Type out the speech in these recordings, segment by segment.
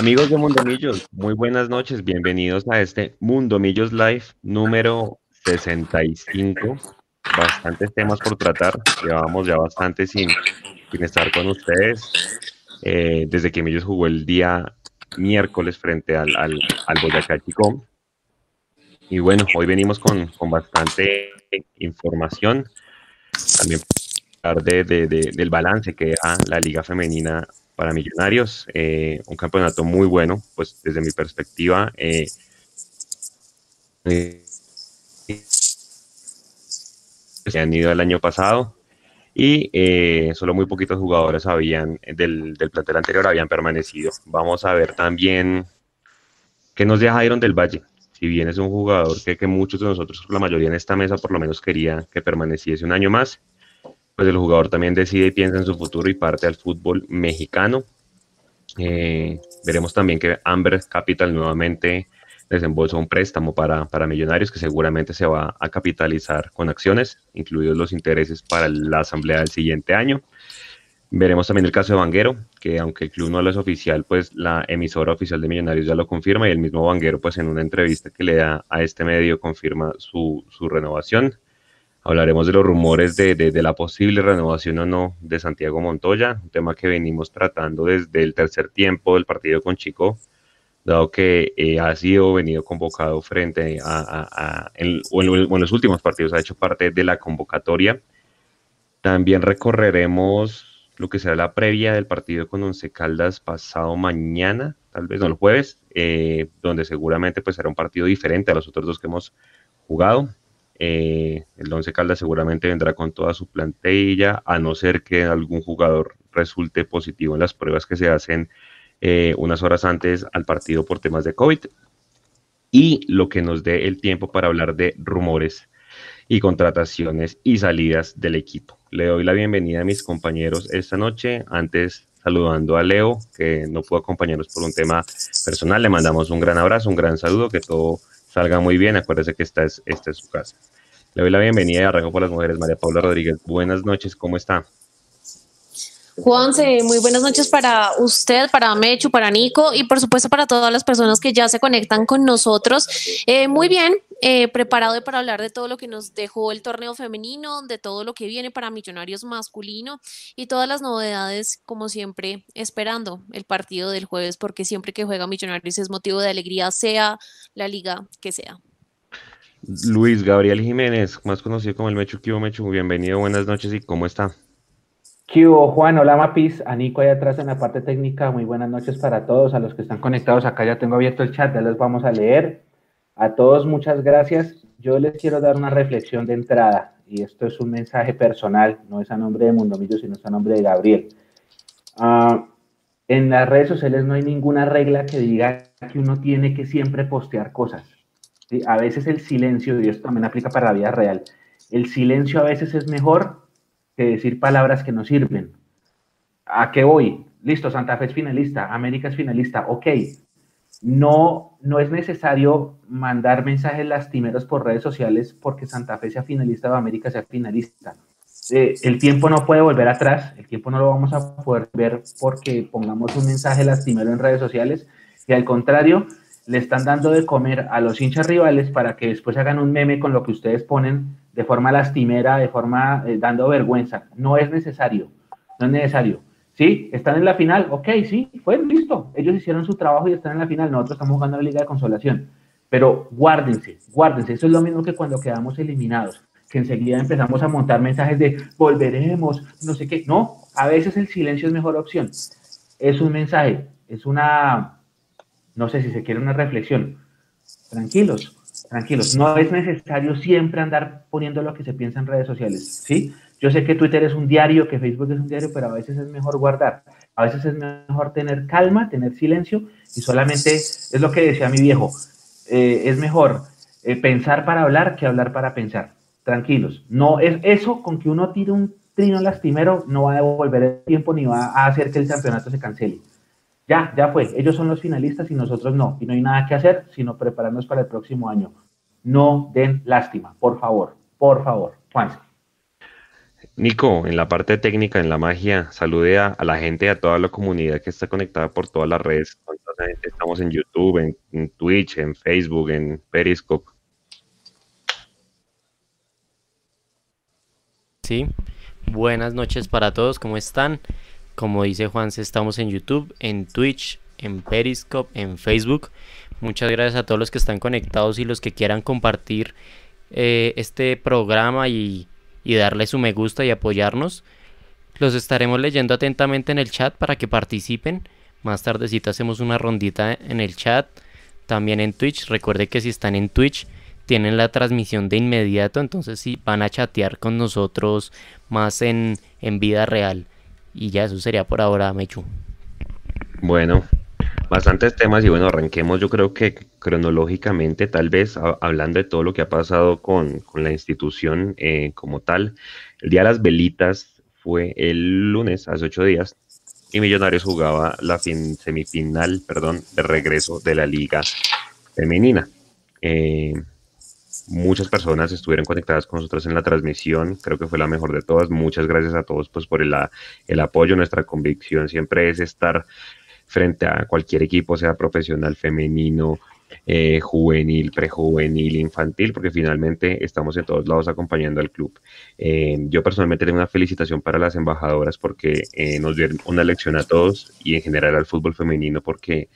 Amigos de Mundo Millos, muy buenas noches, bienvenidos a este Mundo Millos Live número 65. Bastantes temas por tratar, llevamos ya bastante sin, estar con ustedes. Eh, desde que Millos jugó el día miércoles frente al, al, al Boyacá Chico. Y bueno, hoy venimos con, con bastante información. También de, de, de, del balance que da la Liga Femenina para Millonarios. Eh, un campeonato muy bueno, pues desde mi perspectiva. Eh, eh, se han ido el año pasado y eh, solo muy poquitos jugadores habían del, del, plantel anterior habían permanecido. Vamos a ver también qué nos deja Iron del Valle. Si bien es un jugador que, que muchos de nosotros, la mayoría en esta mesa, por lo menos quería que permaneciese un año más, pues el jugador también decide y piensa en su futuro y parte al fútbol mexicano. Eh, veremos también que Amber Capital nuevamente desembolsa un préstamo para, para millonarios que seguramente se va a capitalizar con acciones, incluidos los intereses para la asamblea del siguiente año. Veremos también el caso de Vanguero, que aunque el club no lo es oficial, pues la emisora oficial de Millonarios ya lo confirma y el mismo Vanguero, pues en una entrevista que le da a este medio, confirma su, su renovación. Hablaremos de los rumores de, de, de, la posible renovación o no de Santiago Montoya, un tema que venimos tratando desde el tercer tiempo del partido con Chico, dado que eh, ha sido venido convocado frente a, a, a en, o, en, o, en, los últimos partidos, ha hecho parte de la convocatoria. También recorreremos lo que será la previa del partido con Once Caldas pasado mañana, tal vez no el jueves, eh, donde seguramente pues será un partido diferente a los otros dos que hemos jugado. Eh, el Once Caldas seguramente vendrá con toda su plantilla, a no ser que algún jugador resulte positivo en las pruebas que se hacen eh, unas horas antes al partido por temas de COVID. Y lo que nos dé el tiempo para hablar de rumores y contrataciones y salidas del equipo. Le doy la bienvenida a mis compañeros esta noche. Antes saludando a Leo, que no pudo acompañarnos por un tema personal. Le mandamos un gran abrazo, un gran saludo, que todo salga muy bien. Acuérdese que esta es, esta es su casa. Le doy la bienvenida y arranco por las mujeres. María Paula Rodríguez, buenas noches, ¿cómo está? Juanse, muy buenas noches para usted, para Mechu, para Nico y por supuesto para todas las personas que ya se conectan con nosotros. Eh, muy bien, eh, preparado para hablar de todo lo que nos dejó el torneo femenino, de todo lo que viene para Millonarios masculino y todas las novedades, como siempre, esperando el partido del jueves, porque siempre que juega Millonarios es motivo de alegría, sea la liga que sea. Luis Gabriel Jiménez, más conocido como el Mechu Kibo Mechu, bienvenido, buenas noches y ¿cómo está? ¿Qué Juan? Hola, Mapis. A Nico ahí atrás en la parte técnica. Muy buenas noches para todos. A los que están conectados acá ya tengo abierto el chat, ya los vamos a leer. A todos, muchas gracias. Yo les quiero dar una reflexión de entrada, y esto es un mensaje personal, no es a nombre de Mundomillo, sino es a nombre de Gabriel. Uh, en las redes sociales no hay ninguna regla que diga que uno tiene que siempre postear cosas. A veces el silencio, y esto también aplica para la vida real, el silencio a veces es mejor que decir palabras que no sirven. ¿A qué voy? Listo, Santa Fe es finalista, América es finalista, ok. No, no es necesario mandar mensajes lastimeros por redes sociales porque Santa Fe sea finalista o América sea finalista. Eh, el tiempo no puede volver atrás, el tiempo no lo vamos a poder ver porque pongamos un mensaje lastimero en redes sociales y al contrario, le están dando de comer a los hinchas rivales para que después hagan un meme con lo que ustedes ponen de forma lastimera, de forma eh, dando vergüenza. No es necesario, no es necesario. ¿Sí? ¿Están en la final? Ok, sí, fue listo. Ellos hicieron su trabajo y están en la final. Nosotros estamos jugando la Liga de Consolación. Pero guárdense, guárdense. Eso es lo mismo que cuando quedamos eliminados, que enseguida empezamos a montar mensajes de volveremos, no sé qué. No, a veces el silencio es mejor opción. Es un mensaje, es una, no sé si se quiere una reflexión. Tranquilos, tranquilos. No es necesario siempre andar poniendo lo que se piensa en redes sociales, ¿sí? Yo sé que Twitter es un diario, que Facebook es un diario, pero a veces es mejor guardar. A veces es mejor tener calma, tener silencio y solamente es lo que decía mi viejo. Eh, es mejor eh, pensar para hablar que hablar para pensar. Tranquilos. No es eso con que uno tire un trino lastimero no va a devolver el tiempo ni va a hacer que el campeonato se cancele. Ya, ya fue. Ellos son los finalistas y nosotros no. Y no hay nada que hacer sino prepararnos para el próximo año. No den lástima, por favor, por favor. Juanse. Nico, en la parte técnica, en la magia, salude a, la gente, a toda la comunidad que está conectada por todas las redes. ¿Cuántas estamos en YouTube, en, Twitch, en Facebook, en Periscope. Sí, buenas noches para todos, ¿cómo están? Como dice Juan, estamos en YouTube, en Twitch, en Periscope, en Facebook. Muchas gracias a todos los que están conectados y los que quieran compartir eh, este programa y, y darle su me gusta y apoyarnos. Los estaremos leyendo atentamente en el chat para que participen. Más tardecito hacemos una rondita en el chat. También en Twitch. Recuerde que si están en Twitch tienen la transmisión de inmediato. Entonces si van a chatear con nosotros más en, en vida real. Y ya eso sería por ahora, Mechu. Bueno, bastantes temas y bueno, arranquemos yo creo que cronológicamente, tal vez hablando de todo lo que ha pasado con, la institución eh, como tal. El Día de las Velitas fue el lunes, hace ocho días, y Millonarios jugaba la semifinal, perdón, de regreso de la liga femenina. Eh, muchas personas estuvieron conectadas con nosotros en la transmisión, creo que fue la mejor de todas. Muchas gracias a todos pues, por el, el apoyo. Nuestra convicción siempre es estar frente a cualquier equipo, sea profesional, femenino, eh, juvenil, prejuvenil, infantil, porque finalmente estamos en todos lados acompañando al club. Eh, yo personalmente tengo una felicitación para las embajadoras porque eh, nos dieron una lección a todos y en general al fútbol femenino porque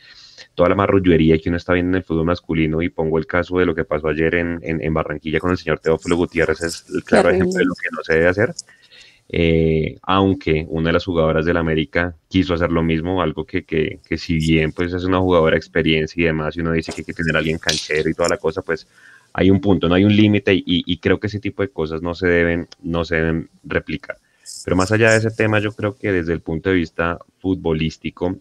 toda la marrullería que uno está viendo en el fútbol masculino y pongo el caso de lo que pasó ayer en, en Barranquilla con el señor Teófilo Gutiérrez es el claro ejemplo de lo que no se debe hacer eh, aunque una de las jugadoras del América quiso hacer lo mismo, algo que, que, que, si bien pues es una jugadora experiencia y demás, y uno dice que hay que tener a alguien canchero y toda la cosa, pues hay un punto, no hay un límite y, y, creo que ese tipo de cosas no se deben, no se deben replicar. Pero más allá de ese tema, yo creo que desde el punto de vista futbolístico,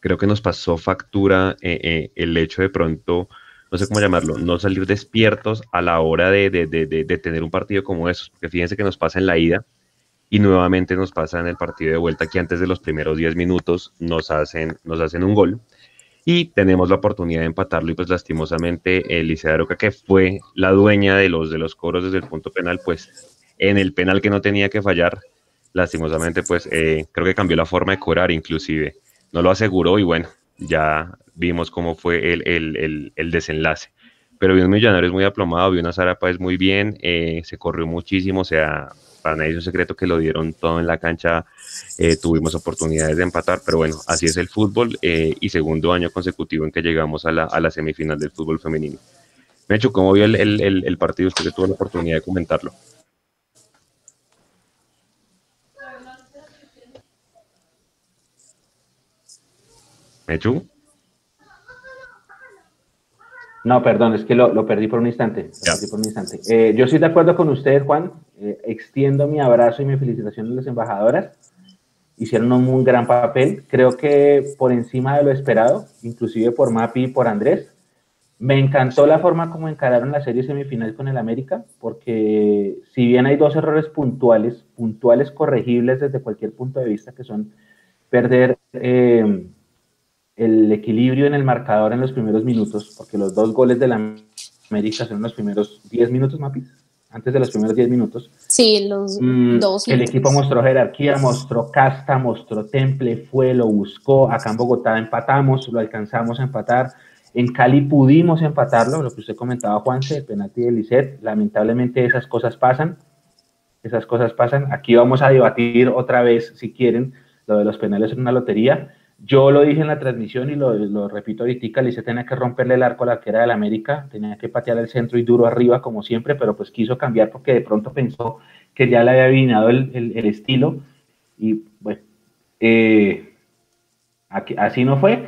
creo que nos pasó factura eh, eh, el hecho de pronto no sé cómo llamarlo, no salir despiertos a la hora de, de, de, de, tener un partido como esos, porque fíjense que nos pasa en la ida, y nuevamente nos pasa en el partido de vuelta que antes de los primeros 10 minutos nos hacen, nos hacen un gol y tenemos la oportunidad de empatarlo y pues lastimosamente Elisea Roca que fue la dueña de los de los coros desde el punto penal pues en el penal que no tenía que fallar lastimosamente pues eh, creo que cambió la forma de cobrar inclusive. No lo aseguró y bueno ya vimos cómo fue el, el, el, desenlace. Pero vi un Millonarios muy aplomado vi una Sara Páez muy bien eh, se corrió muchísimo o sea para nadie es un secreto que lo dieron todo en la cancha, eh, tuvimos oportunidades de empatar, pero bueno, así es el fútbol eh, y segundo año consecutivo en que llegamos a la, a la semifinal del fútbol femenino. Mecho, ¿cómo vio el, el, el, partido? Usted tuvo la oportunidad de comentarlo. Mechu. No, perdón, es que lo, perdí por un instante. por un instante. Eh, yo estoy de acuerdo con usted, Juan. Eh, extiendo mi abrazo y mi felicitación a las embajadoras. Hicieron un muy gran papel. Creo que por encima de lo esperado, inclusive por Mapi y por Andrés. Me encantó la forma como encararon la serie semifinal con el América, porque si bien hay dos errores puntuales, puntuales corregibles desde cualquier punto de vista, que son perder eh, el equilibrio en el marcador en los primeros minutos, porque los dos goles de la América son los primeros 10 minutos, Mapis, antes de los primeros 10 minutos. Sí, los mm, dos. El equipo mostró jerarquía, mostró casta, mostró temple, fue, lo buscó. Acá en Bogotá empatamos, lo alcanzamos a empatar. En Cali pudimos empatarlo, lo que usted comentaba, Juanse, el penalti de Lisset. Lamentablemente esas cosas pasan. Esas cosas pasan. Aquí vamos a debatir otra vez, si quieren, lo de los penales en una lotería yo lo dije en la transmisión y lo, repito ahorita, Lice tenía que romperle el arco a la arquera del América, tenía que patear el centro y duro arriba como siempre, pero pues quiso cambiar porque de pronto pensó que ya le había adivinado el, estilo y bueno, eh, así no fue.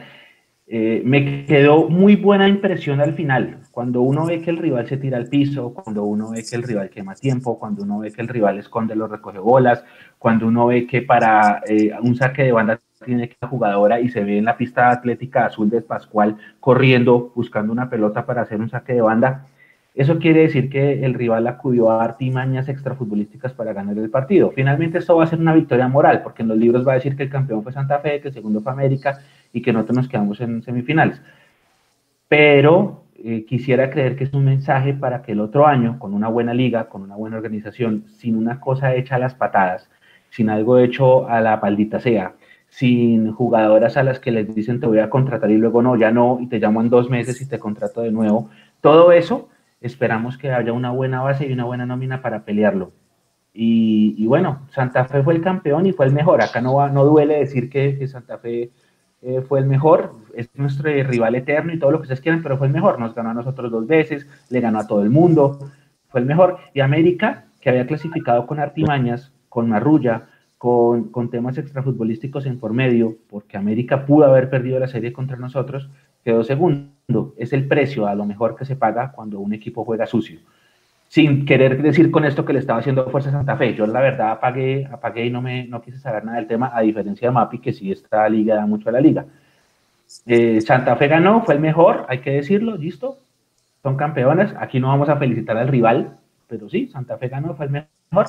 Eh, me quedó muy buena impresión al final, cuando uno ve que el rival se tira al piso, cuando uno ve que el rival quema tiempo, cuando uno ve que el rival esconde los recoge bolas, cuando uno ve que para eh, un saque de banda tiene que la jugadora y se ve en la pista atlética azul de Pascual corriendo, buscando una pelota para hacer un saque de banda. Eso quiere decir que el rival acudió a artimañas extrafutbolísticas para ganar el partido. Finalmente esto va a ser una victoria moral, porque en los libros va a decir que el campeón fue Santa Fe, que el segundo fue América y que nosotros nos quedamos en semifinales. Pero eh, quisiera creer que es un mensaje para que el otro año, con una buena liga, con una buena organización, sin una cosa hecha a las patadas, sin algo hecho a la paldita sea, sin jugadoras a las que les dicen te voy a contratar y luego no, ya no, y te llamo en dos meses y te contrato de nuevo. Todo eso, esperamos que haya una buena base y una buena nómina para pelearlo. Y, bueno, Santa Fe fue el campeón y fue el mejor. Acá no, no duele decir que, Santa Fe eh, fue el mejor, es nuestro rival eterno y todo lo que ustedes quieran, pero fue el mejor. Nos ganó a nosotros dos veces, le ganó a todo el mundo, fue el mejor. Y América, que había clasificado con artimañas, con marrulla, con, con temas extrafutbolísticos en por medio, porque América pudo haber perdido la serie contra nosotros, quedó segundo. Es el precio a lo mejor que se paga cuando un equipo juega sucio sin querer decir con esto que le estaba haciendo fuerza Santa Fe. Yo la verdad apagué, apagué y no, me, no quise saber nada del tema, a diferencia de Mapi, que sí está ligada mucho a la liga. Eh, Santa Fe ganó, fue el mejor, hay que decirlo, listo. Son campeones. Aquí no vamos a felicitar al rival, pero sí, Santa Fe ganó, fue el mejor.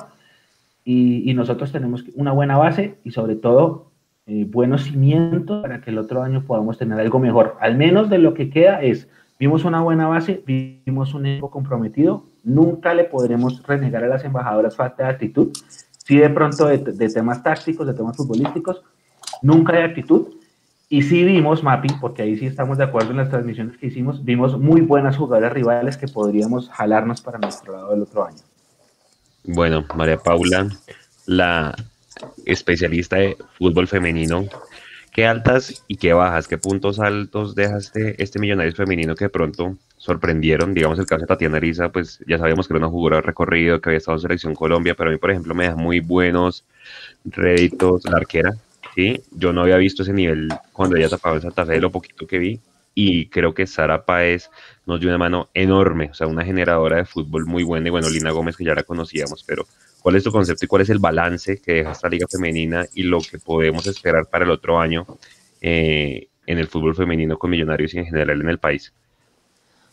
Y, nosotros tenemos una buena base y sobre todo eh, buenos cimientos para que el otro año podamos tener algo mejor. Al menos de lo que queda es, vimos una buena base, vimos un equipo comprometido, Nunca le podremos renegar a las embajadoras falta de actitud. Sí, de pronto de, temas tácticos, de temas futbolísticos, nunca hay actitud. Y sí vimos, Mapping, porque ahí sí estamos de acuerdo en las transmisiones que hicimos, vimos muy buenas jugadoras rivales que podríamos jalarnos para nuestro lado del otro año. Bueno, María Paula, la especialista de fútbol femenino, ¿qué altas y qué bajas, qué puntos altos deja este, este Millonarios femenino que de pronto sorprendieron. Digamos, el caso de Tatiana Ariza, pues ya sabíamos que era una jugadora recorrido, que había estado en Selección Colombia, pero a mí, por ejemplo, me da muy buenos réditos la arquera. ¿sí? Yo no había visto ese nivel cuando ella tapaba en Santa Fe, lo poquito que vi. Y creo que Sara Páez nos dio una mano enorme, o sea, una generadora de fútbol muy buena. Y bueno, Lina Gómez, que ya la conocíamos, pero ¿cuál es tu concepto y cuál es el balance que deja esta liga femenina y lo que podemos esperar para el otro año eh, en el fútbol femenino con Millonarios y en general en el país?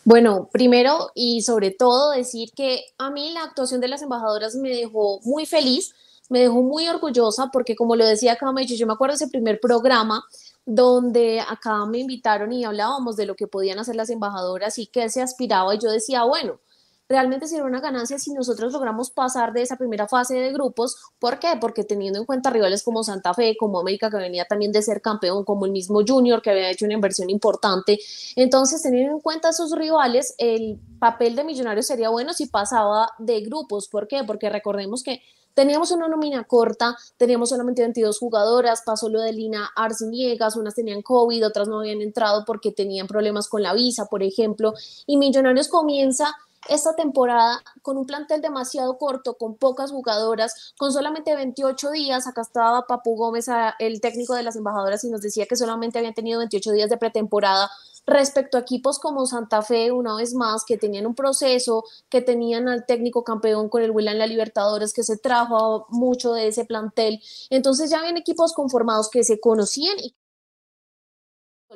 Bueno, primero y sobre todo decir que a mí la actuación de las embajadoras me dejó muy feliz, me dejó muy orgullosa porque como lo decía acá, yo me acuerdo de ese primer programa donde acá me invitaron y hablábamos de lo que podían hacer las embajadoras y que se aspiraba y yo decía, bueno, realmente sería una ganancia si nosotros logramos pasar de esa primera fase de grupos. ¿Por qué? Porque teniendo en cuenta rivales como Santa Fe, como América, que venía también de ser campeón, como el mismo Junior, que había hecho una inversión importante. Entonces, teniendo en cuenta a sus rivales, el papel de Millonarios sería bueno si pasaba de grupos. ¿Por qué? Porque recordemos que Teníamos una nómina corta, teníamos solamente 22 jugadoras, pasó lo de Lina Arciniegas, unas tenían COVID, otras no habían entrado porque tenían problemas con la visa, por ejemplo, y Millonarios comienza esta temporada con un plantel demasiado corto, con pocas jugadoras, con solamente 28 días. Acá estaba Papu Gómez, el técnico de las embajadoras, y nos decía que solamente habían tenido 28 días de pretemporada respecto a equipos como Santa Fe, una vez más, que tenían un proceso, que tenían al técnico campeón con el en la Libertadores, que se trajo mucho de ese plantel. Entonces ya habían equipos conformados que se conocían y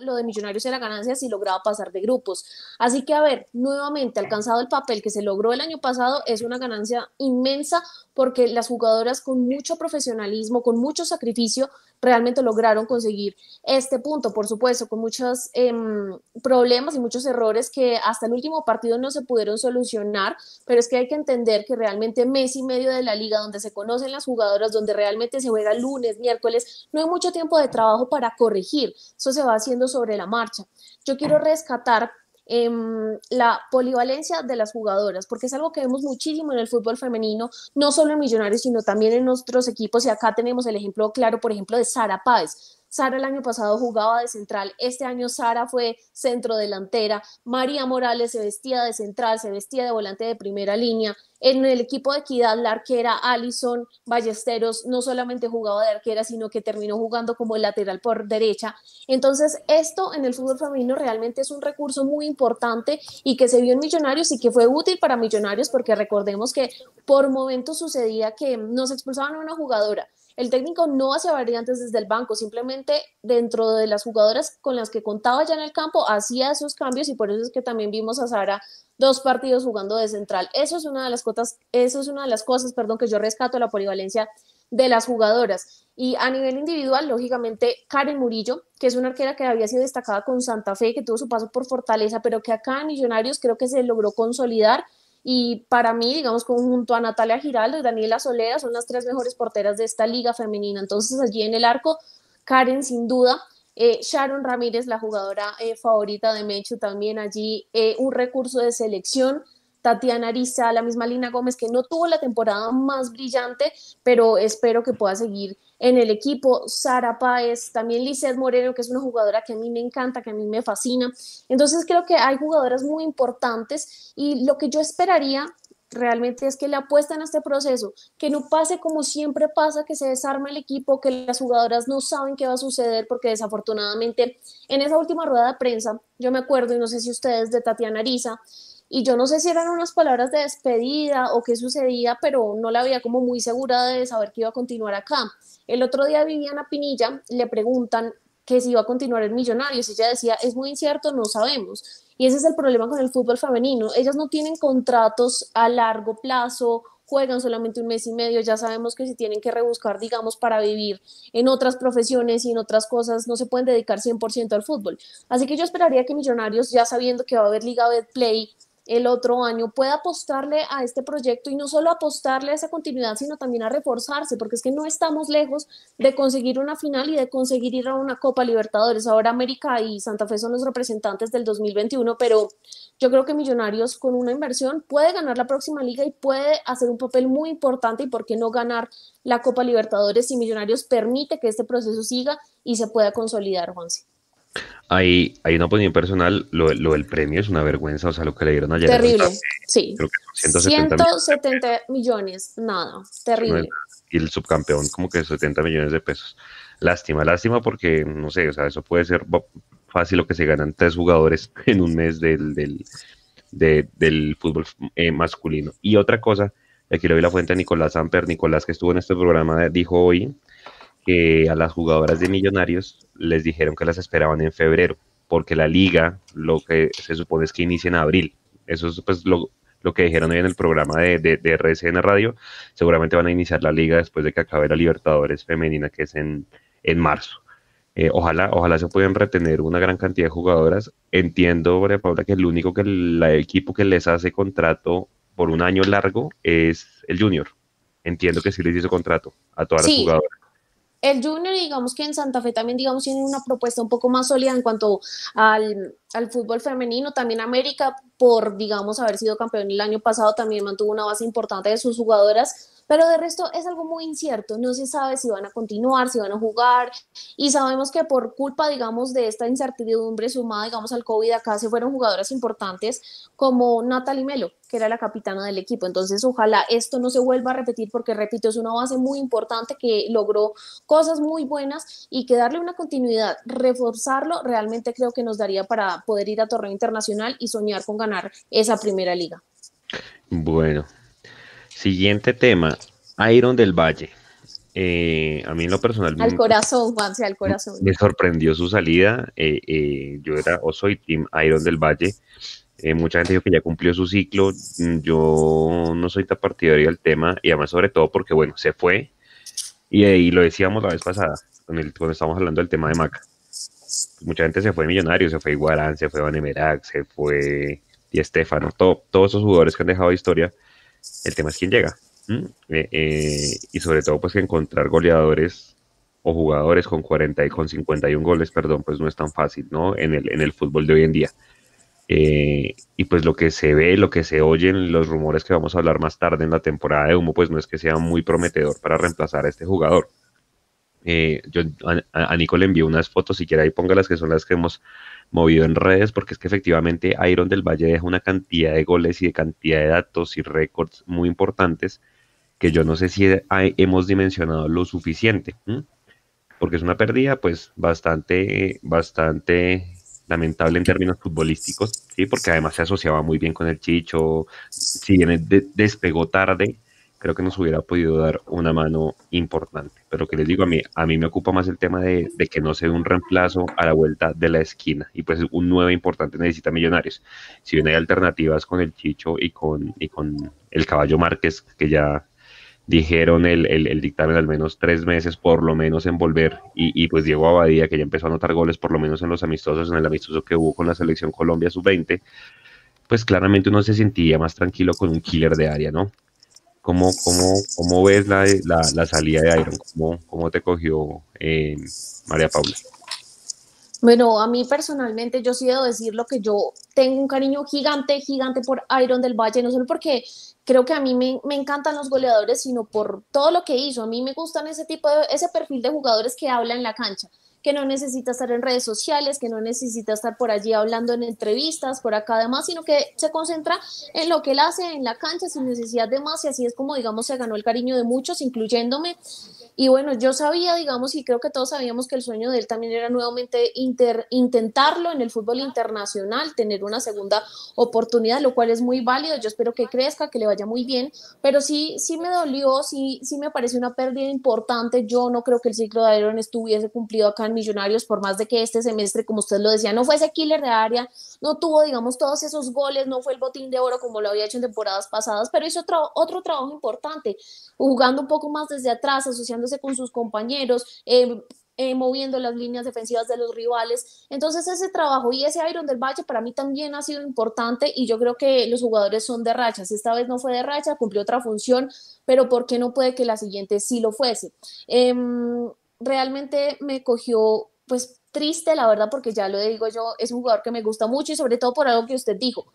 lo de Millonarios era ganancia si lograba pasar de grupos. Así que, a ver, nuevamente alcanzado el papel que se logró el año pasado es una ganancia inmensa porque las jugadoras con mucho profesionalismo, con mucho sacrificio, realmente lograron conseguir este punto, por supuesto, con muchos em, problemas y muchos errores que hasta el último partido no se pudieron solucionar, pero es que hay que entender que realmente mes y medio de la liga, donde se conocen las jugadoras, donde realmente se juega lunes, miércoles, no hay mucho tiempo de trabajo para corregir, eso se va haciendo sobre la marcha. Yo quiero rescatar Em, la polivalencia de las jugadoras, porque es algo que vemos muchísimo en el fútbol femenino, no solo en Millonarios, sino también en nuestros equipos. Y acá tenemos el ejemplo claro, por ejemplo, de Sara Páez. Sara el año pasado jugaba de central, este año Sara fue centro delantera, María Morales se vestía de central, se vestía de volante de primera línea. En el equipo de Equidad, la arquera Alison Ballesteros no solamente jugaba de arquera, sino que terminó jugando como lateral por derecha. Entonces, esto en el fútbol femenino realmente es un recurso muy importante y que se vio en Millonarios y que fue útil para Millonarios porque recordemos que por momentos sucedía que nos expulsaban a una jugadora el técnico no hacía variantes desde el banco, simplemente dentro de las jugadoras con las que contaba ya en el campo hacía esos cambios y por eso es que también vimos a Sara dos partidos jugando de central. Eso es una de las cosas, eso es una de las cosas, perdón, que yo rescato la polivalencia de las jugadoras. Y a nivel individual, lógicamente, Karen Murillo, que es una arquera que había sido destacada con Santa Fe, que tuvo su paso por Fortaleza, pero que acá en Millonarios creo que se logró consolidar y para mí, digamos, junto a Natalia Giraldo y Daniela Solera, son las tres mejores porteras de esta liga femenina. Entonces, allí en el arco Karen sin duda. Eh, Sharon Ramírez, la jugadora eh, favorita de Mechu, también allí eh, un recurso de selección. Tatiana Arisa, la misma Lina Gómez, que no tuvo la temporada más brillante, pero espero que pueda seguir en el equipo. Sara Páez, también Lizeth Moreno, que es una jugadora que a mí me encanta, que a mí me fascina. Entonces creo que hay jugadoras muy importantes y lo que yo esperaría realmente es que le apuesten a este proceso, que no pase como siempre pasa, que se desarma el equipo, que las jugadoras no saben qué va a suceder, porque desafortunadamente en esa última rueda de prensa, yo me acuerdo, y no sé si ustedes de Tatiana Ariza, y yo no sé si eran unas palabras de despedida o qué sucedía, pero no la veía como muy segura de saber que iba a continuar acá. El otro día Viviana Pinilla le preguntan que si iba a continuar en Millonarios ella decía, es muy incierto, no sabemos. Y ese es el problema con el fútbol femenino. Ellas no tienen contratos a largo plazo, juegan solamente un mes y medio, ya sabemos que si tienen que rebuscar, digamos, para vivir en otras profesiones y en otras cosas, no se pueden dedicar 100% al fútbol. Así que yo esperaría que Millonarios, ya sabiendo que va a haber Liga Betplay el otro año pueda apostarle a este proyecto y no solo apostarle a esa continuidad, sino también a reforzarse, porque es que no estamos lejos de conseguir una final y de conseguir ir a una Copa Libertadores. Ahora América y Santa Fe son los representantes del 2021, pero yo creo que Millonarios con una inversión puede ganar la próxima liga y puede hacer un papel muy importante y por qué no ganar la Copa Libertadores si Millonarios permite que este proceso siga y se pueda consolidar, Juanse. Hay, hay una opinión personal, lo, del premio es una vergüenza, o sea, lo que le dieron ayer. Terrible, sí. 170, millones. nada, terrible. Y el subcampeón como que 70 millones de pesos. Lástima, lástima porque, no sé, o sea, eso puede ser fácil lo que se ganan tres jugadores en un mes del, del, del fútbol eh, masculino. Y otra cosa, aquí le doy la fuente a Nicolás Amper, Nicolás que estuvo en este programa, dijo hoy que a las jugadoras de Millonarios les dijeron que las esperaban en febrero, porque la liga lo que se supone es que inicia en abril. Eso es pues lo, que dijeron hoy en el programa de, de, RCN Radio. Seguramente van a iniciar la liga después de que acabe la Libertadores femenina, que es en, en marzo. Eh, ojalá, ojalá se puedan retener una gran cantidad de jugadoras. Entiendo, María Paula, que el único que el, equipo que les hace contrato por un año largo es el Junior. Entiendo que sí les hizo contrato a todas las jugadoras el Junior, digamos que en Santa Fe también, digamos, tiene una propuesta un poco más sólida en cuanto al, al, fútbol femenino. También América, por, digamos, haber sido campeón el año pasado, también mantuvo una base importante de sus jugadoras pero de resto es algo muy incierto, no se sabe si van a continuar, si van a jugar, y sabemos que por culpa, digamos, de esta incertidumbre sumada, digamos, al COVID, acá se fueron jugadoras importantes como Natalie Melo, que era la capitana del equipo. Entonces, ojalá esto no se vuelva a repetir porque, repito, es una base muy importante que logró cosas muy buenas y que darle una continuidad, reforzarlo, realmente creo que nos daría para poder ir a torneo internacional y soñar con ganar esa primera liga. Bueno, Siguiente tema, Iron del Valle. Eh, a mí en lo personal... Al corazón, Juanse, al corazón. Me sorprendió su salida. Eh, eh, yo era o soy Team Iron del Valle. mucha gente dijo que ya cumplió su ciclo. Yo no soy tan partidario del tema y además sobre todo porque, bueno, se fue. Y, y lo decíamos la vez pasada, cuando estábamos hablando del tema de Maca. Mucha gente se fue Millonario, se fue Iguarán, se fue Vanemerac, se fue Di Estefano, todos esos jugadores que han dejado historia el tema es quién llega. Eh, eh, y sobre todo, pues que encontrar goleadores o jugadores con 40 y con 51 goles, perdón, pues no es tan fácil, ¿no? En el, en el fútbol de hoy en día. Eh, y pues lo que se ve, lo que se oyen, los rumores que vamos a hablar más tarde en la temporada de humo, pues no es que sea muy prometedor para reemplazar a este jugador. Yo a, Nico le envío unas fotos, si quiere ahí las que son las que hemos movido en redes, porque es que efectivamente Iron del Valle deja una cantidad de goles y de cantidad de datos y récords muy importantes que yo no sé si hemos dimensionado lo suficiente, porque es una pérdida pues bastante, bastante lamentable en términos futbolísticos, ¿sí? porque además se asociaba muy bien con el Chicho, si bien despegó tarde, creo que nos hubiera podido dar una mano importante. Pero que les digo, a mí, a mí me ocupa más el tema de, que no se dé un reemplazo a la vuelta de la esquina. Y pues un nuevo importante necesita millonarios. Si bien hay alternativas con el Chicho y con, y con el Caballo Márquez, que ya dijeron el, dictamen al menos tres meses por lo menos en volver y, y, pues Diego Abadía que ya empezó a anotar goles por lo menos en los amistosos, en el amistoso que hubo con la selección Colombia sub-20, pues claramente uno se sentía más tranquilo con un killer de área, ¿no? ¿Cómo, cómo, cómo ves la, la, la, salida de Iron? ¿Cómo, cómo te cogió eh, María Paula? Bueno, a mí personalmente yo sí debo decir lo que yo tengo un cariño gigante, gigante por Iron del Valle, no solo porque creo que a mí me, me, encantan los goleadores, sino por todo lo que hizo. A mí me gustan ese tipo de, ese perfil de jugadores que habla en la cancha que no necesita estar en redes sociales, que no necesita estar por allí hablando en entrevistas, por acá además, sino que se concentra en lo que él hace en la cancha sin necesidad de más y así es como, digamos, se ganó el cariño de muchos, incluyéndome. Y bueno, yo sabía, digamos, y creo que todos sabíamos que el sueño de él también era nuevamente inter, intentarlo en el fútbol internacional, tener una segunda oportunidad, lo cual es muy válido. Yo espero que crezca, que le vaya muy bien, pero sí, sí me dolió, sí, sí me parece una pérdida importante. Yo no creo que el ciclo de Iron estuviese cumplido acá en Millonarios, por más de que este semestre, como usted lo decía, no fue ese killer de área, no tuvo, digamos, todos esos goles, no fue el botín de oro como lo había hecho en temporadas pasadas, pero hizo otro, otro trabajo importante, jugando un poco más desde atrás, asociando con sus compañeros, eh, eh, moviendo las líneas defensivas de los rivales. Entonces ese trabajo y ese Iron del Valle para mí también ha sido importante y yo creo que los jugadores son de rachas. Esta vez no fue de racha, cumplió otra función, pero ¿por qué no puede que la siguiente sí lo fuese? Em, realmente me cogió pues triste, la verdad, porque ya lo digo yo, es un jugador que me gusta mucho y sobre todo por algo que usted dijo,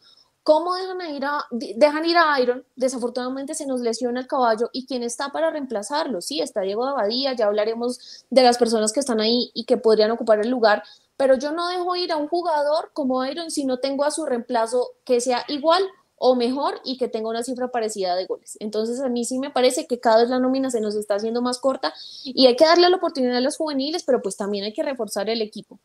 ¿Cómo dejan ir, a, dejan ir a Iron? Desafortunadamente se nos lesiona el caballo y ¿quién está para reemplazarlo? Sí, está Diego Abadía, ya hablaremos de las personas que están ahí y que podrían ocupar el lugar, pero yo no dejo ir a un jugador como Iron si no tengo a su reemplazo que sea igual o mejor y que tenga una cifra parecida de goles. Entonces a mí sí me parece que cada vez la nómina se nos está haciendo más corta y hay que darle la oportunidad a los juveniles, pero pues también hay que reforzar el equipo.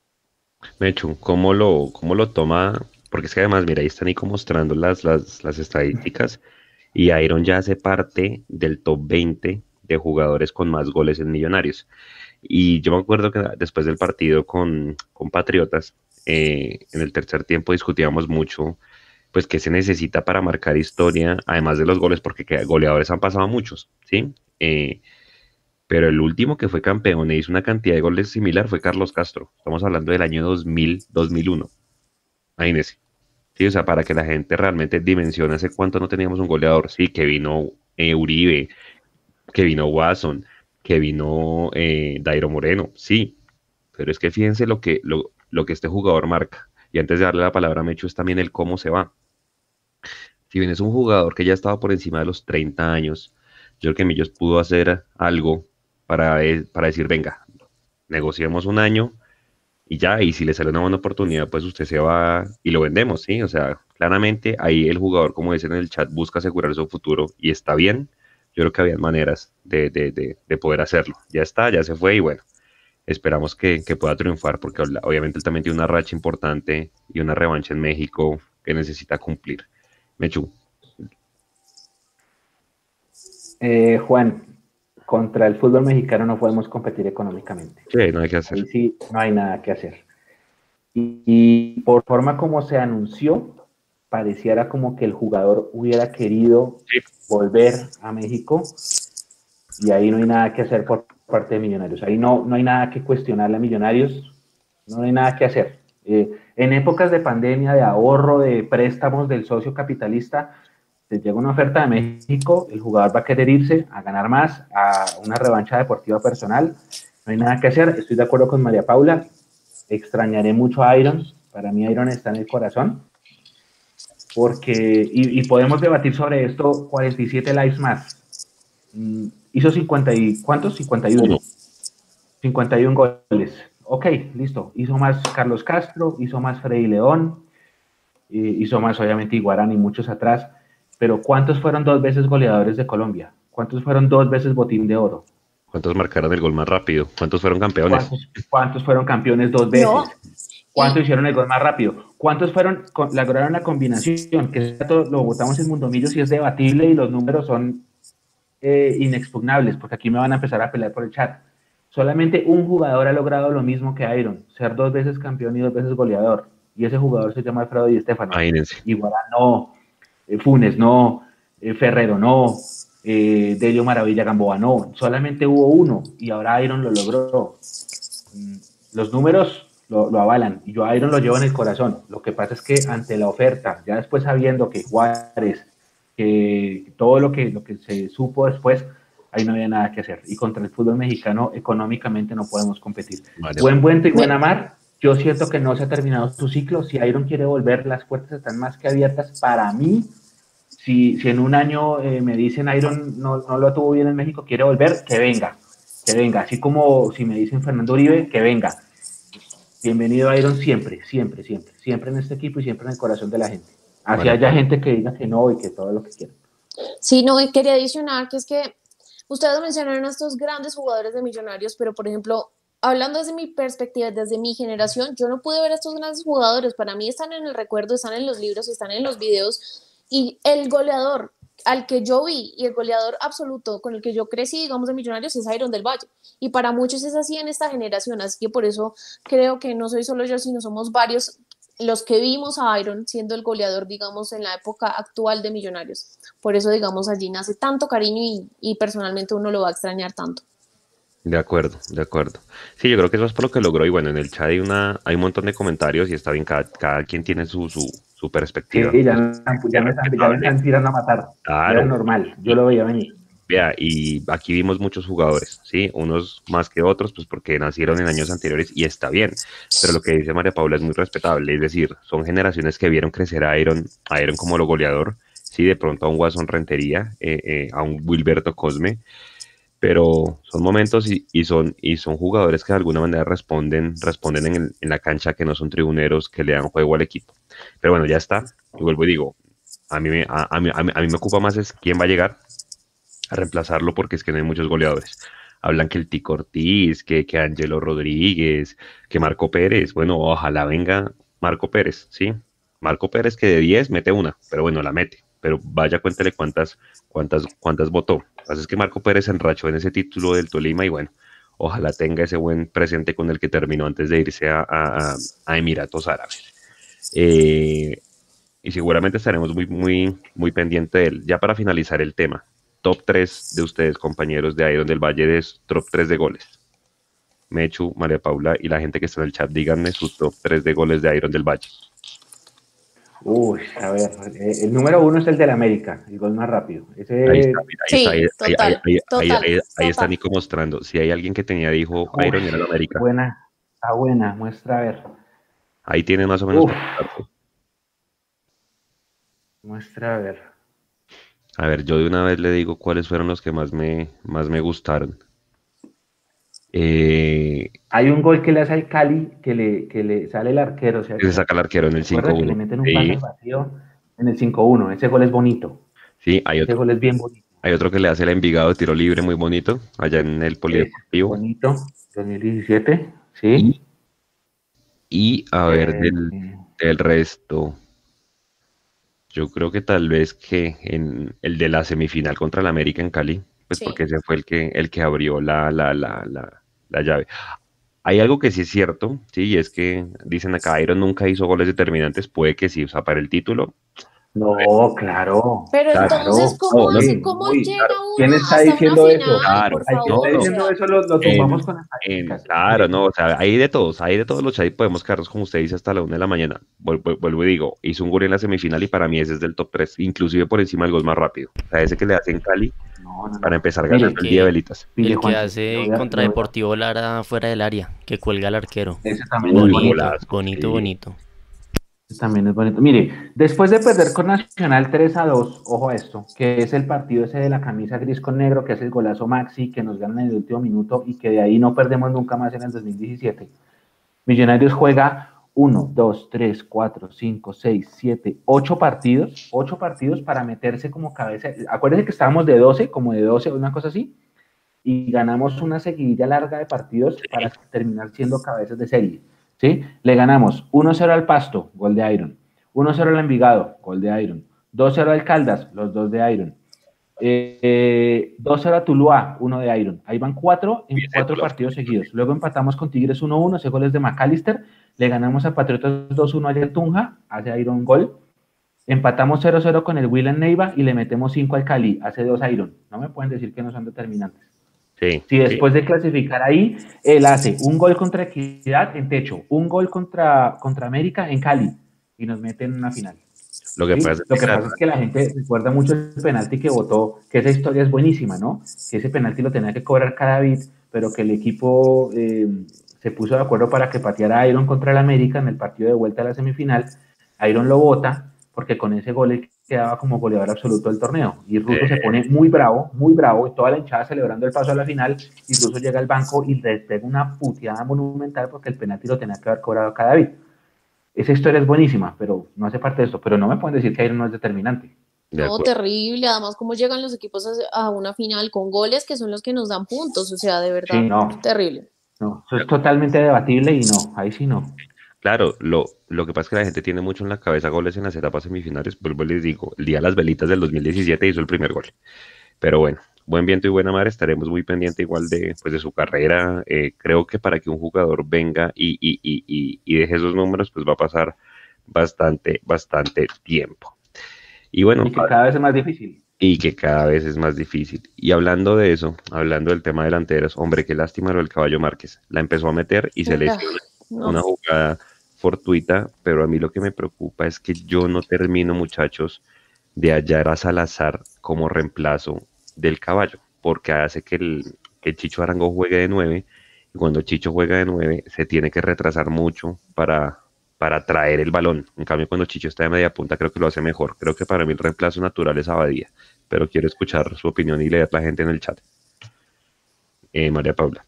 Mechu, ¿cómo lo, cómo lo toma porque es que además, mira, ahí están Nico mostrando las, las, las estadísticas y Iron ya hace parte del top 20 de jugadores con más goles en Millonarios. Y yo me acuerdo que después del partido con, con Patriotas, eh, en el tercer tiempo discutíamos mucho, pues, qué se necesita para marcar historia, además de los goles, porque goleadores han pasado muchos, ¿sí? Eh, pero el último que fue campeón e hizo una cantidad de goles similar fue Carlos Castro. Estamos hablando del año 2000, 2001. Imagínense. Sí, o sea, para que la gente realmente dimensione hace cuánto no teníamos un goleador. Sí, que vino eh, Uribe, que vino Watson, que vino eh, Dairo Moreno, sí. Pero es que fíjense lo que, lo, lo que este jugador marca. Y antes de darle la palabra a Mecho es también el cómo se va. Si bien es un jugador que ya estaba por encima de los 30 años, yo creo que Millos pudo hacer algo para, eh, para decir, venga, negociamos un año, y ya, y si le sale una buena oportunidad, pues usted se va y lo vendemos, ¿sí? O sea, claramente ahí el jugador, como dicen en el chat, busca asegurar su futuro y está bien. Yo creo que había maneras de, de, de, poder hacerlo. Ya está, ya se fue y bueno, esperamos que, que, pueda triunfar porque obviamente él también tiene una racha importante y una revancha en México que necesita cumplir. Mechu. Eh, Juan, contra el fútbol mexicano no podemos competir económicamente. Sí, no hay que hacer. sí, no hay nada que hacer. Y, por forma como se anunció, pareciera como que el jugador hubiera querido volver a México y ahí no hay nada que hacer por parte de Millonarios. Ahí no, no hay nada que cuestionarle a Millonarios, no hay nada que hacer. Eh, en épocas de pandemia, de ahorro, de préstamos del socio capitalista, te llega una oferta de México, el jugador va a querer irse a ganar más, a una revancha deportiva personal. No hay nada que hacer. Estoy de acuerdo con María Paula. Extrañaré mucho a Iron. Para mí Iron está en el corazón. Porque, y, podemos debatir sobre esto 47 likes más. Mm, hizo 50 y, ¿cuántos? 51. 51 goles. Ok, listo. Hizo más Carlos Castro, hizo más Freddy León, hizo más obviamente Iguarán y muchos atrás pero ¿cuántos fueron dos veces goleadores de Colombia? ¿Cuántos fueron dos veces botín de oro? ¿Cuántos marcaron el gol más rápido? ¿Cuántos fueron campeones? ¿Cuántos, fueron campeones dos veces? ¿Cuántos hicieron el gol más rápido? ¿Cuántos fueron, lograron la combinación? Que esto lo votamos en Mundomillos y es debatible y los números son eh, inexpugnables, porque aquí me van a empezar a pelear por el chat. Solamente un jugador ha logrado lo mismo que Iron, ser dos veces campeón y dos veces goleador. Y ese jugador se llama Alfredo Di Stefano. Igual no, eh, Funes no, eh, Ferrero no, eh, Delio Maravilla Gamboa no, solamente hubo uno y ahora Iron lo logró. Mm, los números lo, avalan y yo Iron lo llevo en el corazón. Lo que pasa es que ante la oferta, ya después sabiendo que Juárez que todo lo que, lo que se supo después, ahí no había nada que hacer. Y contra el fútbol mexicano económicamente no podemos competir. Buen Buento y Buena Mar, yo siento que no se ha terminado su ciclo. Si Iron quiere volver, las puertas están más que abiertas para mí. Si, si en un año eh, me dicen Iron no, no lo tuvo bien en México, quiere volver, que venga, que venga. Así como si me dicen Fernando Uribe, que venga. Bienvenido Iron siempre, siempre, siempre. Siempre en este equipo y siempre en el corazón de la gente. Así haya gente que diga que no y que todo lo que quieran. Sí, no, quería adicionar que es que ustedes mencionaron a estos grandes jugadores de millonarios, pero por ejemplo, hablando desde mi perspectiva, desde mi generación, yo no pude ver a estos grandes jugadores. Para mí están en el recuerdo, están en los libros, están en los videos. Y el goleador al que yo vi y el goleador absoluto con el que yo crecí, digamos, de Millonarios es Iron del Valle. Y para muchos es así en esta generación. Así que por eso creo que no soy solo yo, sino somos varios los que vimos a Iron siendo el goleador, digamos, en la época actual de Millonarios. Por eso, digamos, allí nace tanto cariño y, y personalmente uno lo va a extrañar tanto. De acuerdo, de acuerdo. Sí, yo creo que eso es por lo que logró. Y bueno, en el chat hay, una, hay un montón de comentarios y está bien, cada, cada quien tiene su, su, su perspectiva. Sí, ya, ya, me están, tirando a matar. Claro. Era normal, yo lo veía venir. Vea, y aquí vimos muchos jugadores, ¿sí? Unos más que otros, pues porque nacieron en años anteriores y está bien. Pero lo que dice María Paula es muy respetable, es decir, son generaciones que vieron crecer a Iron, a Iron como lo goleador, ¿sí? De pronto a un Guasón Rentería, eh, eh, a un Wilberto Cosme, pero son momentos y, y, son, y son jugadores que de alguna manera responden, responden en, en, la cancha, que no son tribuneros, que le dan juego al equipo. Pero bueno, ya está. Y vuelvo y digo, a mí, a, a, mí, a, a me ocupa más es quién va a llegar a reemplazarlo porque es que no hay muchos goleadores. Hablan que el Tico Ortiz, que, que Angelo Rodríguez, que Marco Pérez. Bueno, ojalá venga Marco Pérez, ¿sí? Marco Pérez que de 10 mete una, pero bueno, la mete. Pero vaya, cuéntele cuántas, cuántas, cuántas votó. Pasa es que Marco Pérez enrachó en ese título del Tolima y bueno, ojalá tenga ese buen presente con el que terminó antes de irse a, Emiratos Árabes. Eh, y seguramente estaremos muy, muy, muy pendiente de él. Ya para finalizar el tema, top 3 de ustedes, compañeros de Iron del Valle, de top 3 de goles. Mechu, María Paula y la gente que está en el chat, díganme su top 3 de goles de Iron del Valle. Uy, a ver, eh, el número uno es el del América, el gol más rápido. Ese... Ahí está, mira, ahí, sí, está, ahí, total, ahí, total, ahí, está Nico mostrando. Si hay alguien que tenía, dijo Uy, Iron era el América. Buena, está buena, muestra a ver. Ahí tiene más o menos. Muestra a ver. A ver, yo de una vez le digo cuáles fueron los que más me, más me gustaron. Eh, Hay un gol que le hace al Cali que le, que le sale el arquero. O sea, se saca el arquero en el 5-1. Le meten un sí. vacío en el 5-1. Ese gol es bonito. Sí, hay otro. Ese gol es bien bonito. Hay otro que le hace el Envigado de tiro libre muy bonito, allá en el Polideportivo. Bonito, 2017, sí. Y, y a ver, eh, del, del resto. Yo creo que tal vez que en el de la semifinal contra el América en Cali, pues sí. porque ese fue el que, el que abrió la, la, la, la, la llave. Hay algo que sí es cierto, sí, y es que dicen acá, Iron nunca hizo goles determinantes, puede que sí, o sea, para el título. No, claro. Pero claro, entonces, ¿cómo, no, hace, cómo muy, llega claro. uno ¿Quién está diciendo eso? final, Claro, por Ay, ¿quién favor? está O diciendo sea, eso? Lo, lo tumbamos con las En- tácticas. claro, no, o sea, hay de todos, hay de todos los chats y podemos quedarnos, como usted dice, hasta la una de la mañana. Vuel- vuel- Vuelvo y digo, hizo un gol en la semifinal y para mí ese es del top 3, inclusive por encima del gol más rápido. O sea, ese que le hace en Cali No, no, no. para empezar ganando el que- día de velitas. El que hace contra Deportivo Lara fuera del área, que cuelga al arquero. Ese también es bonito. golazo, bonito, sí. bonito. Ese También es bonito. Mire, después de perder con Nacional 3 a 2, ojo a esto, que es el partido ese de la camisa gris con negro, que es el golazo Maxi, que nos ganan en el último minuto y que de ahí no perdemos nunca más en el 2017. Millonarios juega 1, 2, 3, 4, 5, 6, 7, 8 partidos, 8 partidos para meterse como cabeza. Acuérdense que estábamos de 12, como de 12, una cosa así, y ganamos una seguidilla larga de partidos para terminar siendo cabezas de serie. ¿sí? Le ganamos 1-0 al Pasto, gol de Iron. 1-0 al Envigado, gol de Iron. 2-0 al Caldas, los dos de Iron. Eh, eh, 2-0 a Tuluá, uno de Iron. Ahí van cuatro en Bien, cuatro Tuluá. partidos seguidos. Luego empatamos con Tigres 1-1, ese gol es de McAllister. Le ganamos a Patriotas 2-1 allá en Tunja, hace Iron gol. Empatamos 0-0 con el Willen Neiva y le metemos 5 al Cali, hace 2 Iron. No me pueden decir que no son determinantes. Sí, Si después de clasificar ahí, él hace un gol contra Equidad en techo, un gol contra, contra América en Cali y nos mete en una final. Lo que, pasa, es que la gente recuerda mucho el penalti que votó, que esa historia es buenísima, ¿no? Que ese penalti lo tenía que cobrar cada bit, pero que el equipo eh, se puso de acuerdo para que pateara a Iron contra el América en el partido de vuelta a la semifinal. Iron lo vota porque con ese gol él quedaba como goleador absoluto del torneo. Y Russo se pone muy bravo, muy bravo, y toda la hinchada celebrando el paso a la final, y Russo llega al banco y le pega una puteada monumental porque el penalti lo tenía que haber cobrado cada vez. Esa historia es buenísima, pero no hace parte de esto. Pero no me pueden decir que Iron no es determinante. no, terrible. Además, cómo llegan los equipos a una final con goles que son los que nos dan puntos. O sea, de verdad, no. terrible. No, eso es totalmente debatible y no, ahí sí no. Claro, lo, lo que pasa es que la gente tiene mucho en la cabeza goles en las etapas semifinales. Vuelvo les digo, el día de las velitas del 2017 hizo el primer gol. Pero bueno, buen viento y buena mar, estaremos muy pendientes igual de, pues, de su carrera. Eh, creo que para que un jugador venga y, y, y, y, deje esos números, pues va a pasar bastante, bastante tiempo. Y bueno, y que cada vez es más difícil. Y que cada vez es más difícil. Y hablando de eso, hablando del tema delanteros, hombre, qué lástima lo del caballo Márquez. La empezó a meter y se lesionó. Una jugada fortuita, pero a mí lo que me preocupa es que yo no termino, muchachos, de hallar a Salazar como reemplazo del caballo, porque hace que el, Chicho Arango juegue de nueve, y cuando Chicho juega de nueve se tiene que retrasar mucho para, para traer el balón. En cambio, cuando Chicho está de media punta, creo que lo hace mejor. Creo que para mí el reemplazo natural es Abadía, pero quiero escuchar su opinión y leer la gente en el chat. Eh, María Paula.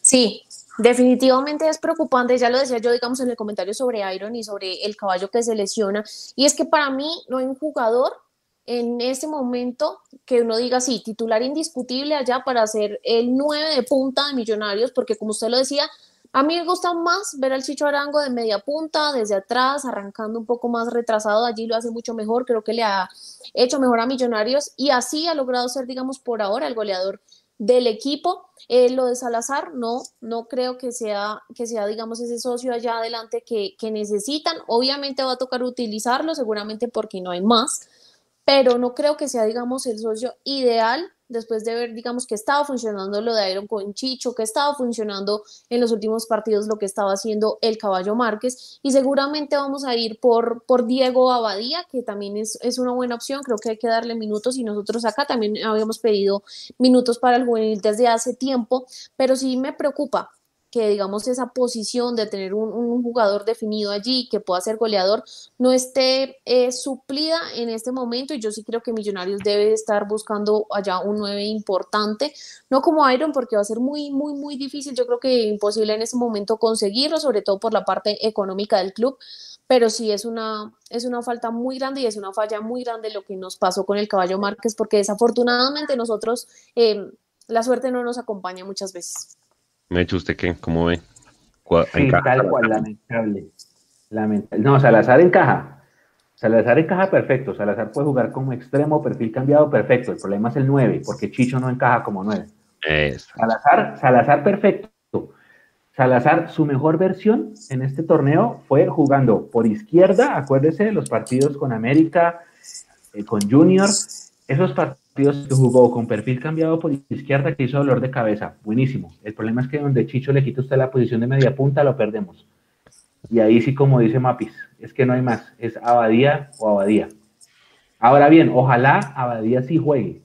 Sí, definitivamente es preocupante, ya lo decía yo, digamos, en el comentario sobre Iron y sobre el caballo que se lesiona, y es que para mí no hay un jugador en ese momento que uno diga, sí, titular indiscutible allá para hacer el 9 de punta de Millonarios, porque como usted lo decía, a mí me gusta más ver al Chicho Arango de media punta, desde atrás, arrancando un poco más retrasado, allí lo hace mucho mejor, creo que le ha hecho mejor a Millonarios y así ha logrado ser, digamos, por ahora el goleador del equipo. Eh, lo de Salazar, no, no creo que sea, que sea, digamos, ese socio allá adelante que, que necesitan. Obviamente va a tocar utilizarlo, seguramente porque no hay más, pero no creo que sea, digamos, el socio ideal después de ver, digamos, que estaba funcionando lo de Iron con Chicho, que estaba funcionando en los últimos partidos lo que estaba haciendo el Caballo Márquez, y seguramente vamos a ir por, por Diego Abadía, que también es, es una buena opción, creo que hay que darle minutos, y nosotros acá también habíamos pedido minutos para el juvenil desde hace tiempo, pero sí me preocupa que digamos esa posición de tener un, jugador definido allí que pueda ser goleador no esté eh, suplida en este momento y yo sí creo que Millonarios debe estar buscando allá un 9 importante, no como Iron porque va a ser muy, muy, muy difícil, yo creo que imposible en ese momento conseguirlo, sobre todo por la parte económica del club, pero sí es una, es una falta muy grande y es una falla muy grande lo que nos pasó con el caballo Márquez porque desafortunadamente nosotros eh, la suerte no nos acompaña muchas veces. ¿Me hecho usted qué? ¿Cómo ve? Sí, tal cual, lamentable. lamentable. No, Salazar encaja. Salazar encaja perfecto. Salazar puede jugar como extremo, perfil cambiado, perfecto. El problema es el 9, porque Chicho no encaja como 9. Salazar, Salazar perfecto. Salazar, su mejor versión en este torneo fue jugando por izquierda, acuérdese de los partidos con América, eh, con Junior, esos partidos jugó con perfil cambiado por izquierda que hizo dolor de cabeza. Buenísimo. El problema es que donde Chicho le quita usted la posición de media punta, lo perdemos. Y ahí sí, como dice Mapis, es que no hay más. Es Abadía o Abadía. Ahora bien, ojalá Abadía sí juegue.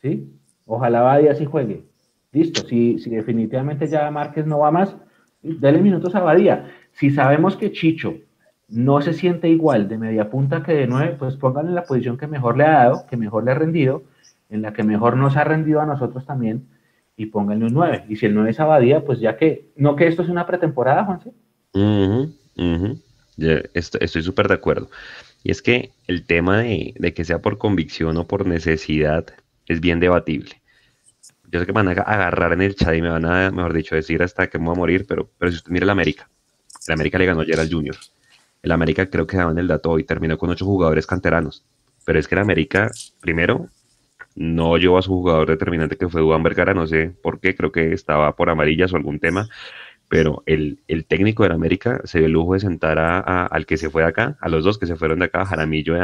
¿Sí? Ojalá Abadía sí juegue. Listo. Si, si definitivamente ya Márquez no va más, dale minutos a Abadía. Si sabemos que Chicho no se siente igual de media punta que de nueve, pues pónganle la posición que mejor le ha dado, que mejor le ha rendido, en la que mejor nos ha rendido a nosotros también, y pónganle un nueve. Y si el nueve es Abadía, pues ya que, no que esto es una pretemporada, Juanse. estoy súper de acuerdo. Y es que el tema de, que sea por convicción o por necesidad es bien debatible. Yo sé que me van a agarrar en el chat y me van a, mejor dicho, decir hasta que me voy a morir, pero, pero si usted mira el América, el América le ganó ayer al Junior el América creo que daban el dato hoy, terminó con ocho jugadores canteranos. Pero es que el América, primero, no llevó a su jugador determinante que fue Duan Vergara, no sé por qué, creo que estaba por amarillas o algún tema, pero el, técnico del América se dio el lujo de sentar a, al que se fue de acá, a los dos que se fueron de acá, a Jaramillo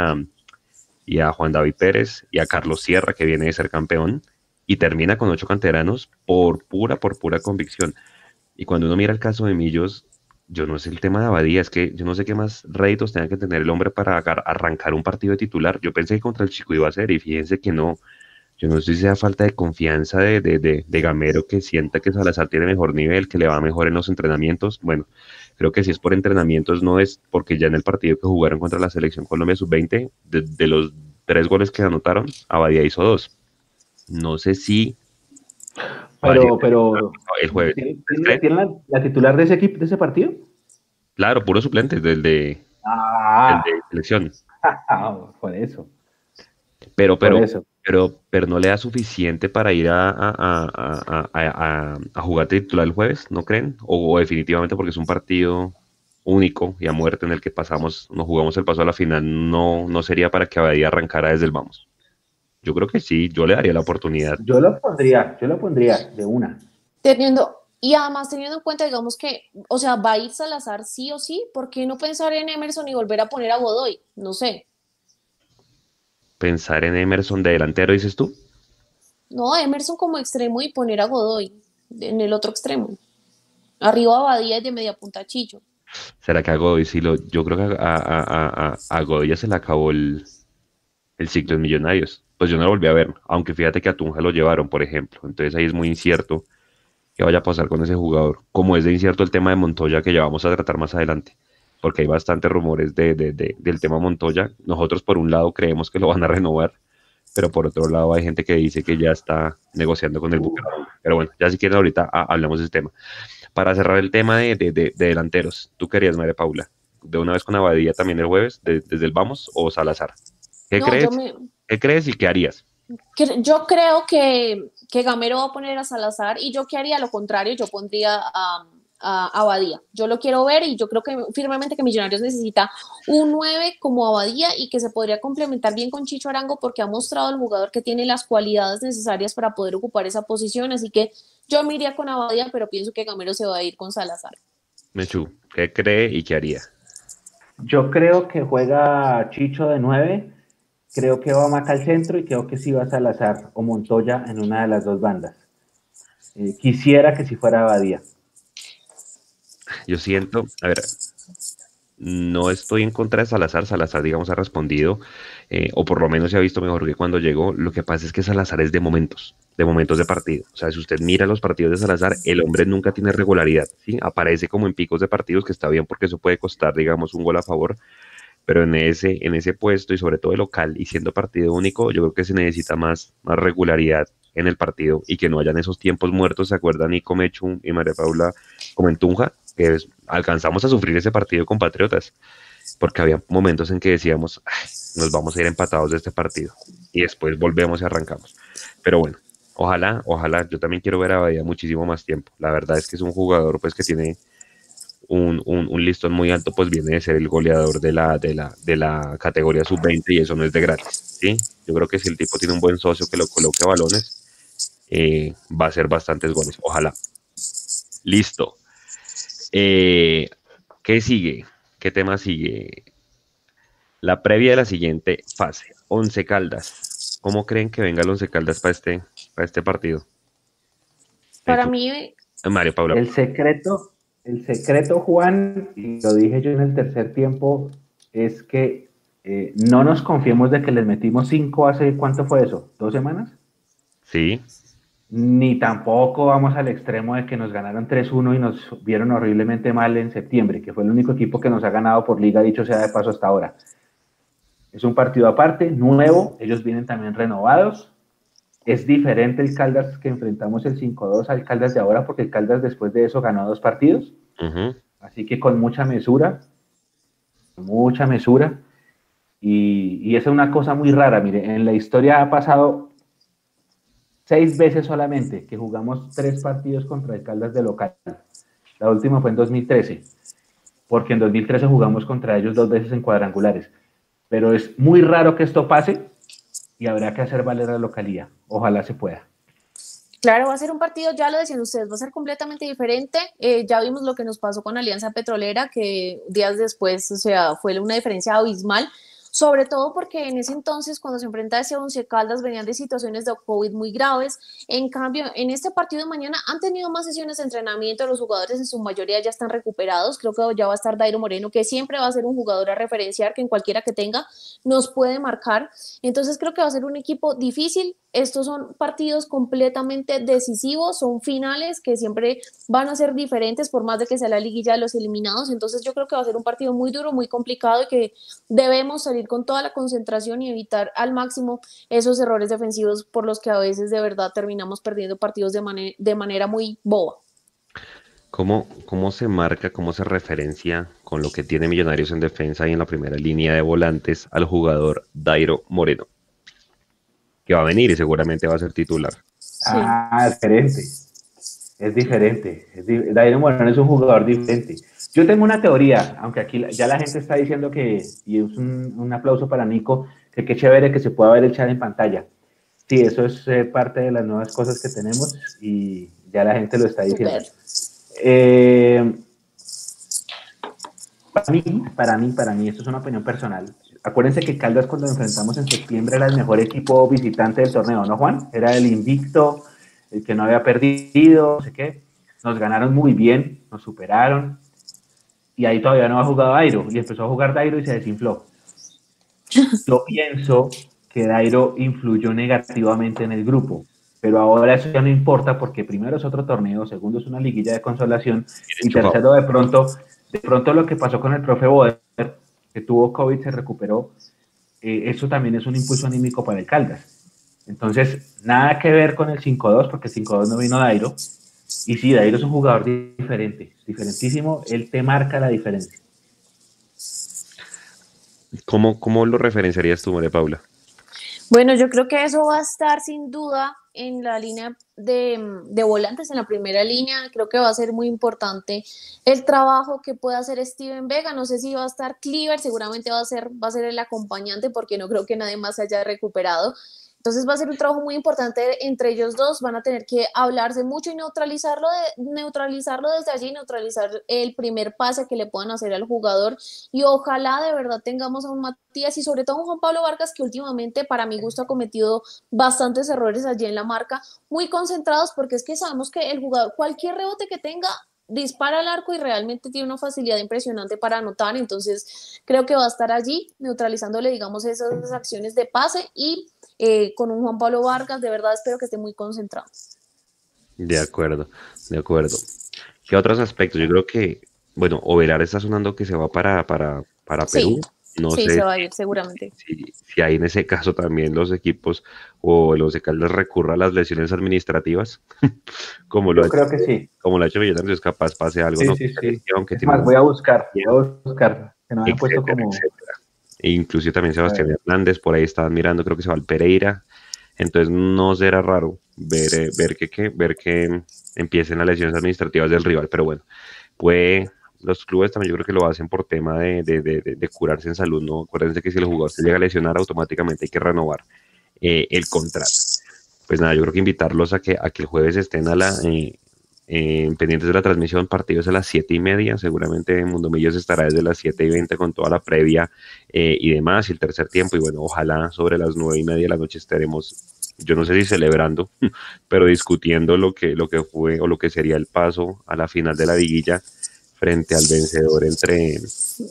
y a, Juan David Pérez y a Carlos Sierra, que viene de ser campeón, y termina con ocho canteranos por pura, por pura convicción. Y cuando uno mira el caso de Millos, yo no sé el tema de Abadía, es que yo no sé qué más réditos tenga que tener el hombre para arrancar un partido de titular. Yo pensé que contra el Chico iba a ser y fíjense que no. Yo no sé si sea falta de confianza de, de, Gamero que sienta que Salazar tiene mejor nivel, que le va mejor en los entrenamientos. Bueno, creo que si es por entrenamientos no es porque ya en el partido que jugaron contra la selección Colombia sub-20, de, los tres goles que anotaron, Abadía hizo dos. No sé si... Pero, pero el jueves. ¿Tiene, la, titular de ese equipo, de ese partido? Claro, puro suplente, del de, ah. de selección. por eso. Pero, pero, pero, pero no le da suficiente para ir a, a, a, a, jugar titular el jueves, ¿no creen? O, definitivamente porque es un partido único y a muerte en el que pasamos, nos jugamos el paso a la final, no, no sería para que Abadía arrancara desde el vamos. Yo creo que sí, yo le daría la oportunidad. Yo lo pondría, yo lo pondría de una. Teniendo, y además teniendo en cuenta, digamos que, o sea, va a ir Salazar sí o sí, ¿por qué no pensar en Emerson y volver a poner a Godoy? No sé. ¿Pensar en Emerson de delantero, dices tú? No, Emerson como extremo y poner a Godoy en el otro extremo. Arriba Abadía y de media punta Chillo. ¿Será que a Godoy sí lo.? Yo creo que a, a Godoy ya se le acabó el, el ciclo de Millonarios pues yo no lo volví a ver, aunque fíjate que a Tunja lo llevaron, por ejemplo, entonces ahí es muy incierto qué vaya a pasar con ese jugador, como es de incierto el tema de Montoya que ya vamos a tratar más adelante, porque hay bastantes rumores de, del tema Montoya, nosotros por un lado creemos que lo van a renovar, pero por otro lado hay gente que dice que ya está negociando con el Bucaramanga, pero bueno, ya si quieren ahorita ah, hablemos de ese tema. Para cerrar el tema de, delanteros, ¿tú querías, María Paula? ¿De una vez con Abadía también el jueves, desde el Vamos o Salazar? ¿Qué crees? ¿Qué crees y qué harías? Yo creo que, que, Gamero va a poner a Salazar y yo que haría lo contrario, yo pondría a, a Abadía. Yo lo quiero ver y yo creo que firmemente que Millonarios necesita un 9 como Abadía y que se podría complementar bien con Chicho Arango porque ha mostrado el jugador que tiene las cualidades necesarias para poder ocupar esa posición. Así que yo me iría con Abadía, pero pienso que Gamero se va a ir con Salazar. Mechu, ¿qué cree y qué haría? Yo creo que juega Chicho de 9 Creo que va Maca al centro y creo que sí va Salazar o Montoya en una de las dos bandas. Eh, quisiera que si fuera Abadía. Yo siento, a ver, no estoy en contra de Salazar. Salazar, digamos, ha respondido, eh, o por lo menos se ha visto mejor que cuando llegó. Lo que pasa es que Salazar es de momentos, de momentos de partido. O sea, si usted mira los partidos de Salazar, el hombre nunca tiene regularidad. Aparece como en picos de partidos, que está bien porque eso puede costar, digamos, un gol a favor pero en ese, en ese puesto y sobre todo de local y siendo partido único, yo creo que se necesita más, más regularidad en el partido y que no hayan esos tiempos muertos, ¿se acuerdan Nico Mechu y María Paula como en? Que alcanzamos a sufrir ese partido con Patriotas, porque había momentos en que decíamos, nos vamos a ir empatados de este partido y después volvemos y arrancamos. Pero bueno, ojalá, ojalá, yo también quiero ver a Bahía muchísimo más tiempo. La verdad es que es un jugador pues que tiene un, un, listón muy alto, pues viene de ser el goleador de la, de la, de la categoría sub-20 y eso no es de gratis. ¿sí? Yo creo que si el tipo tiene un buen socio que lo coloque balones, eh, va a ser bastantes goles. Ojalá. Listo. Eh, ¿Qué sigue? ¿Qué tema sigue? La previa de la siguiente fase. Once Caldas. ¿Cómo creen que venga el Once Caldas para este, para este partido? Para mí... Mario Paula. El secreto, el secreto, Juan, y lo dije yo en el tercer tiempo, es que eh, no nos confiemos de que les metimos cinco hace, ¿cuánto fue eso? ¿Dos semanas? Sí. Ni tampoco vamos al extremo de que nos ganaron 3-1 y nos vieron horriblemente mal en septiembre, que fue el único equipo que nos ha ganado por liga, dicho sea de paso hasta ahora. Es un partido aparte, nuevo, ellos vienen también renovados, es diferente el Caldas que enfrentamos el 5-2 al Caldas de ahora, porque el Caldas después de eso ganó dos partidos. Así que con mucha mesura, mucha mesura. Y, y esa es una cosa muy rara. Mire, en la historia ha pasado seis veces solamente que jugamos tres partidos contra el Caldas de local. La última fue en 2013, porque en 2013 jugamos contra ellos dos veces en cuadrangulares. Pero es muy raro que esto pase y habrá que hacer valer la localía. Ojalá se pueda. Claro, va a ser un partido, ya lo decían ustedes, va a ser completamente diferente. Eh, ya vimos lo que nos pasó con Alianza Petrolera, que días después, o sea, fue una diferencia abismal. Sobre todo porque en ese entonces, cuando se enfrenta a ese Once Caldas, venían de situaciones de COVID muy graves. En cambio, en este partido de mañana han tenido más sesiones de entrenamiento, los jugadores en su mayoría ya están recuperados. Creo que ya va a estar Dairo Moreno, que siempre va a ser un jugador a referenciar, que en cualquiera que tenga nos puede marcar. Entonces, creo que va a ser un equipo difícil. Estos son partidos completamente decisivos, son finales que siempre van a ser diferentes por más de que sea la liguilla de los eliminados. Entonces, yo creo que va a ser un partido muy duro, muy complicado y que debemos salir con toda la concentración y evitar al máximo esos errores defensivos por los que a veces de verdad terminamos perdiendo partidos de, de manera muy boba. ¿Cómo, ¿Cómo se marca, cómo se referencia con lo que tiene Millonarios en defensa y en la primera línea de volantes al jugador Dairo Moreno? Que va a venir y seguramente va a ser titular. Ah, es diferente. Es diferente. Dairo Moreno es un jugador diferente. Yo tengo una teoría, aunque aquí ya la gente está diciendo que, y es un, aplauso para Nico, que qué chévere que se pueda ver el chat en pantalla. Sí, eso es eh, parte de las nuevas cosas que tenemos y ya la gente lo está diciendo. Eh, para mí, para mí, para mí, esto es una opinión personal. Acuérdense que Caldas cuando enfrentamos en septiembre era el mejor equipo visitante del torneo, ¿no, Juan? Era el invicto, el que no había perdido, no sé qué. Nos ganaron muy bien, nos superaron, y ahí todavía no ha jugado Dairo y empezó a jugar Dairo y se desinfló. Yo pienso que Dairo influyó negativamente en el grupo, pero ahora eso ya no importa porque primero es otro torneo, segundo es una liguilla de consolación y tercero de pronto, de pronto lo que pasó con el profe Boder, que tuvo COVID, se recuperó, eh, eso también es un impulso anímico para el Caldas. Entonces, nada que ver con el 5-2, porque el 5-2 no vino Dairo, y sí, Dairo es un jugador diferente, diferentísimo. Él te marca la diferencia. ¿Cómo, cómo lo referenciarías tú, María Paula? Bueno, yo creo que eso va a estar sin duda en la línea de, volantes, en la primera línea. Creo que va a ser muy importante el trabajo que pueda hacer Steven Vega. No sé si va a estar Cleaver, seguramente va a ser, va a ser el acompañante porque no creo que nadie más se haya recuperado. Entonces va a ser un trabajo muy importante entre ellos dos, van a tener que hablarse mucho y neutralizarlo, de, neutralizarlo desde allí, neutralizar el primer pase que le puedan hacer al jugador. Y ojalá de verdad tengamos a un Matías y sobre todo a un Juan Pablo Vargas que últimamente para mi gusto ha cometido bastantes errores allí en la marca, muy concentrados porque es que sabemos que el jugador, cualquier rebote que tenga, dispara al arco y realmente tiene una facilidad impresionante para anotar, entonces creo que va a estar allí neutralizándole, digamos, esas acciones de pase y eh, con un Juan Pablo Vargas, de verdad espero que esté muy concentrado. De acuerdo, de acuerdo. ¿Qué otros aspectos? Yo creo que, bueno, Ovelar está sonando que se va para, para, para Perú. No sí, se va a ir seguramente. Si, hay en ese caso también los equipos o los de Caldas recurra a las lesiones administrativas, como lo Yo creo que sí. Como lo ha hecho Millonarios, capaz pase algo. Sí, sí, sí. más, voy a buscar, voy a buscar, que no puesto como... E inclusive también Sebastián Hernández, por ahí estaban mirando, creo que se va al Pereira. Entonces no será raro ver, eh, ver, que, ver que empiecen las lesiones administrativas del rival, pero bueno, pues los clubes también yo creo que lo hacen por tema de, de, de, curarse en salud, ¿no? Acuérdense que si el jugador se llega a lesionar, automáticamente hay que renovar eh, el contrato. Pues nada, yo creo que invitarlos a que, a que el jueves estén a la, eh, pendientes de la transmisión, partidos a las 7 y media, seguramente Mundo Millos estará desde las 7 y 20 con toda la previa eh, y demás, y el tercer tiempo, y bueno, ojalá sobre las 9 y media de la noche estaremos, yo no sé si celebrando, pero discutiendo lo que, lo que fue o lo que sería el paso a la final de la liguilla frente al vencedor entre,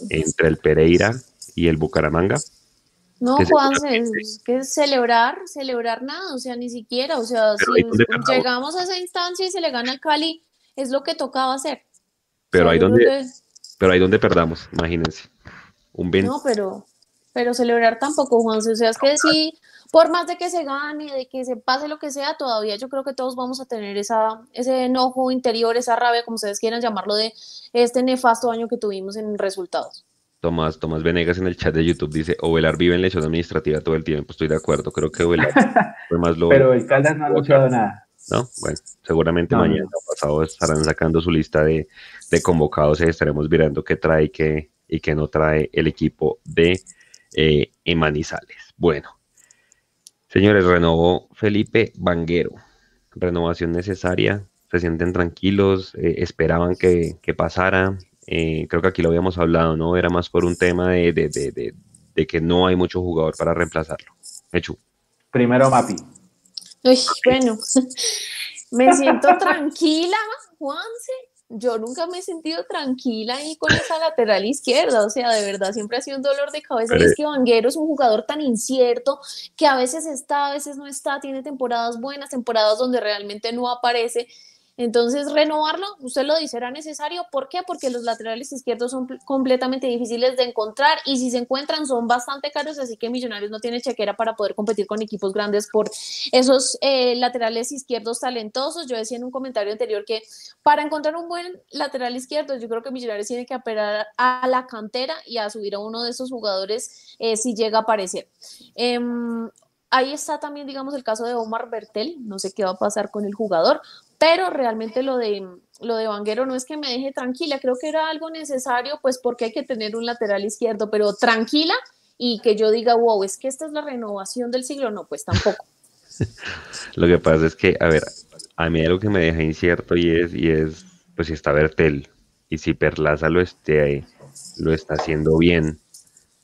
entre el Pereira y el Bucaramanga. No, Juan, es que celebrar, celebrar nada, o sea, ni siquiera, o sea, si llegamos a esa instancia y se le gana al Cali, es lo que tocaba hacer. Pero ahí donde, pero ahí donde perdamos, imagínense. Un 20. No, pero, pero celebrar tampoco, Juan, o sea, es que sí, por más de que se gane, de que se pase lo que sea, todavía yo creo que todos vamos a tener esa, ese enojo interior, esa rabia, como ustedes quieran llamarlo, de este nefasto año que tuvimos en resultados. Tomás, Tomás Venegas en el chat de YouTube dice, Ovelar vive en lesión administrativa todo el tiempo. Estoy de acuerdo, creo que Ovelar fue más lo... Pero el Caldas no ha luchado nada. No, bueno, seguramente mañana o pasado estarán sacando su lista de, convocados y estaremos mirando qué trae y qué, y qué no trae el equipo de eh, Emanizales. Bueno, señores, renovó Felipe Vanguero. Renovación necesaria, se sienten tranquilos, eh, esperaban que, que pasara, eh, creo que aquí lo habíamos hablado, ¿no? Era más por un tema de, de que no hay mucho jugador para reemplazarlo. Hecho. Primero Mapi. Uy, bueno, me siento tranquila, Juanse. Yo nunca me he sentido tranquila ahí con esa lateral izquierda, o sea, de verdad siempre ha sido un dolor de cabeza. Y es que Vanguero es un jugador tan incierto que a veces está, a veces no está, tiene temporadas buenas, temporadas donde realmente no aparece. Entonces, renovarlo, usted lo dice, era necesario. ¿Por qué? Porque los laterales izquierdos son completamente difíciles de encontrar y si se encuentran son bastante caros, así que Millonarios no tiene chequera para poder competir con equipos grandes por esos eh, laterales izquierdos talentosos. Yo decía en un comentario anterior que para encontrar un buen lateral izquierdo, yo creo que Millonarios tiene que apelar a la cantera y a subir a uno de esos jugadores eh, si llega a aparecer. Em, ahí está también, digamos, el caso de Omar Bertel. No sé qué va a pasar con el jugador, pero realmente lo de, lo de Vanguero no es que me deje tranquila, creo que era algo necesario, pues porque hay que tener un lateral izquierdo, pero tranquila y que yo diga, wow, es que esta es la renovación del siglo, no, pues tampoco. lo que pasa es que, a ver, a mí algo que me deja incierto y es, y es pues si está Bertel y si Perlaza lo, esté, lo está haciendo bien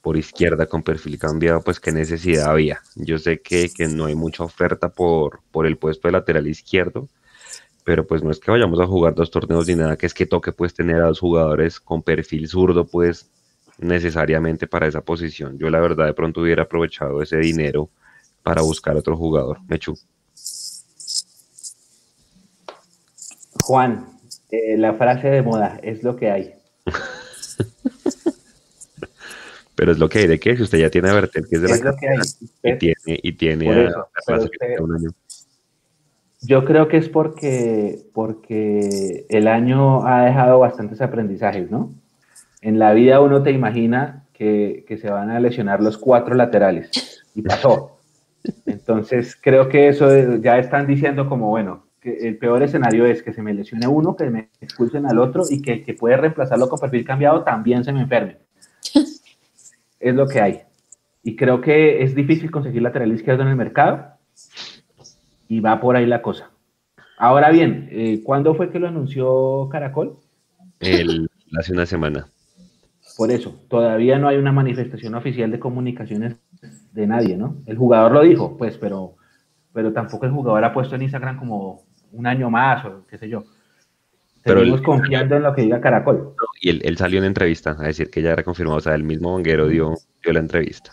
por izquierda con perfil cambiado, pues qué necesidad había. Yo sé que, que no hay mucha oferta por, por el puesto de lateral izquierdo, pero pues no es que vayamos a jugar dos torneos ni nada, que es que toque pues tener a dos jugadores con perfil zurdo pues necesariamente para esa posición. Yo la verdad de pronto hubiera aprovechado ese dinero para buscar otro jugador. Mechu. Juan, eh, la frase de moda es lo que hay. Pero es lo que hay de qué, si usted ya tiene a Bertel, que es de la lo que hay. y tiene, y tiene a, un año. Yo creo que es porque, porque el año ha dejado bastantes aprendizajes, ¿no? En la vida uno te imagina que, se van a lesionar los cuatro laterales y pasó. Entonces creo que eso ya están diciendo como, bueno, que el peor escenario es que se me lesione uno, que me expulsen al otro y que el que puede reemplazarlo con perfil cambiado también se me enferme. Es lo que hay. Y creo que es difícil conseguir lateral izquierdo en el mercado y va por ahí la cosa. Ahora bien, eh, ¿cuándo fue que lo anunció Caracol? El, hace una semana. Por eso, todavía no hay una manifestación oficial de comunicaciones de nadie, ¿no? El jugador lo dijo, pues, pero, pero tampoco el jugador ha puesto en Instagram como un año más o qué sé yo. Seguimos confiando en lo que diga Caracol. Y él, salió en entrevista a decir que ya era confirmado, o sea, el mismo Vanguero dio, dio la entrevista.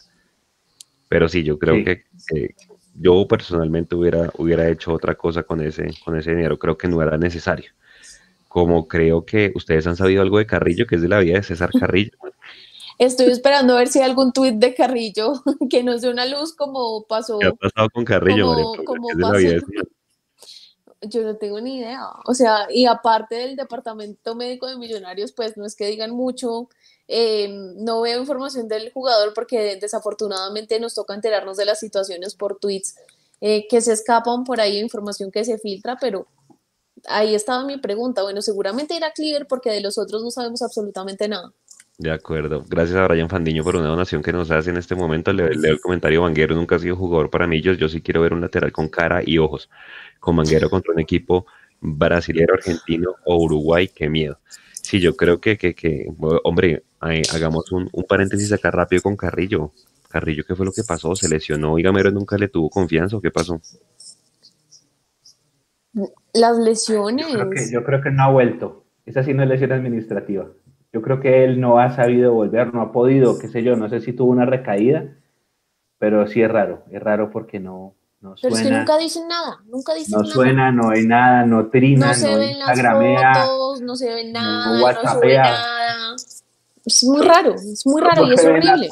Pero sí, yo creo que, yo personalmente hubiera, hubiera hecho otra cosa con ese, con ese dinero, creo que no era necesario. Como creo que ustedes han sabido algo de Carrillo, que es de la vida de César Carrillo. Estoy esperando a ver si hay algún tuit de Carrillo que nos dé una luz como pasó. ¿Qué ha pasado con Carrillo? Como, yo no tengo ni idea. O sea, y aparte del departamento médico de millonarios, pues no es que digan mucho eh, no veo información del jugador porque desafortunadamente nos toca enterarnos de las situaciones por tweets eh, que se escapan por ahí, información que se filtra, pero ahí estaba mi pregunta. Bueno, seguramente irá Cleaver porque de los otros no sabemos absolutamente nada. De acuerdo. Gracias a Brian Fandiño por una donación que nos hace en este momento. Le leo el comentario. Vanguero nunca ha sido jugador para mí. Yo, sí quiero ver un lateral con cara y ojos. Con Vanguero contra un equipo brasilero, argentino o Uruguay. Qué miedo. Sí, yo creo que, que, que hombre, hagamos un, paréntesis acá rápido con Carrillo. Carrillo, ¿qué fue lo que pasó? ¿Se lesionó y Gamero nunca le tuvo confianza o qué pasó? Las lesiones. Yo creo que, no ha vuelto. Esa sí no es lesión administrativa. Yo creo que él no ha sabido volver, no ha podido, qué sé yo, no sé si tuvo una recaída, pero sí es raro, es raro porque no, no Pero es que nunca dicen nada, nunca dicen no nada. No suena, no hay nada, no trina, no, se ven las fotos, no se ve nada, no, no sube nada. Es muy raro, es muy raro y es horrible.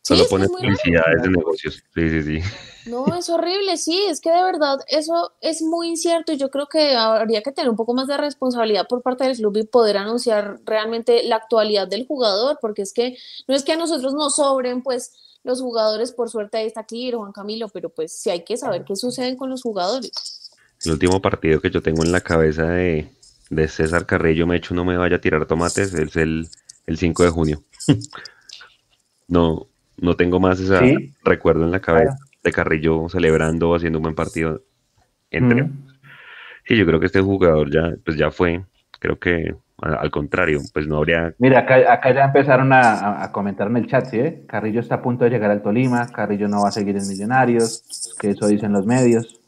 Solo pones publicidades de negocios. Sí, sí, sí. No, es horrible, sí, es que de verdad eso es muy incierto y yo creo que habría que tener un poco más de responsabilidad por parte del club y poder anunciar realmente la actualidad del jugador, porque es que no es que a nosotros nos sobren pues los jugadores, por suerte ahí está aquí Juan Camilo, pero pues sí hay que saber qué sucede con los jugadores. El último partido que yo tengo en la cabeza de, de César Carrillo, me hecho no me vaya a tirar tomates, es el el 5 de junio. no, no tengo más ese recuerdo en la cabeza de Carrillo celebrando, haciendo un buen partido. Entre. Sí, yo creo que este jugador ya, pues ya fue. Creo que al, contrario, pues no habría... Mira, acá, acá ya empezaron a, a, comentar en el chat, ¿sí? Carrillo está a punto de llegar al Tolima, Carrillo no va a seguir en Millonarios, que eso dicen los medios.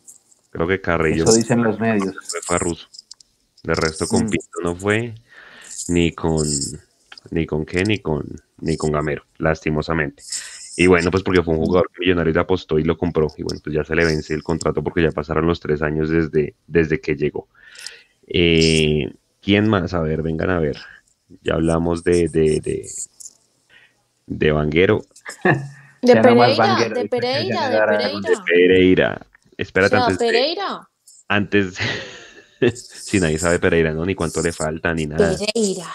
Creo que Carrillo... Eso dicen los medios. Fue ruso. De resto con mm. Pinto no fue, ni con... Ni con qué, ni con, ni con Gamero, lastimosamente. Y bueno, pues porque fue un jugador que Millonarios apostó y lo compró. Y bueno, pues ya se le vence el contrato porque ya pasaron los tres años desde, desde que llegó. Eh, ¿Quién más? A ver, vengan a ver. Ya hablamos de, de, de, de Vanguero. De Pereira, de Pereira, de Pereira. De Pereira. Espérate, antes. Pereira. antes, si nadie sabe Pereira, ¿no? Ni cuánto le falta, ni nada. Pereira.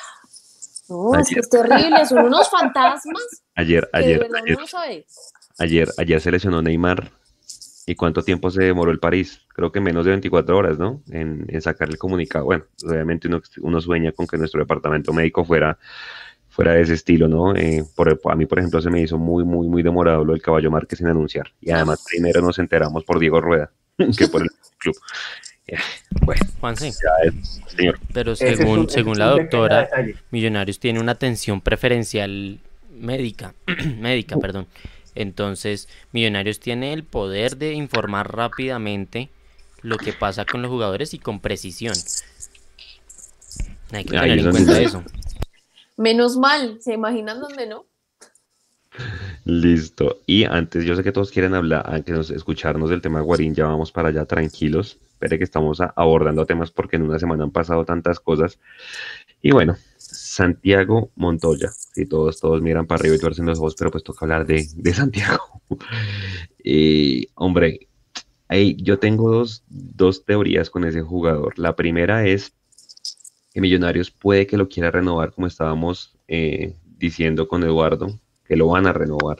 No, es que es terrible, son unos fantasmas. Ayer, ayer, ayer, ayer, se lesionó Neymar. ¿Y cuánto tiempo se demoró el París? Creo que menos de 24 horas, ¿no? En, sacar el comunicado. Bueno, obviamente uno, sueña con que nuestro departamento médico fuera, fuera de ese estilo, ¿no? Eh, por, a mí, por ejemplo, se me hizo muy, muy, muy demorado lo del caballo Márquez sin anunciar. Y además, primero nos enteramos por Diego Rueda, que por el club. Bueno, Juan, sí. Pero según, según la doctora, Millonarios tiene una atención preferencial médica, médica, perdón. Entonces, Millonarios tiene el poder de informar rápidamente lo que pasa con los jugadores y con precisión. Hay que tener en cuenta eso. Menos mal, ¿se imaginan dónde no? Listo. Y antes, yo sé que todos quieren hablar, antes de escucharnos del tema Guarín, ya vamos para allá tranquilos. Espere que estamos abordando temas porque en una semana han pasado tantas cosas. Y bueno, Santiago Montoya. Si todos, todos miran para arriba y tuercen los ojos, pero pues toca hablar de, Santiago. y, hombre, ahí yo tengo dos, dos teorías con ese jugador. La primera es que Millonarios puede que lo quiera renovar, como estábamos eh, diciendo con Eduardo, que lo van a renovar,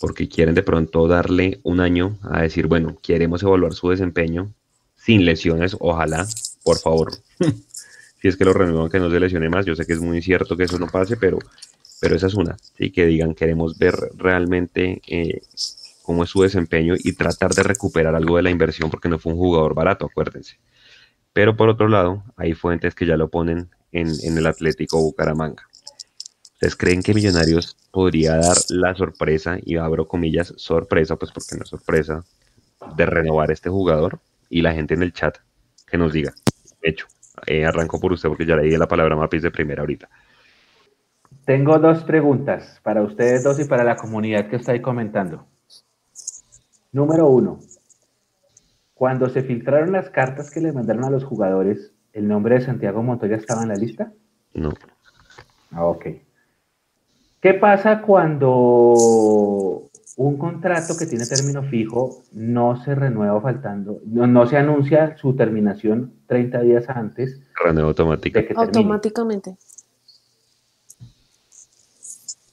porque quieren de pronto darle un año a decir, bueno, queremos evaluar su desempeño sin lesiones, ojalá, por favor. si es que lo renuevan, que no se lesione más. Yo sé que es muy cierto que eso no pase, pero, pero esa es una. ¿sí? Que digan, queremos ver realmente eh, cómo es su desempeño y tratar de recuperar algo de la inversión, porque no fue un jugador barato, acuérdense. Pero por otro lado, hay fuentes que ya lo ponen en, en el Atlético Bucaramanga. ¿Ustedes creen que Millonarios podría dar la sorpresa, y abro comillas, sorpresa, pues porque no es sorpresa, de renovar este jugador? Y la gente en el chat que nos diga, hecho, eh, arranco por usted porque ya le di la palabra Mapis de primera ahorita. Tengo dos preguntas para ustedes dos y para la comunidad que está ahí comentando. Número uno, cuando se filtraron las cartas que le mandaron a los jugadores, ¿el nombre de Santiago Montoya estaba en la lista? No. Ah, ok. ¿Qué pasa cuando un contrato que tiene término fijo no se renueva faltando, no, se anuncia su terminación 30 días antes? Renueva automáticamente. Automáticamente.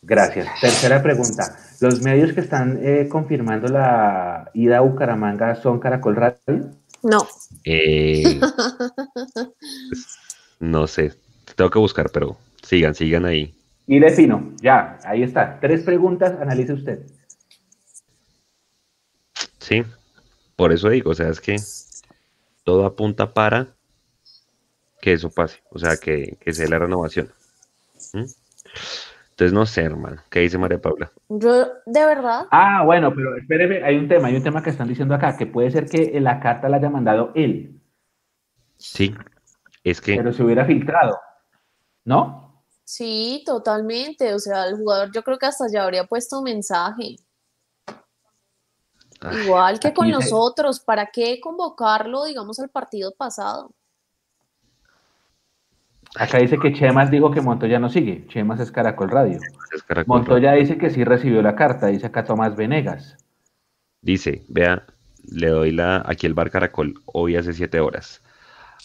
Gracias. Tercera pregunta. ¿Los medios que están eh, confirmando la ida a Bucaramanga son Caracol Radio? No. Eh, no sé. Tengo que buscar, pero sigan, sigan ahí. Y le fino, ya, ahí está. Tres preguntas, analice usted. Sí, por eso digo, o sea, es que todo apunta para que eso pase, o sea, que, que sea la renovación. ¿Mm? Entonces, no sé, hermano, ¿qué dice María Paula? Yo, de verdad. Ah, bueno, pero espéreme, hay un tema, hay un tema que están diciendo acá, que puede ser que la carta la haya mandado él. Sí, es que... Pero se hubiera filtrado, ¿no? Sí, totalmente. O sea, el jugador yo creo que hasta ya habría puesto un mensaje. Igual que con nosotros, ¿para qué convocarlo, digamos, al partido pasado? Acá dice que Chemas dijo que Montoya no sigue. Chemas es Caracol Radio. Montoya dice que sí recibió la carta, dice acá Tomás Venegas. Dice, vea, le doy la aquí el bar Caracol, hoy hace siete horas.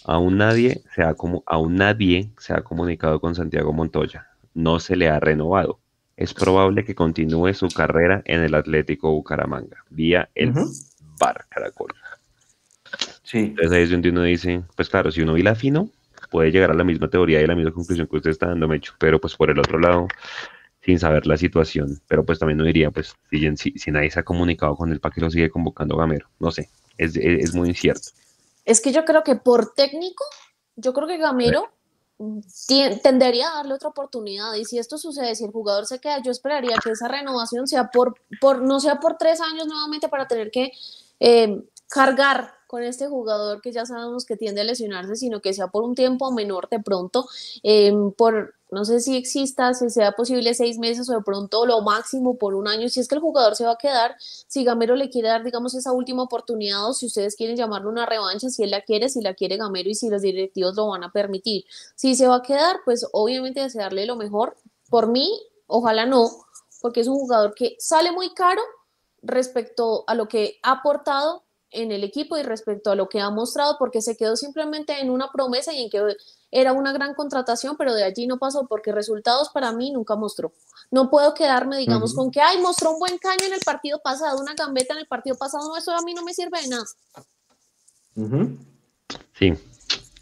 Aún nadie, se ha, aún nadie se ha comunicado con Santiago Montoya. No se le ha renovado. Es probable que continúe su carrera en el Atlético Bucaramanga, vía el Bar Caracol. Sí. Entonces ahí es donde uno dice, pues claro, si uno la fino, puede llegar a la misma teoría y a la misma conclusión que usted está dando, Mecho, pero pues por el otro lado, sin saber la situación, pero pues también no diría, pues si, si, nadie se ha comunicado con él, ¿para que lo sigue convocando Gamero? No sé, es, es muy incierto. Es que yo creo que por técnico, yo creo que Gamero tendería a darle otra oportunidad. Y si esto sucede, si el jugador se queda, yo esperaría que esa renovación sea por, por no sea por tres años nuevamente para tener que eh, cargar con este jugador que ya sabemos que tiende a lesionarse, sino que sea por un tiempo menor de pronto, eh, por no sé si exista, si sea posible seis meses o de pronto lo máximo por un año, si es que el jugador se va a quedar, si Gamero le quiere dar, digamos, esa última oportunidad o si ustedes quieren llamarlo una revancha, si él la quiere, si la quiere Gamero y si los directivos lo van a permitir. Si se va a quedar, pues obviamente desearle lo mejor. Por mí, ojalá no, porque es un jugador que sale muy caro respecto a lo que ha aportado en el equipo y respecto a lo que ha mostrado, porque se quedó simplemente en una promesa y en que era una gran contratación, pero de allí no pasó porque resultados para mí nunca mostró. No puedo quedarme, digamos, con que, ay, mostró un buen caño en el partido pasado, una gambeta en el partido pasado, no, eso a mí no me sirve de nada. Sí,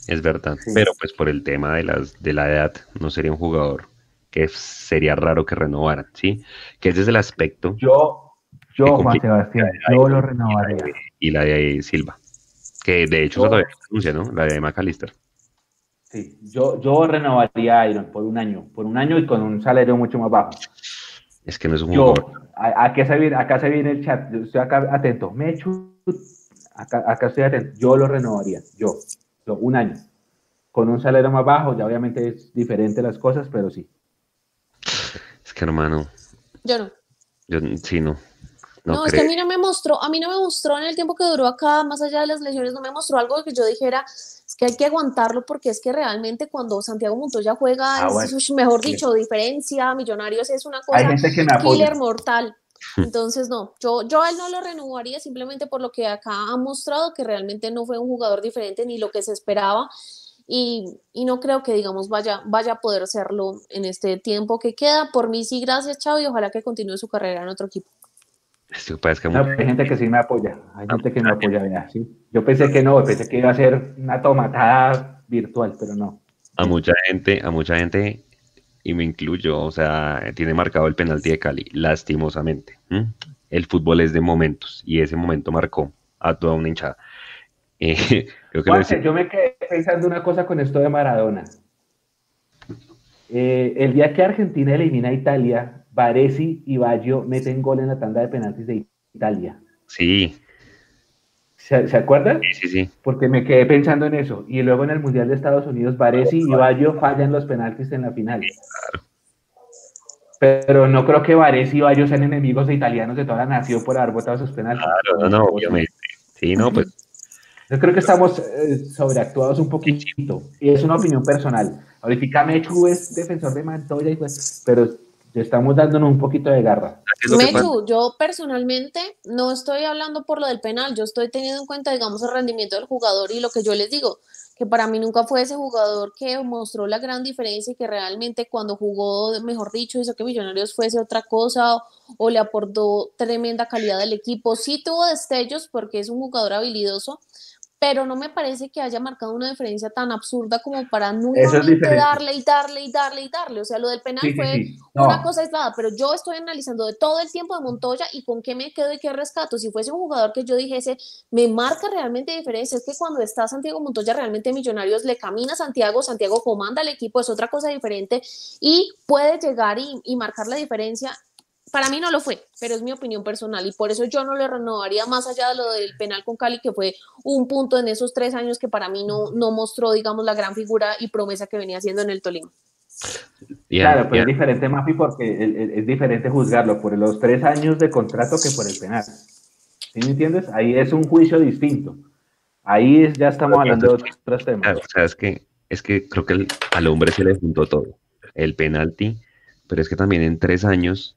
es verdad, pero pues por el tema de, las, de la edad, no sería un jugador que sería raro que renovara, ¿sí? Que ese es el aspecto. Yo, yo, Juan Sebastián, yo lo renovaría. Y la de Silva, que de hecho todavía se anuncia, ¿no? La de McAllister. Sí, yo, yo renovaría a Iron por un año, por un año y con un salario mucho más bajo. Es que no es un jugador. acá, se viene, acá se viene el chat, yo estoy acá atento. Me acá, acá estoy atento. Yo lo renovaría, yo, yo, un año. Con un salario más bajo, ya obviamente es diferente las cosas, pero sí. Es que hermano. Yo no. Yo sí, no. No, es que a mí no me mostró, a mí no me mostró en el tiempo que duró acá, más allá de las lesiones, no me mostró algo que yo dijera, es que hay que aguantarlo porque es que realmente cuando Santiago Montoya juega, ah, es, mejor dicho, diferencia, Millonarios es una cosa killer mortal. Entonces, no, yo, yo a él no lo renovaría simplemente por lo que acá ha mostrado, que realmente no fue un jugador diferente ni lo que se esperaba. Y, y, no creo que, digamos, vaya, vaya a poder serlo en este tiempo que queda. Por mí sí, gracias, Chavo, y ojalá que continúe su carrera en otro equipo hay gente que sí me apoya, hay gente que me apoya, ¿sí? Yo pensé que no, pensé que iba a ser una tomatada virtual, pero no. A mucha gente, a mucha gente, y me incluyo, o sea, tiene marcado el penalti de Cali, lastimosamente. El fútbol es de momentos, y ese momento marcó a toda una hinchada. Eh, yo me quedé pensando una cosa con esto de Maradona. Eh, el día que Argentina elimina a Italia, Varesi y Baggio meten gol en la tanda de penaltis de Italia. Sí. ¿Se, acuerdan? Sí, sí, sí. Porque me quedé pensando en eso. Y luego en el Mundial de Estados Unidos, Varesi y Baggio fallan los penaltis en la final. Pero no creo que Varesi y Baggio sean enemigos de italianos de toda la nación por haber votado esos penaltis. Claro, no, no, obviamente. Sí, no, pues. Yo creo que estamos eh, sobreactuados un poquito. Y es una opinión personal. Ahorita Mechu es defensor de Mantoya, y pues, pero estamos dándonos un poquito de garra. Mechu, yo personalmente no estoy hablando por lo del penal, yo estoy teniendo en cuenta, digamos, el rendimiento del jugador y lo que yo les digo, que para mí nunca fue ese jugador que mostró la gran diferencia y que realmente cuando jugó, mejor dicho, hizo que Millonarios fuese otra cosa o, o le aportó tremenda calidad al equipo. Sí tuvo destellos porque es un jugador habilidoso, pero no me parece que haya marcado una diferencia tan absurda como para nunca darle y darle y darle y darle. O sea, lo del penal fue una cosa aislada, pero yo estoy analizando de todo el tiempo de Montoya y con qué me quedo y qué rescato. Si fuese un jugador que yo dijese, me marca realmente diferencia, es que cuando está Santiago Montoya realmente Millonarios le camina a Santiago, Santiago comanda al equipo, es otra cosa diferente y puede llegar y, y marcar la diferencia para mí no lo fue, pero es mi opinión personal y por eso yo no le renovaría más allá de lo del penal con Cali, que fue un punto en esos tres años que para mí no, no mostró, digamos, la gran figura y promesa que venía haciendo en el Tolima. claro, pero es diferente, Mafi, porque es, diferente juzgarlo por los tres años de contrato que por el penal. ¿Sí me entiendes? Ahí es un juicio distinto. Ahí ya estamos hablando de otros temas. o sea, es que, es que creo que al hombre se le juntó todo. El penalti, pero es que también en tres años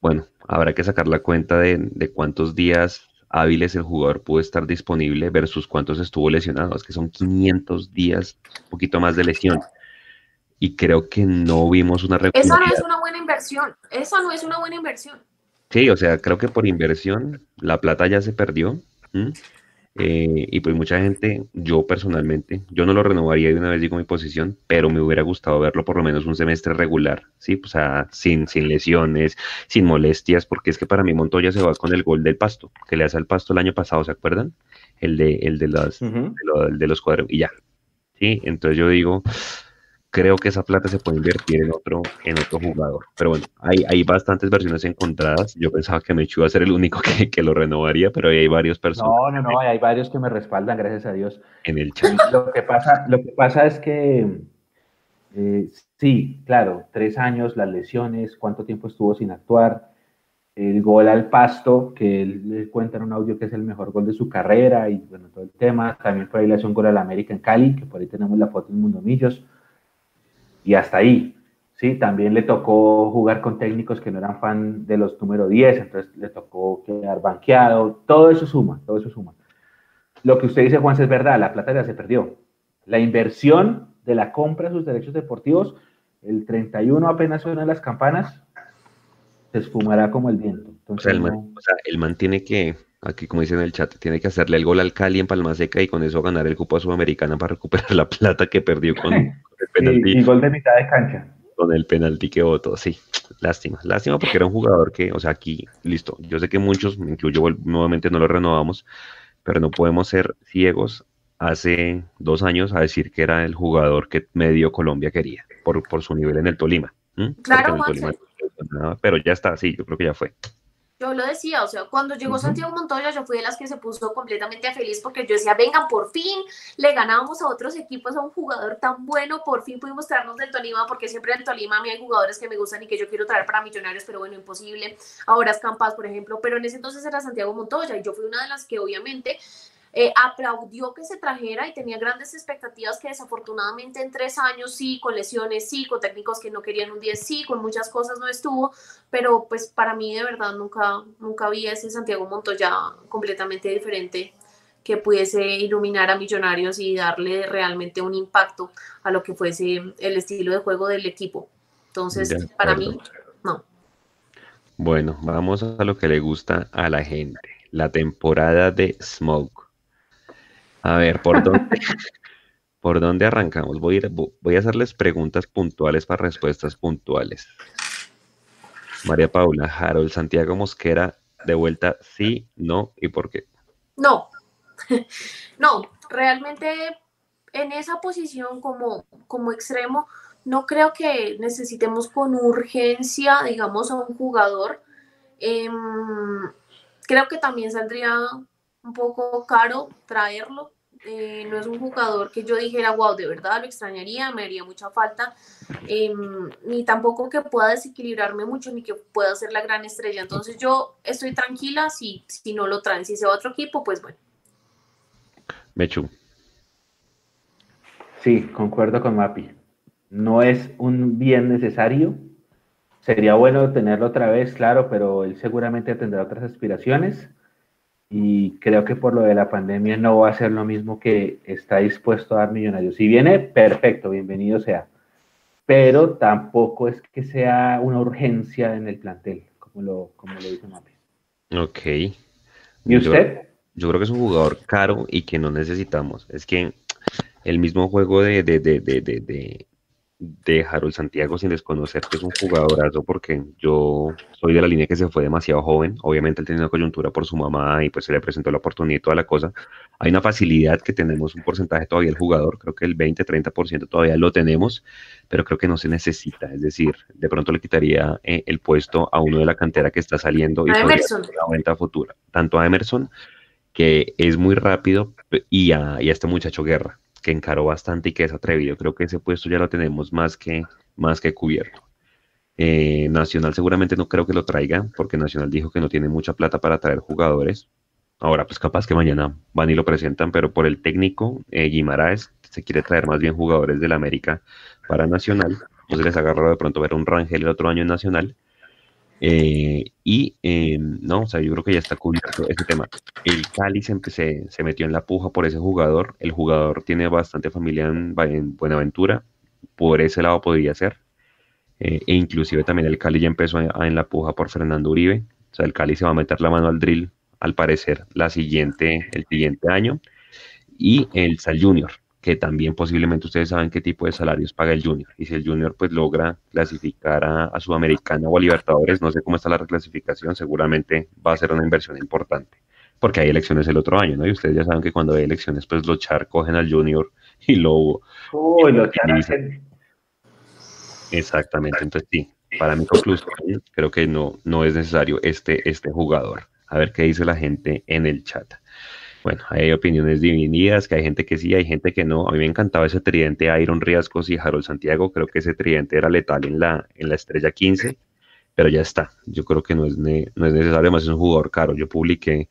bueno, habrá que sacar la cuenta de, cuántos días hábiles el jugador pudo estar disponible versus cuántos estuvo lesionado. Es que son 500 días, un poquito más de lesión. Y creo que no vimos una Esa no es una buena inversión. Esa no es una buena inversión. Sí, o sea, creo que por inversión la plata ya se perdió. Eh, y pues mucha gente, yo personalmente, yo no lo renovaría de una vez, digo mi posición, pero me hubiera gustado verlo por lo menos un semestre regular, ¿sí? O sea, sin, sin lesiones, sin molestias, porque es que para mí Montoya se va con el gol del pasto, que le hace al pasto el año pasado, ¿se acuerdan? El de, el de, las, de, los cuadros, y ya. ¿sí? Entonces yo digo, creo que esa plata se puede invertir en otro, en otro jugador. Pero bueno, hay, hay bastantes versiones encontradas. Yo pensaba que Mechu iba a ser el único que, que lo renovaría, pero ahí hay varios personas. No, no, no, hay varios que me respaldan, gracias a Dios. En el chat. Lo que pasa, lo que pasa es que eh, sí, claro, tres años, las lesiones, cuánto tiempo estuvo sin actuar, el gol al pasto, que él, le cuenta en un audio que es el mejor gol de su carrera y bueno, todo el tema. También por ahí le hace un gol al América en Cali, que por ahí tenemos la foto en Mundo Millos y hasta ahí. Sí, también le tocó jugar con técnicos que no eran fan de los número 10, entonces le tocó quedar banqueado. Todo eso suma, todo eso suma. Lo que usted dice, Juan, es verdad, la plata ya se perdió. La inversión de la compra de sus derechos deportivos, el 31 apenas suenan las campanas, se esfumará como el viento. o, sea, el man, o sea, el man tiene que, aquí como dice en el chat, tiene que hacerle el gol al Cali en Palma Seca y con eso ganar el cupo a Sudamericana para recuperar la plata que perdió con, penalti. Y, y, gol de mitad de cancha. Con el penalti que votó, sí. Lástima, lástima porque era un jugador que, o sea, aquí, listo. Yo sé que muchos, incluyo nuevamente, no lo renovamos, pero no podemos ser ciegos hace dos años a decir que era el jugador que medio Colombia quería por, por su nivel en el Tolima. ¿Mm? Claro, el Tolima no, pero ya está, sí, yo creo que ya fue. Yo lo decía, o sea, cuando llegó. Santiago Montoya, yo fui de las que se puso completamente feliz porque yo decía, vengan, por fin le ganábamos a otros equipos a un jugador tan bueno, por fin pudimos traernos del Tolima, porque siempre en Tolima a mí hay jugadores que me gustan y que yo quiero traer para Millonarios, pero bueno, imposible. Ahora es Campas, por ejemplo, pero en ese entonces era Santiago Montoya y yo fui una de las que obviamente eh, aplaudió que se trajera y tenía grandes expectativas que desafortunadamente en tres años sí, con lesiones sí, con técnicos que no querían un 10 sí, con muchas cosas no estuvo, pero pues para mí de verdad nunca, nunca vi ese Santiago Montoya completamente diferente que pudiese iluminar a Millonarios y darle realmente un impacto a lo que fuese el estilo de juego del equipo. Entonces, de para mí, no. Bueno, vamos a lo que le gusta a la gente, la temporada de Smoke. A ver, ¿por dónde, ¿por dónde arrancamos? Voy a, ir, voy a hacerles preguntas puntuales para respuestas puntuales. María Paula, Harold, Santiago Mosquera, de vuelta, sí, no y por qué. No, no, realmente en esa posición como, como extremo, no creo que necesitemos con urgencia, digamos, a un jugador. Eh, creo que también saldría un poco caro traerlo. Eh, no es un jugador que yo dijera, wow, de verdad lo extrañaría, me haría mucha falta, eh, ni tampoco que pueda desequilibrarme mucho, ni que pueda ser la gran estrella. Entonces yo estoy tranquila si, si no lo traen, si se va a otro equipo, pues bueno. Mechu. Sí, concuerdo con Mapi. No es un bien necesario. Sería bueno tenerlo otra vez, claro, pero él seguramente tendrá otras aspiraciones y creo que por lo de la pandemia no va a ser lo mismo que está dispuesto a dar Millonarios. Si viene, perfecto, bienvenido sea. Pero tampoco es que sea una urgencia en el plantel, como lo, como lo dice Mapi. Ok. ¿Y usted? Yo, yo, creo que es un jugador caro y que no necesitamos. Es que el mismo juego de, de, de, de, de Harold Santiago sin desconocer que es un jugadorazo porque yo soy de la línea que se fue demasiado joven, obviamente él tenía una coyuntura por su mamá y pues se le presentó la oportunidad y toda la cosa. Hay una facilidad que tenemos un porcentaje todavía el jugador, creo que el 20-30% todavía lo tenemos, pero creo que no se necesita, es decir, de pronto le quitaría eh, el puesto a uno de la cantera que está saliendo y a Emerson. la venta futura, tanto a Emerson que es muy rápido y a, y a este muchacho Guerra que encaró bastante y que es atrevido. Creo que ese puesto ya lo tenemos más que, más que cubierto. Eh, Nacional seguramente no creo que lo traiga, porque Nacional dijo que no tiene mucha plata para traer jugadores. Ahora, pues capaz que mañana van y lo presentan, pero por el técnico, eh, Guimaraes se quiere traer más bien jugadores del América para Nacional. Entonces les agarró de pronto ver un Rangel el otro año en Nacional. Eh, y eh, no, o sea, yo creo que ya está cubierto ese tema. El Cali se, se, se, metió en la puja por ese jugador. El jugador tiene bastante familia en, en Buenaventura. Por ese lado podría ser. Eh, e inclusive también el Cali ya empezó en la puja por Fernando Uribe. O sea, el Cali se va a meter la mano al drill, al parecer, la siguiente, el siguiente año. Y el Sal Junior, que también posiblemente ustedes saben qué tipo de salarios paga el Junior. Y si el Junior pues logra clasificar a, a, Sudamericana o a Libertadores, no sé cómo está la reclasificación, seguramente va a ser una inversión importante, porque hay elecciones el otro año, ¿no? Y ustedes ya saben que cuando hay elecciones, pues los char cogen al Junior y lo... Uy, lo Exactamente, entonces sí, para mi conclusión, creo que no, no es necesario este, este jugador. A ver qué dice la gente en el chat. Bueno, hay opiniones divididas, que hay gente que sí, hay gente que no. A mí me encantaba ese tridente Iron Riascos y Harold Santiago. Creo que ese tridente era letal en la, en la estrella 15, pero ya está. Yo creo que no es, no es necesario, además es un jugador caro. Yo publiqué,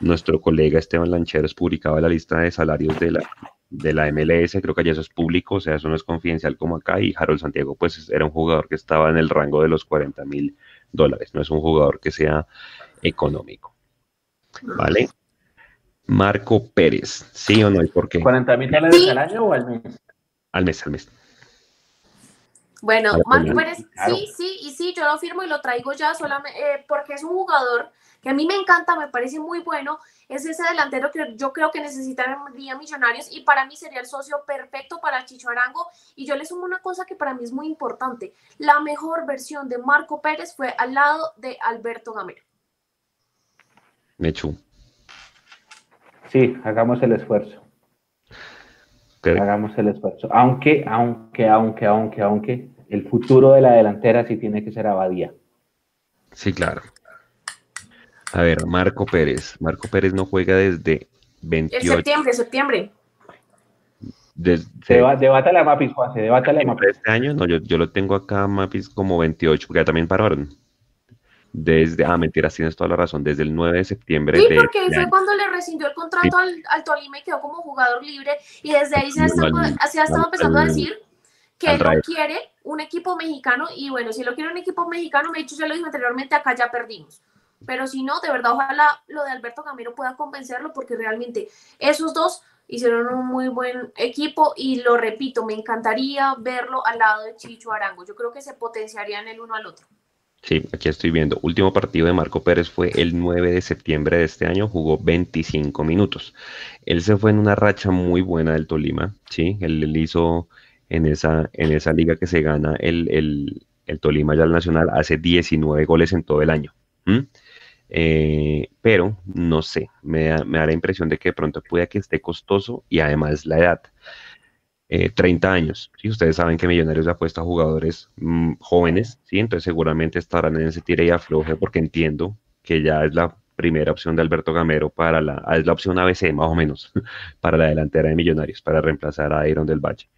nuestro colega Esteban Lancheros publicaba la lista de salarios de la, de la MLS, creo que ya eso es público, o sea, eso no es confidencial como acá, y Harold Santiago pues era un jugador que estaba en el rango de los 40 mil dólares, no es un jugador que sea económico. ¿Vale? Marco Pérez, ¿sí o no? ¿Y por qué? ¿40 mil dólares al año o al mes? Al mes, al mes. Bueno, Marco Pérez, sí, sí, y sí, yo lo firmo y lo traigo ya solamente eh, porque es un jugador que a mí me encanta, me parece muy bueno, es ese delantero que yo creo que necesitaría Millonarios y para mí sería el socio perfecto para Chicho Arango. Y yo le sumo una cosa que para mí es muy importante, la mejor versión de Marco Pérez fue al lado de Alberto Gamero. Mechu. Sí, hagamos el esfuerzo. Hagamos el esfuerzo. Aunque, aunque, aunque, aunque, aunque, el futuro de la delantera sí tiene que ser Abadía. Sí, claro. A ver, Marco Pérez. Marco Pérez no juega desde 28. En septiembre, septiembre. Desde, debate la Mapis, Juan, se debate la Mapis. Este año, no, yo, yo, lo tengo acá, Mapis, como 28, porque ya también pararon. Desde, ah, mentiras, tienes toda la razón, desde el 9 de septiembre. Sí, porque fue cuando le rescindió el contrato al, al, Tolima y quedó como jugador libre, y desde ahí se ha estado, se ha estado empezando a decir que no quiere un equipo mexicano, y bueno, si lo quiere un equipo mexicano, me he dicho, ya lo dije anteriormente, acá ya perdimos. Pero si no, de verdad, ojalá lo de Alberto Gamero pueda convencerlo porque realmente esos dos hicieron un muy buen equipo y lo repito, me encantaría verlo al lado de Chicho Arango. Yo creo que se potenciarían el uno al otro. Sí, aquí estoy viendo. Último partido de Marco Pérez fue el 9 de septiembre de este año, jugó 25 minutos. Él se fue en una racha muy buena del Tolima, ¿sí? Él, hizo en esa, en esa liga que se gana el, el, el Tolima ya al Nacional, hace 19 goles en todo el año. Eh, pero no sé, me da, la impresión de que de pronto puede que esté costoso y además la edad. 30 eh, años, ¿sí? ustedes saben que Millonarios ha puesto a jugadores mm, jóvenes, ¿sí? entonces seguramente estarán en ese tire y afloje porque entiendo que ya es la primera opción de Alberto Gamero para la, ah, es la opción ABC más o menos, para la delantera de Millonarios, para reemplazar a Iron del Valle.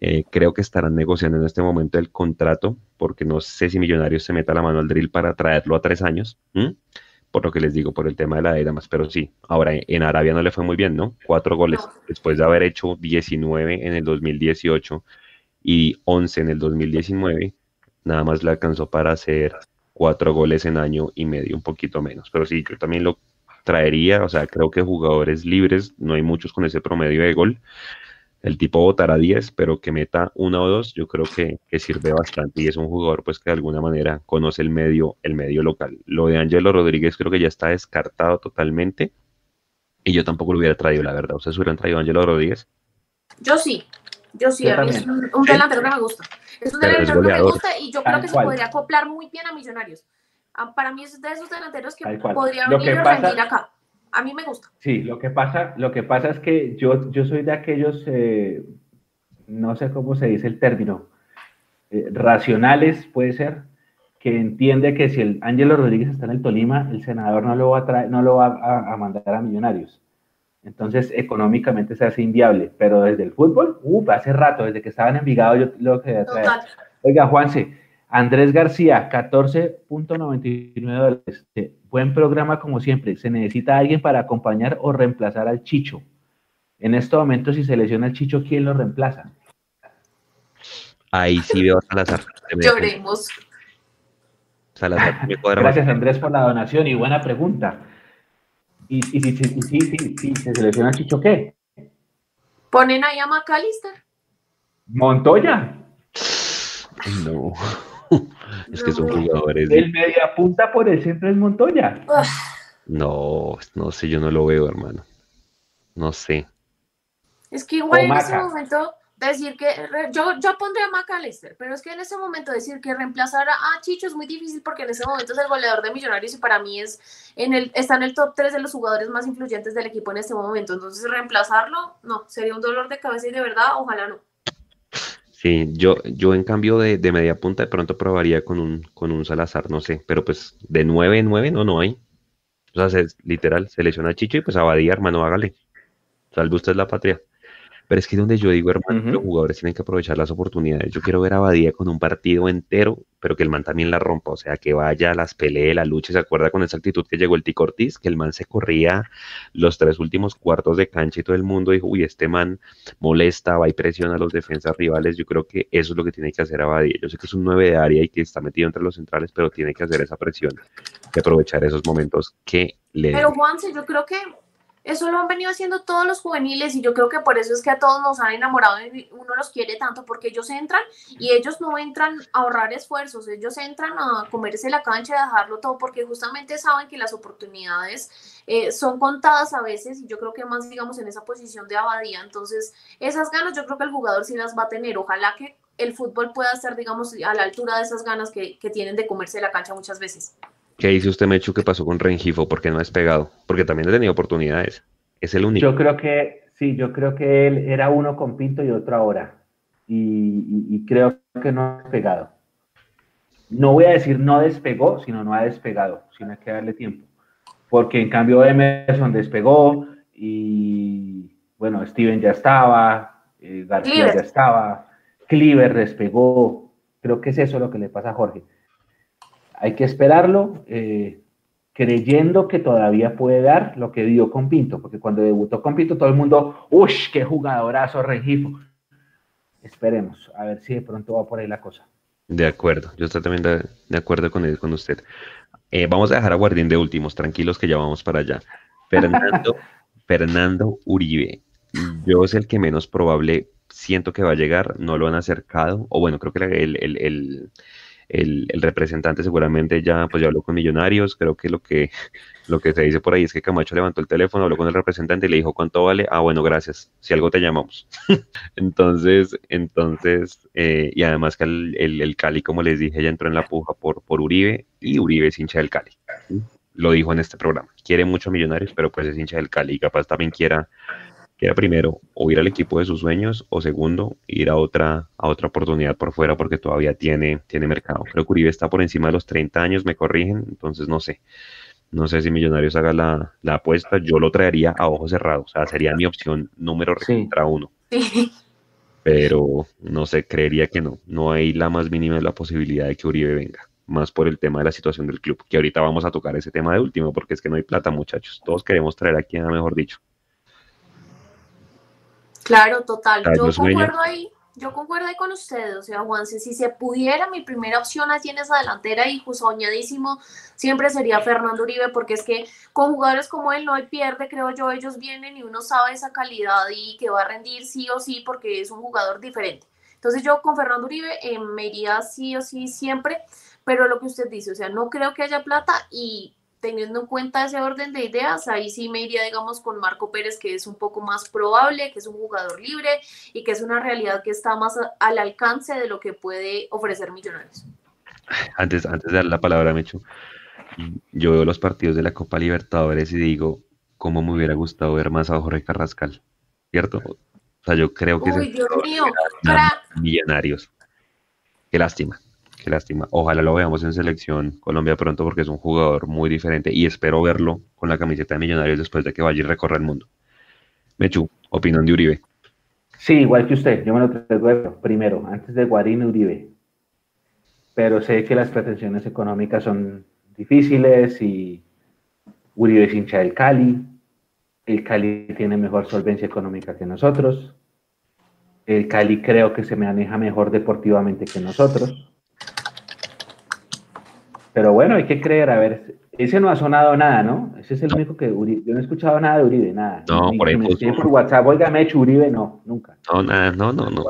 Eh, creo que estarán negociando en este momento el contrato, porque no sé si Millonarios se meta la mano al drill para traerlo a tres años, por lo que les digo, por el tema de la edad más. Pero sí, ahora en Arabia no le fue muy bien, ¿no? Cuatro goles, después de haber hecho 19 en el 2018 y 11 en el 2019, nada más le alcanzó para hacer cuatro goles en año y medio, un poquito menos. Pero sí, yo también lo traería, o sea, creo que jugadores libres, no hay muchos con ese promedio de gol el tipo votará 10, pero que meta una o dos, yo creo que, sirve bastante y es un jugador pues que de alguna manera conoce el medio, el medio local. Lo de Ángelo Rodríguez creo que ya está descartado totalmente y yo tampoco lo hubiera traído, la verdad. ¿Ustedes hubieran traído a Ángelo Rodríguez? Yo sí, yo sí, a mí es un, delantero que me gusta. Es un delantero que me gusta y yo creo que se podría acoplar muy bien a Millonarios. Ah, para mí es de esos delanteros que podría venir a rendir acá a mí me gusta. Sí, lo que pasa, lo que pasa es que yo, yo soy de aquellos, eh, no sé cómo se dice el término, eh, racionales puede ser, que entiende que si el Ángelo Rodríguez está en el Tolima, el senador no lo va a, traer, no lo va a, mandar a Millonarios. Entonces, económicamente se hace inviable, pero desde el fútbol, uh, hace rato, desde que estaban en Envigado, yo lo que traer. Oiga, Juanse, Andrés García, 14.99 dólares. Buen programa como siempre. Se necesita alguien para acompañar o reemplazar al Chicho. En este momento, si se lesiona el Chicho, ¿quién lo reemplaza? Ahí sí veo a Salazar. Lloremos. Salazar, Gracias, Andrés, por la donación y buena pregunta. ¿Y, si se selecciona el Chicho qué? Ponen ahí a McAllister. Montoya. No. es que son jugadores. El media punta por el centro es Montoya. No, no sé, yo no lo veo, hermano. No sé. Es que igual en ese momento decir que yo, yo pondría a McAllister, pero es que en ese momento decir que reemplazar a Chicho es muy difícil porque en ese momento es el goleador de Millonarios y para mí es en el, está en el top 3 de los jugadores más influyentes del equipo en este momento. Entonces reemplazarlo, no, sería un dolor de cabeza y de verdad, ojalá no. Sí, yo, yo en cambio de, de media punta de pronto probaría con un, con un Salazar, no sé, pero pues de 9 en 9 no, no hay. O sea, literal, selecciona a Chicho y pues abadía, hermano, hágale. Salve usted la patria. Pero es que donde yo digo, hermano, los jugadores tienen que aprovechar las oportunidades. Yo quiero ver a Badía con un partido entero, pero que el man también la rompa. O sea, que vaya, las pelee, la luche. ¿Se acuerda con esa actitud que llegó el Tico Ortiz? Que el man se corría los tres últimos cuartos de cancha y todo el mundo dijo, uy, este man molesta, va y presiona a los defensas rivales. Yo creo que eso es lo que tiene que hacer a Badía. Yo sé que es un 9 de área y que está metido entre los centrales, pero tiene que hacer esa presión, que aprovechar esos momentos que le... Pero Juanse, yo creo que eso lo han venido haciendo todos los juveniles y yo creo que por eso es que a todos nos han enamorado y uno los quiere tanto porque ellos entran y ellos no entran a ahorrar esfuerzos, ellos entran a comerse la cancha y a dejarlo todo porque justamente saben que las oportunidades eh, son contadas a veces y yo creo que más digamos en esa posición de abadía, entonces esas ganas yo creo que el jugador sí las va a tener, ojalá que el fútbol pueda estar digamos a la altura de esas ganas que, que tienen de comerse la cancha muchas veces. ¿Qué dice usted, Mechu, que pasó con Rengifo? ¿Por qué no ha despegado? Porque también ha tenido oportunidades. Es el único. Yo creo que, sí, yo creo que él era uno con Pinto y otro ahora. Y, creo que no ha despegado. No voy a decir no despegó, sino no ha despegado, sino hay que darle tiempo. Porque en cambio Emerson despegó y, bueno, Steven ya estaba, eh, García ya estaba, Cleaver despegó. Creo que es eso lo que le pasa a Jorge hay que esperarlo, eh, creyendo que todavía puede dar lo que dio con Pinto, porque cuando debutó con Pinto todo el mundo, ¡uy, qué jugadorazo Regifo! Esperemos, a ver si de pronto va por ahí la cosa. De acuerdo, yo estoy también de, acuerdo con, con usted. Eh, vamos a dejar a Guardín de últimos, tranquilos que ya vamos para allá. Fernando, Fernando Uribe, yo es el que menos probable siento que va a llegar, no lo han acercado, o bueno, creo que el, el el, representante seguramente ya, pues ya habló con Millonarios, creo que lo que lo que se dice por ahí es que Camacho levantó el teléfono, habló con el representante y le dijo cuánto vale, ah bueno, gracias, si algo te llamamos. entonces, entonces, eh, y además que el, Cali, como les dije, ya entró en la puja por, por Uribe y Uribe es hincha del Cali. Lo dijo en este programa. Quiere mucho Millonarios, pero pues es hincha del Cali y capaz también quiera que era primero o ir al equipo de sus sueños o segundo ir a otra a otra oportunidad por fuera porque todavía tiene tiene mercado. Creo que Uribe está por encima de los 30 años, me corrigen, entonces no sé. No sé si Millonarios haga la, apuesta, yo lo traería a ojos cerrados, o sea, sería mi opción número contra uno. Pero no sé, creería que no, no hay la más mínima de la posibilidad de que Uribe venga, más por el tema de la situación del club, que ahorita vamos a tocar ese tema de último, porque es que no hay plata, muchachos, todos queremos traer aquí, mejor dicho. Claro, total. yo concuerdo ahí, yo concuerdo ahí con ustedes, o sea, Juanse, si se pudiera, mi primera opción así en esa delantera y soñadísimo siempre sería Fernando Uribe, porque es que con jugadores como él no hay pierde, creo yo, ellos vienen y uno sabe esa calidad y que va a rendir sí o sí porque es un jugador diferente. Entonces yo con Fernando Uribe eh, me iría sí o sí siempre, pero lo que usted dice, o sea, no creo que haya plata y teniendo en cuenta ese orden de ideas, ahí sí me iría, digamos, con Marco Pérez, que es un poco más probable, que es un jugador libre y que es una realidad que está más al alcance de lo que puede ofrecer Millonarios. Antes, antes de dar la palabra, Mecho, yo veo los partidos de la Copa Libertadores y digo, ¿cómo me hubiera gustado ver más a Jorge Carrascal? ¿Cierto? O sea, yo creo que... Uy, Dios mío, Millonarios. Qué lástima. Qué lástima. Ojalá lo veamos en selección Colombia pronto porque es un jugador muy diferente y espero verlo con la camiseta de Millonarios después de que vaya y recorra el mundo. Mechu, opinión de Uribe. Sí, igual que usted, yo me lo traigo primero, antes de Guarín Uribe. Pero sé que las pretensiones económicas son difíciles y Uribe es hincha del Cali. El Cali tiene mejor solvencia económica que nosotros. El Cali creo que se maneja mejor deportivamente que nosotros. Pero bueno, hay que creer, a ver, ese no ha sonado nada, ¿no? Ese es el único que Uribe, yo no he escuchado nada de Uribe, nada. No, por ahí. por WhatsApp, oiga, me hecho Uribe, no, nunca. No, nada, no, no, no,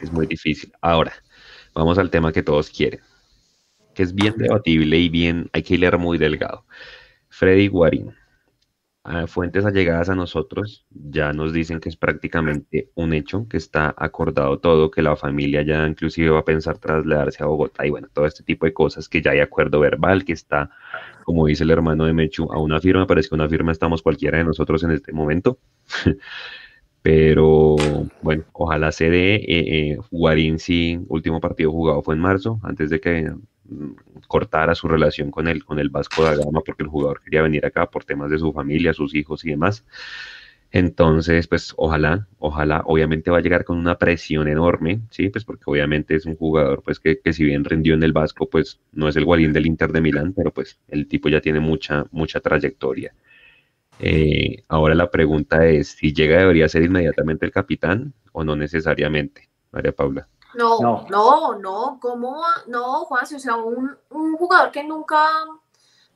es, muy difícil. Ahora, vamos al tema que todos quieren, que es bien debatible y bien, hay que leer muy delgado. Freddy Guarín, fuentes allegadas a nosotros ya nos dicen que es prácticamente un hecho, que está acordado todo, que la familia ya inclusive va a pensar trasladarse a Bogotá y bueno, todo este tipo de cosas, que ya hay acuerdo verbal, que está, como dice el hermano de Mechu, a una firma, parece que una firma estamos cualquiera de nosotros en este momento. Pero bueno, ojalá se dé. Eh, eh, Guarín sí, último partido jugado fue en marzo, antes de que cortara su relación con el, con el Vasco da Gama, porque el jugador quería venir acá por temas de su familia, sus hijos y demás. Entonces, pues ojalá, ojalá, obviamente va a llegar con una presión enorme, ¿sí? Pues porque obviamente es un jugador, pues que, que si bien rindió en el Vasco, pues no es el Guarín del Inter de Milán, pero pues el tipo ya tiene mucha, mucha trayectoria. Eh, ahora la pregunta es, si llega debería ser inmediatamente el capitán o no necesariamente, María Paula. No, no, no, no, ¿cómo? No, Juan, o sea, un, un jugador que nunca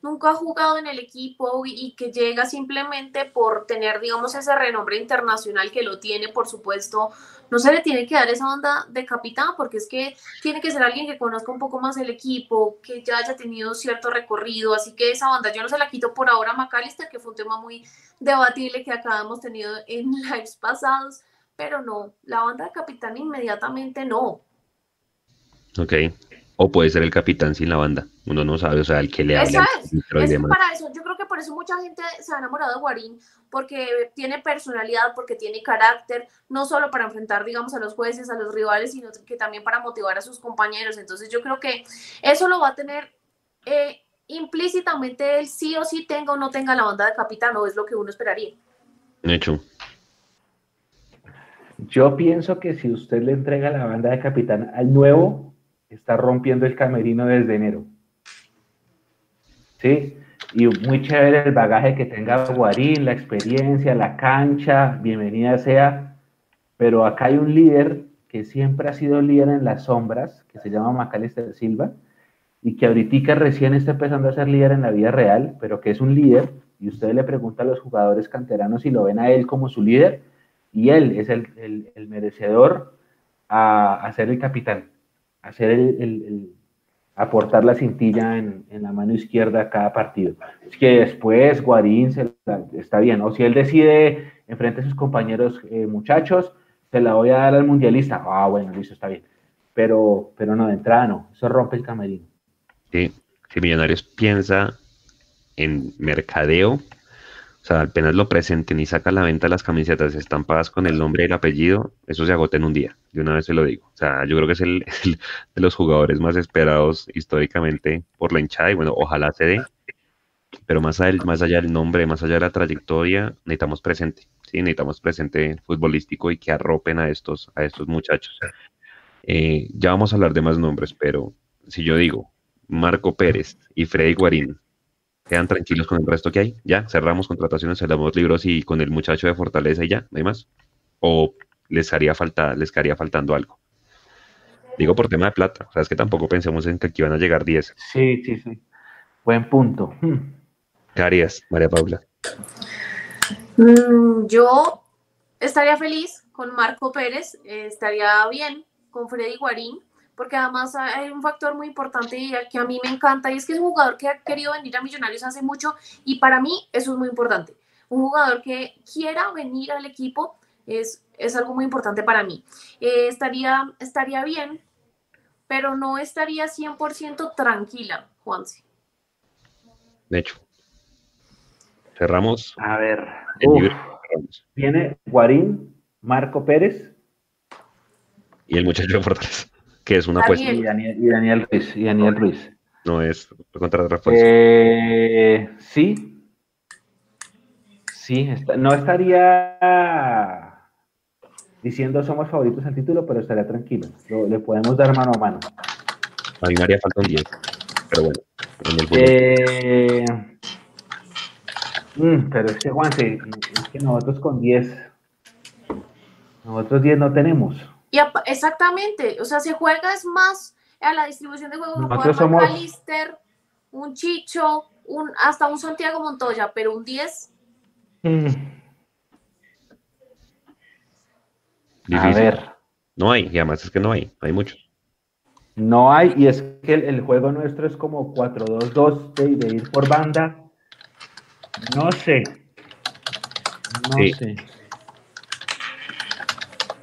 nunca ha jugado en el equipo y, que llega simplemente por tener, digamos, ese renombre internacional que lo tiene, por supuesto, no se le tiene que dar esa onda de capitán, porque es que tiene que ser alguien que conozca un poco más el equipo, que ya haya tenido cierto recorrido, así que esa onda yo no se la quito por ahora a McAllister, que fue un tema muy debatible que acá hemos tenido en lives pasados, pero no, la banda de capitán inmediatamente no. Ok, o puede ser el capitán sin la banda. Uno no sabe, o sea, el que le habla. Es, para eso. Yo creo que por eso mucha gente se ha enamorado de Guarín, porque tiene personalidad, porque tiene carácter, no solo para enfrentar, digamos, a los jueces, a los rivales, sino que también para motivar a sus compañeros. Entonces yo creo que eso lo va a tener eh, implícitamente él sí o sí tenga o no tenga la banda de capitán, o es lo que uno esperaría. Hecho. Yo pienso que si usted le entrega la banda de capitán al nuevo, está rompiendo el camerino desde enero. ¿Sí? Y muy chévere el bagaje que tenga Guarín, la experiencia, la cancha, bienvenida sea. Pero acá hay un líder que siempre ha sido líder en las sombras, que se llama Macalister Silva, y que ahorita recién está empezando a ser líder en la vida real, pero que es un líder, y usted le pregunta a los jugadores canteranos si lo ven a él como su líder, y él es el, merecedor a, a ser el capitán hacer el, aportar la cintilla en, la mano izquierda a cada partido. Es que después Guarín se está bien, o si él decide enfrente a sus compañeros eh, muchachos, se la voy a dar al mundialista. Ah, bueno, listo, está bien. Pero, pero no, de entrada no, eso rompe el camerino. Sí, si Millonarios piensa en mercadeo, o sea, apenas lo presenten y saca a la venta las camisetas estampadas con el nombre y el apellido, eso se agota en un día, de una vez se lo digo. O sea, yo creo que es el, de los jugadores más esperados históricamente por la hinchada y bueno, ojalá se dé. Pero más allá del nombre, más allá de la trayectoria, necesitamos presente, ¿sí? Necesitamos presente futbolístico y que arropen a estos, a estos muchachos. Eh, ya vamos a hablar de más nombres, pero si yo digo Marco Pérez y Freddy Guarín quedan tranquilos con el resto que hay. Ya, cerramos contrataciones, cerramos libros y con el muchacho de Fortaleza y ya, no hay más. O les haría falta, les quedaría faltando algo. Digo por tema de plata, o sea, es que tampoco pensemos en que aquí van a llegar 10. Sí, sí, sí. Buen punto. ¿Qué harías, María Paula? Mm, yo estaría feliz con Marco Pérez, eh, estaría bien con Freddy Guarín, porque además hay un factor muy importante y que a mí me encanta y es que es un jugador que ha querido venir a Millonarios hace mucho y para mí eso es muy importante. Un jugador que quiera venir al equipo es, es algo muy importante para mí. Eh, estaría, estaría bien, pero no estaría 100% tranquila, Juanse. De hecho, cerramos. A ver, viene Guarín, Marco Pérez. Y el muchacho de Fortaleza que es una apuesta. Y Daniel, y Daniel Ruiz. Y Daniel Ruiz. No es contra refuerzo. Eh, sí. Sí, no estaría diciendo somos favoritos al título, pero estaría tranquilo. le podemos dar mano a mano. A mí me haría falta un 10. Pero bueno. eh, mm, pero es que, Juanse, es que nosotros con 10, nosotros 10 no tenemos. Y exactamente, o sea, se juega es más a la distribución de juegos, un somos... un Chicho, un, hasta un Santiago Montoya, pero un 10. Mm. A ver. No hay, y además es que no hay, hay muchos. No hay, y es que el, juego nuestro es como 4-2-2 de, de ir por banda. No sé, no sé.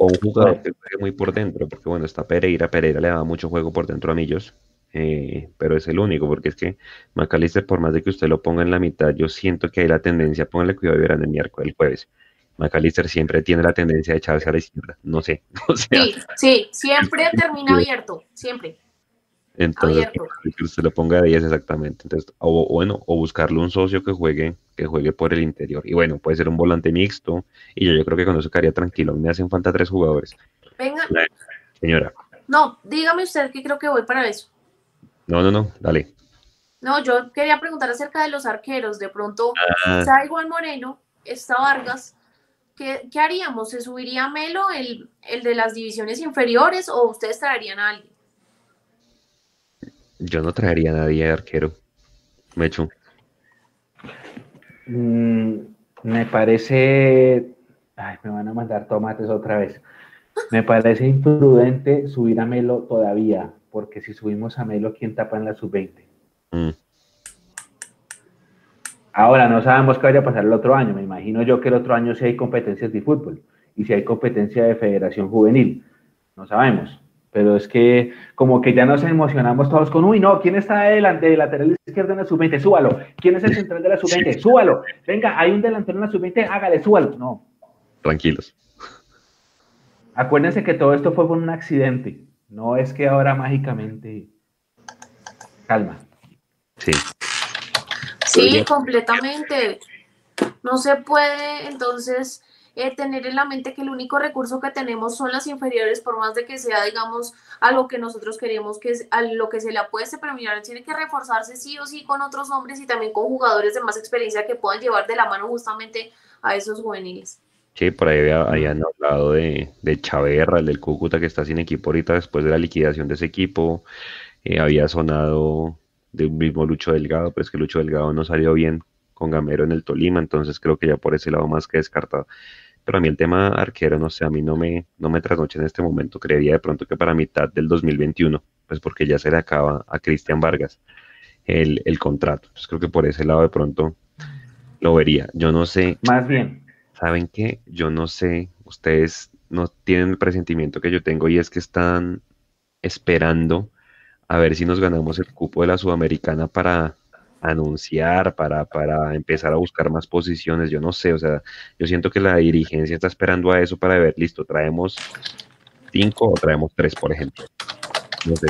O un jugador que juegue muy por dentro, porque bueno, está Pereira, Pereira le da mucho juego por dentro a Millos, eh, pero es el único, porque es que McAllister, por más de que usted lo ponga en la mitad, yo siento que hay la tendencia, póngale cuidado y verán el miércoles, el jueves. McAllister siempre tiene la tendencia de echarse a la izquierda, no sé. sí, sí, siempre termina abierto, siempre. Entonces, que usted lo ponga de 10 exactamente. Entonces, o bueno, o buscarle un socio que juegue, que juegue por el interior. Y bueno, puede ser un volante mixto. Y yo, yo creo que con eso quedaría tranquilo. Me hacen falta tres jugadores. Venga. Señora. No, dígame usted que creo que voy para eso. No, no, no, dale. No, yo quería preguntar acerca de los arqueros. De pronto, ah. está igual Moreno, está Vargas. ¿Qué, ¿Qué, haríamos? ¿Se subiría Melo, el, el de las divisiones inferiores, o ustedes traerían a alguien? Yo no traería a nadie de arquero. Me echo. Mm, me parece. Ay, me van a mandar tomates otra vez. Me parece imprudente subir a Melo todavía, porque si subimos a Melo, ¿quién tapa en la sub-20? Mm. Ahora no sabemos qué vaya a pasar el otro año. Me imagino yo que el otro año sí hay competencias de fútbol y si hay competencia de federación juvenil. No sabemos pero es que como que ya nos emocionamos todos con, uy, no, ¿quién está delante del lateral izquierdo en la sub-20? Súbalo. ¿Quién es el central de la sub-20? Súbalo. Venga, hay un delantero en la sub-20, hágale, súbalo. No. Tranquilos. Acuérdense que todo esto fue por un accidente. No es que ahora mágicamente... Calma. Sí. Sí, completamente. No se puede, entonces eh, tener en la mente que el único recurso que tenemos son las inferiores, por más de que sea, digamos, a lo que nosotros queremos, que es a lo que se le apueste, pero mira, tiene que reforzarse sí o sí con otros hombres y también con jugadores de más experiencia que puedan llevar de la mano justamente a esos juveniles. Sí, por ahí habían hablado de, de Chaverra, el del Cúcuta, que está sin equipo ahorita después de la liquidación de ese equipo. Eh, había sonado de un mismo Lucho Delgado, pero es que Lucho Delgado no salió bien con Gamero en el Tolima, entonces creo que ya por ese lado más que descartado. Pero a mí el tema arquero, no sé, a mí no me, no me trasnoche en este momento. Creería de pronto que para mitad del 2021, pues porque ya se le acaba a Cristian Vargas el, el contrato. Entonces creo que por ese lado de pronto lo vería. Yo no sé. Más bien. ¿Saben qué? Yo no sé. Ustedes no tienen el presentimiento que yo tengo y es que están esperando a ver si nos ganamos el cupo de la Sudamericana para anunciar, para, para empezar a buscar más posiciones, yo no sé, o sea, yo siento que la dirigencia está esperando a eso para ver, listo, traemos cinco o traemos tres, por ejemplo. No sé,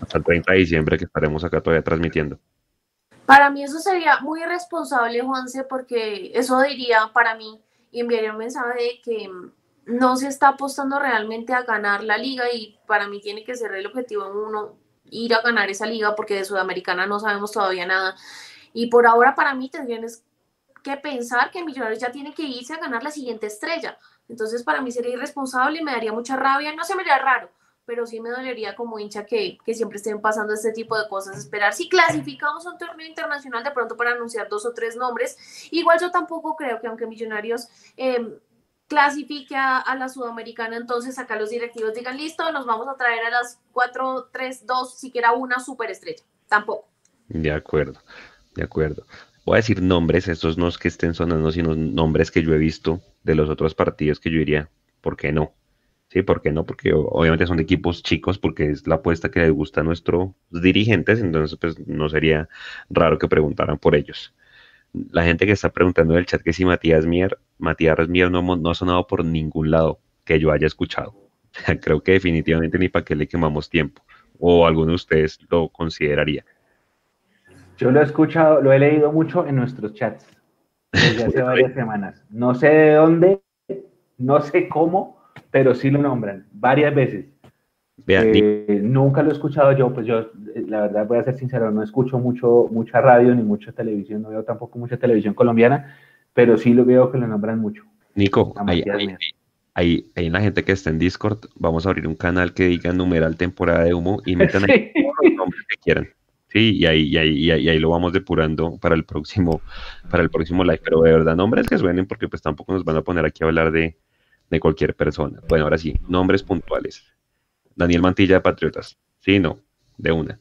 hasta el 30 de diciembre que estaremos acá todavía transmitiendo. Para mí eso sería muy irresponsable, Juanse, porque eso diría para mí y enviaría un mensaje de que no se está apostando realmente a ganar la liga y para mí tiene que ser el objetivo uno ir a ganar esa liga porque de Sudamericana no sabemos todavía nada. Y por ahora para mí tendrían que pensar que Millonarios ya tiene que irse a ganar la siguiente estrella. Entonces para mí sería irresponsable y me daría mucha rabia. No se me haría raro, pero sí me dolería como hincha que, que, siempre estén pasando este tipo de cosas. Esperar si clasificamos a un torneo internacional de pronto para anunciar dos o tres nombres. Igual yo tampoco creo que aunque Millonarios... Eh, clasifique a, la Sudamericana, entonces acá los directivos digan, listo, nos vamos a traer a las 4, 3, 2, siquiera una superestrella. Tampoco. De acuerdo, de acuerdo. Voy a decir nombres, estos no es que estén sonando, sino nombres que yo he visto de los otros partidos que yo diría, ¿por qué no? Sí, ¿por qué no? Porque obviamente son equipos chicos, porque es la apuesta que les gusta a nuestros dirigentes, entonces pues no sería raro que preguntaran por ellos la gente que está preguntando en el chat que si Matías Mier, Matías Mier no, no ha sonado por ningún lado que yo haya escuchado. Creo que definitivamente ni para qué le quemamos tiempo. O alguno de ustedes lo consideraría. Yo lo he escuchado, lo he leído mucho en nuestros chats desde hace varias semanas. No sé de dónde, no sé cómo, pero sí lo nombran varias veces. Eh, nunca lo he escuchado yo, pues yo, eh, la verdad voy a ser sincero, no escucho mucho, mucha radio ni mucha televisión, no veo tampoco mucha televisión colombiana, pero sí lo veo que lo nombran mucho. Nico, ahí, en la gente que está en Discord, vamos a abrir un canal que diga numeral temporada de humo y metan ahí los nombres que quieran. Sí, y ahí, y ahí, y ahí, lo vamos depurando para el próximo, para el próximo live, pero de verdad, nombres que suenen, porque pues tampoco nos van a poner aquí a hablar de, de cualquier persona. Bueno, ahora sí, nombres puntuales. Daniel Mantilla de Patriotas. Sí, no, de una.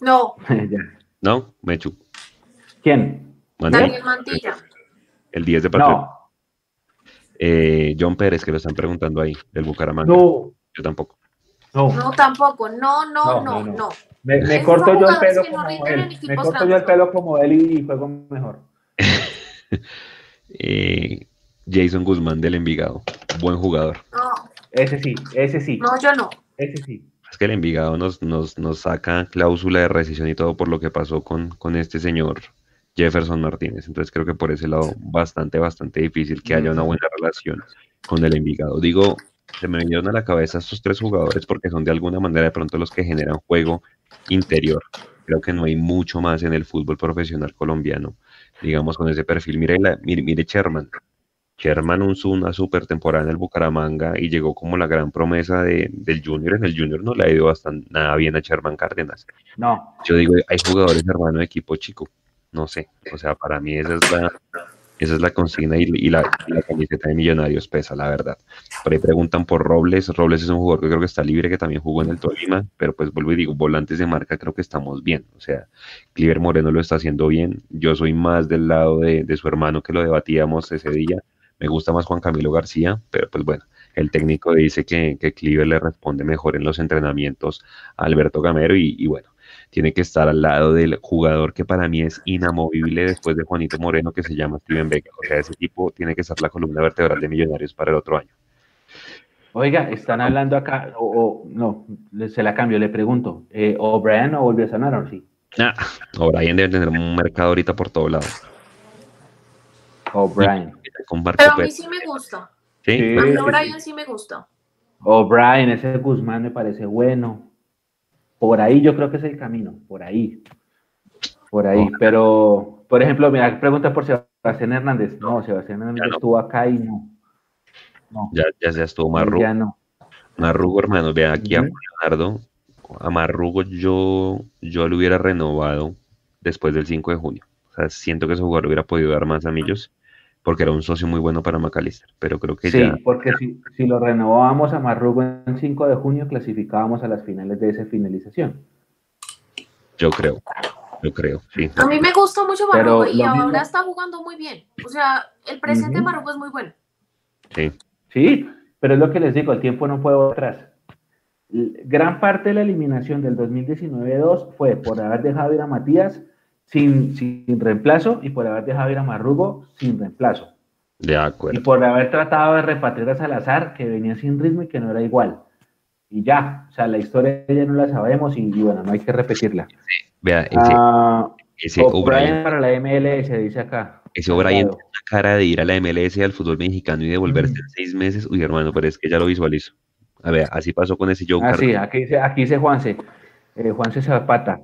No. ¿No? Mechu. ¿Quién? Daniel Mantilla. El 10 de Patriota. No. Eh, John Pérez, que lo están preguntando ahí, del Bucaramanga. No. Yo tampoco. No. no, tampoco. No, no, no, no. Me, corto yo el pelo como él. Me corto yo el pelo como él y juego mejor. eh, Jason Guzmán del Envigado. Buen jugador. No. Ese sí, ese sí. No, yo no. Ese sí. Es que el Envigado nos, nos, nos saca cláusula de rescisión y todo por lo que pasó con, con este señor Jefferson Martínez. Entonces creo que por ese lado bastante, bastante difícil que haya una buena relación con el Envigado. Digo, se me vinieron a la cabeza estos tres jugadores porque son de alguna manera de pronto los que generan juego interior. Creo que no hay mucho más en el fútbol profesional colombiano, digamos, con ese perfil. Mire, mire, mire Sherman. Sherman usó una super temporada en el Bucaramanga y llegó como la gran promesa de, del Junior. En el Junior no le ha ido bastante nada bien a Sherman Cárdenas. No. Yo digo, hay jugadores hermano de equipo chico. No sé. O sea, para mí esa es la, esa es la consigna y, la, camiseta de Millonarios pesa, la verdad. Por ahí preguntan por Robles. Robles es un jugador que creo que está libre, que también jugó en el Tolima, pero pues vuelvo y digo, volantes de marca creo que estamos bien. O sea, Cliver Moreno lo está haciendo bien. Yo soy más del lado de, su hermano que lo debatíamos ese día. Me gusta más Juan Camilo García, pero pues bueno, el técnico dice que, que Cliver le responde mejor en los entrenamientos a Alberto Gamero y bueno, tiene que estar al lado del jugador que para mí es inamovible después de Juanito Moreno, que se llama Steven Vega. O sea, ese tipo tiene que ser la columna vertebral de Millonarios para el otro año. Oiga, están hablando acá, o, no, se la cambio, le pregunto, eh, ¿O'Brien o volvió a sanar o sí? Ah, O'Brien debe tener un mercado ahorita por todos lados. O'Brien. Pero a mí sí me gusta. ¿Sí? A mí O'Brien sí me gusta. O'Brien, ese Guzmán me parece bueno. Por ahí yo creo que es el camino, por ahí. Por ahí. Pero, por ejemplo, mira, pregunta por Sebastián Hernández. No, Sebastián Hernández estuvo acá y no. Ya, ya se estuvo Marrugo. Ya no. Marrugo, hermano, vea aquí a Leonardo. A Marrugo yo, yo lo hubiera renovado después del 5 de junio. O sea, siento que ese jugador hubiera podido dar más anillos porque era un socio muy bueno para McAllister, pero creo que sí, porque si, si, lo renovábamos a Marrugo en 5 de junio, clasificábamos a las finales de esa finalización. Yo creo, yo creo, sí. A mí me gusta mucho Marrugo y ahora está jugando muy bien. O sea, el presente de Marrugo es muy bueno. Sí. Sí, pero es lo que les digo, el tiempo no puede atrás. Gran parte de la eliminación del 2019-2 fue por haber dejado ir a Matías sin, sin reemplazo y por haber dejado ir a Marrugo sin reemplazo. De acuerdo. Y por haber tratado de repatriar a Salazar, que venía sin ritmo y que no era igual. Y ya, o sea, la historia ya no la sabemos y, bueno, no hay que repetirla. vea, ese, uh, ese O'Brien para la MLS, dice acá. Ese O'Brien tiene una cara de ir a la MLS al fútbol mexicano y devolverse en seis meses. Uy, hermano, pero es que ya lo visualizo. A ver, así pasó con ese Joe Ah, sí, aquí dice, aquí dice Juanse. Eh, Juanse Zapata.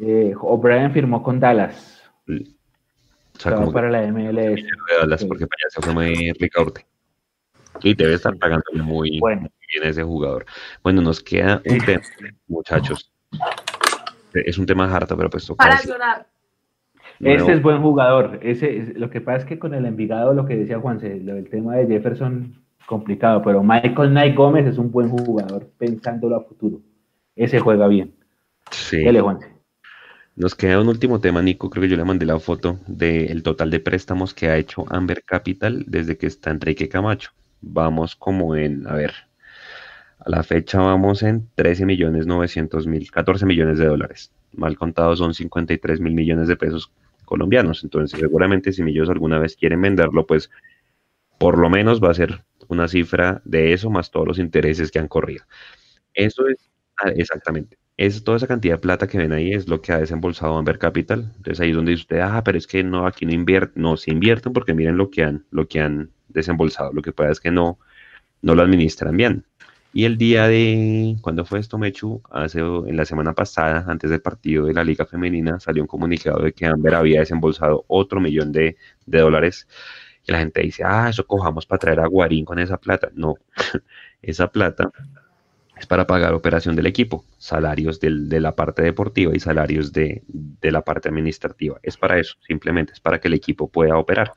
Eh, O'Brien firmó con Dallas. O sea, como para la MLS. Dallas, porque para allá se fue muy Ricaurte. Y debe estar pagando muy, bien ese jugador. Bueno, nos queda un tema, muchachos. Es un tema harto, pero pues toca. Para llorar. Ese es buen jugador. Ese, lo que pasa es que con el Envigado, lo que decía Juanse, el tema de Jefferson, complicado, pero Michael Knight Gómez es un buen jugador pensándolo a futuro. Ese juega bien. Sí. Dele, Juanse. Nos queda un último tema, Nico. Creo que yo le mandé la foto del total de préstamos que ha hecho Amber Capital desde que está Enrique Camacho. Vamos como en, a ver, a la fecha vamos en 13 millones 900 mil, 14 millones de dólares. Mal contado son 53 mil millones de pesos colombianos. Entonces, seguramente si ellos alguna vez quieren venderlo, pues por lo menos va a ser una cifra de eso más todos los intereses que han corrido. Eso es ah, exactamente es toda esa cantidad de plata que ven ahí es lo que ha desembolsado Amber Capital. Entonces ahí es donde dice usted, ah, pero es que no, aquí no invierten, no, se invierten porque miren lo que han, lo que han desembolsado. Lo que pasa es que no, no lo administran bien. Y el día de, cuando fue esto, Mechu? Hace, en la semana pasada, antes del partido de la Liga Femenina, salió un comunicado de que Amber había desembolsado otro millón de, de dólares. Y la gente dice, ah, eso cojamos para traer a Guarín con esa plata. No, esa plata es para pagar operación del equipo, salarios de la parte deportiva y salarios de, la parte administrativa. Es para eso, simplemente es para que el equipo pueda operar.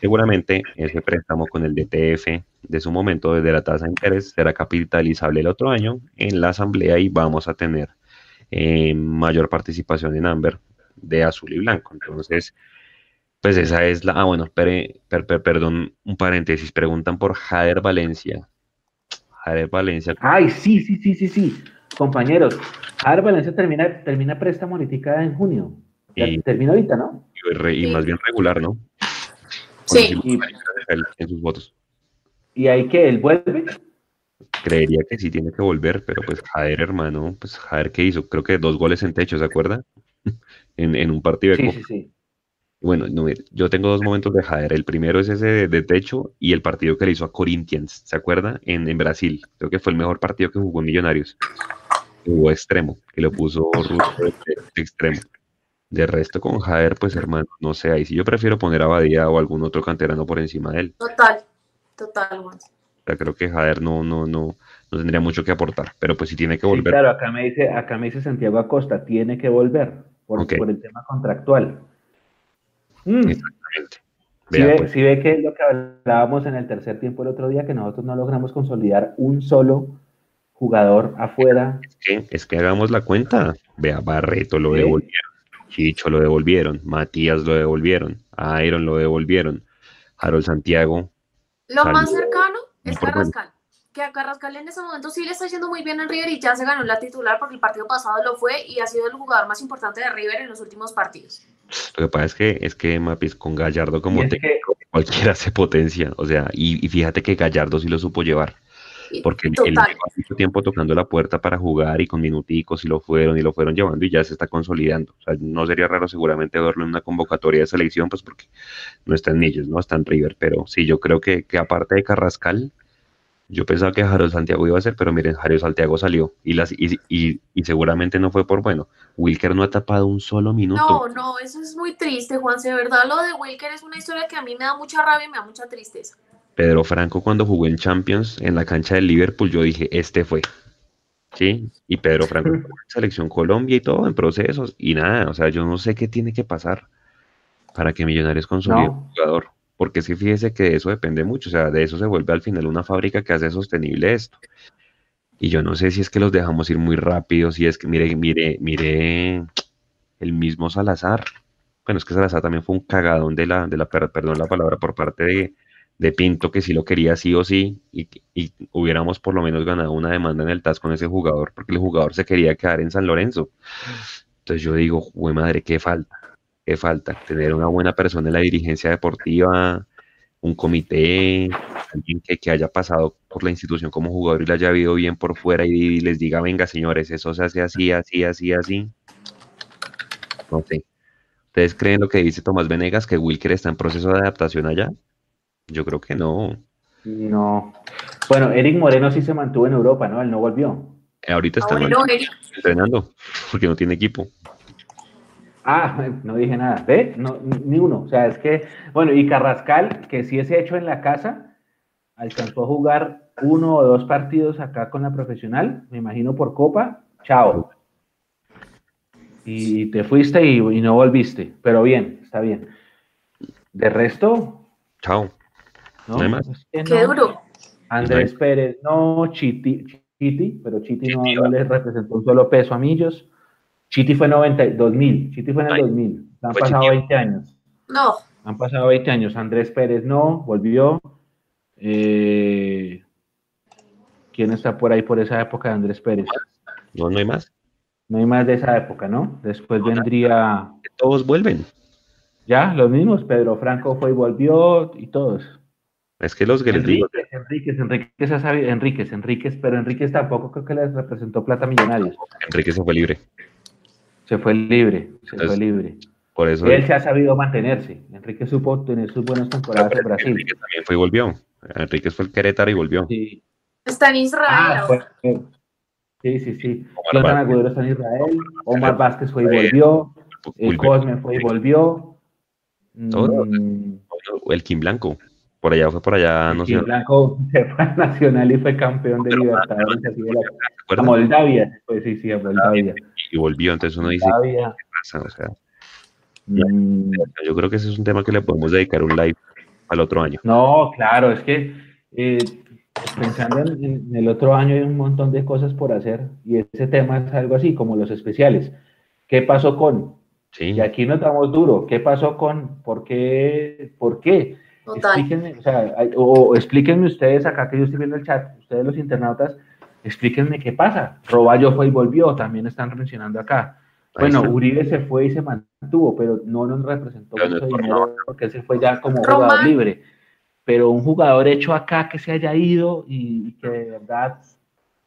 Seguramente ese préstamo con el DTF de su momento desde la tasa de interés será capitalizable el otro año en la asamblea y vamos a tener eh, mayor participación en Amber de azul y blanco. Entonces, Pues esa es la. Ah, bueno, perdón, un paréntesis. Preguntan por Jader Valencia. Jader Valencia. Ay, sí, sí, sí, sí, sí. Compañeros, Jader Valencia termina, termina préstamo ahorita en junio. Y, termina ahorita, ¿no? Y, más bien regular, ¿no? sí. en sus votos. ¿Y ahí que él vuelve? Creería que sí tiene que volver, pero pues Jader, hermano, pues Jader, ¿qué hizo? Creo que dos goles en techo, ¿se acuerda? en, un partido de sí, Sí, sí. Bueno, yo tengo dos momentos de Jader. El primero es ese de, techo y el partido que le hizo a Corinthians, ¿se acuerda? En, en, Brasil. Creo que fue el mejor partido que jugó Millonarios. Jugó extremo, que lo puso Russo extremo. De resto, con Jader, pues hermano, no sé, ahí sí yo prefiero poner a Badía o algún otro canterano por encima de él. Total, total, Juan. creo que Jader no, no, no, no tendría mucho que aportar, pero pues sí tiene que volver. claro, acá me dice, acá me dice Santiago Acosta, tiene que volver por, por el tema contractual. Mm. Exactamente. Si, ve, pues. que es lo que hablábamos en el tercer tiempo el otro día, que nosotros no logramos consolidar un solo jugador afuera. Es que, es que hagamos la cuenta. Vea, Barreto lo devolvieron, Chicho lo devolvieron, Matías lo devolvieron, Iron lo devolvieron, Harold Santiago. Lo más cercano es Carrascal que a Carrascal en ese momento sí le está yendo muy bien en River y ya se ganó la titular porque el partido pasado lo fue y ha sido el jugador más importante de River en los últimos partidos. Lo que pasa es que, es que Mapis con Gallardo como te, cualquiera se potencia, o sea, y, fíjate que Gallardo sí lo supo llevar, porque él lleva mucho tiempo tocando la puerta para jugar y con minuticos y lo fueron y lo fueron llevando y ya se está consolidando. O sea, no sería raro seguramente verlo en una convocatoria de selección, pues porque no está en ellos, no está en River, pero sí, yo creo que, que aparte de Carrascal, yo pensaba que Jairo Santiago iba a ser, pero miren, Jairo Santiago salió y, las, y, y, seguramente no fue por bueno. Wilker no ha tapado un solo minuto. No, no, eso es muy triste, Juan. De verdad, lo de Wilker es una historia que a mí me da mucha rabia y me da mucha tristeza. Pedro Franco, cuando jugó en Champions en la cancha del Liverpool, yo dije, este fue. ¿Sí? Y Pedro Franco, en selección Colombia y todo, en procesos, y nada, o sea, yo no sé qué tiene que pasar para que Millonarios consolide un jugador porque si fíjese que de eso depende mucho, o sea, de eso se vuelve al final una fábrica que hace sostenible esto. Y yo no sé si es que los dejamos ir muy rápido, si es que, mire, mire, mire, el mismo Salazar. Bueno, es que Salazar también fue un cagadón de la, de la perdón la palabra, por parte de, de Pinto, que sí lo quería sí o sí, y, y, hubiéramos por lo menos ganado una demanda en el TAS con ese jugador, porque el jugador se quería quedar en San Lorenzo. Entonces yo digo, güey madre, qué falta falta? Tener una buena persona en la dirigencia deportiva, un comité, alguien que, que, haya pasado por la institución como jugador y le haya ido bien por fuera y, les diga, venga señores, eso se hace así, así, así, así. No sé. ¿Ustedes creen lo que dice Tomás Venegas, que Wilker está en proceso de adaptación allá? Yo creo que no. No. Bueno, Eric Moreno sí se mantuvo en Europa, ¿no? Él no volvió. ahorita está entrenando porque no tiene equipo. Ah, no dije nada. ¿Ve? No, ni uno. O sea, es que, bueno, y Carrascal, que sí es hecho en la casa, alcanzó a jugar uno o dos partidos acá con la profesional, me imagino por Copa. Chao. Y te fuiste y, no volviste. Pero bien, está bien. De resto. Chao. No, Qué duro. Andrés Pérez, no, Chiti, Chiti, pero Chiti, no, no, le representó un solo peso a Millos. Chiti fue en 2000, Chiti fue en el 2000. Han pasado 20 años. No. Han pasado 20 años. Andrés Pérez no, volvió. Eh, ¿Quién está por ahí por esa época de Andrés Pérez? No, no hay más. No hay más de esa época, ¿no? Después vendría. Todos vuelven. Ya, los mismos. Pedro Franco fue y volvió y todos. Es que los que les digo. Enríquez, Enríquez, Enríquez, Enríquez, pero Enríquez tampoco creo que les representó plata millonarios. Enríquez se fue libre. Se fue libre, se fue libre. Por eso él se ha sabido mantenerse. Enrique supo tener sus buenas temporadas en Brasil. Enrique también fue y volvió. Enrique fue el Querétaro y volvió. Sí. Está en Israel. Ah, sí, sí, sí. Jonathan Agudero está en Israel. Omar Vázquez fue y volvió. El Cosme fue y volvió. Todo. Mm. El Kim Blanco. Por allá fue por allá, no sé. Kim Blanco se fue a Nacional y fue campeón de Libertadores. A Moldavia. Pues sí, sí, a Moldavia y volvió. Entonces uno dice, O sea, mm. yo creo que ese es un tema que le podemos dedicar un live al otro año. No, claro, es que eh, pensando en, el otro año hay un montón de cosas por hacer y ese tema es algo así como los especiales. ¿Qué pasó con? Y aquí nos damos duro. ¿Qué pasó con, por qué, por qué? Explíquenme, o, sea, o, explíquenme ustedes acá que yo estoy viendo el chat, ustedes los internautas, explíquenme qué pasa. Roballo fue y volvió, también están mencionando acá. Bueno, Uribe se fue y se mantuvo, pero no nos representó mucho dinero porque él se fue ya como jugador libre. Pero un jugador hecho acá que se haya ido y, que de verdad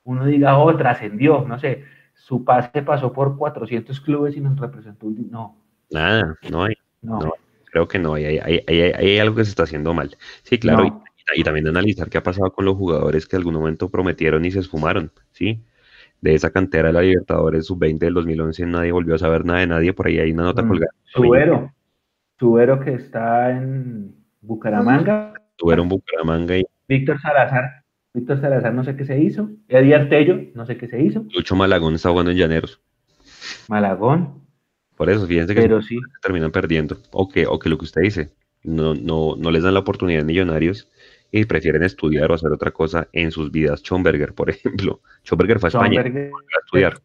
uno diga, oh, trascendió, no sé, su pase pasó por 400 clubes y nos representó. No. Nada, no hay. No. creo que no, hay, hay, hay, hay, algo que se está haciendo mal. Sí, claro, y, también analizar qué ha pasado con los jugadores que en algún momento prometieron y se esfumaron, ¿sí? de esa cantera de la Libertadores sub-20 del 2011 nadie volvió a saber nada de nadie, por ahí hay una nota mm, colgada. Tubero, Tubero que está en Bucaramanga. Tubero en Bucaramanga y... Víctor Salazar, Víctor Salazar no sé qué se hizo, Eddie Artello no sé qué se hizo. Lucho Malagón está jugando en Llaneros. Malagón. Por eso, fíjense que Pero sí. terminan perdiendo, o que, o que lo que usted dice, no, no, no les dan la oportunidad a millonarios y prefieren estudiar o hacer otra cosa en sus vidas. Schomberger, por ejemplo. Schomberger fue a España a estudiar.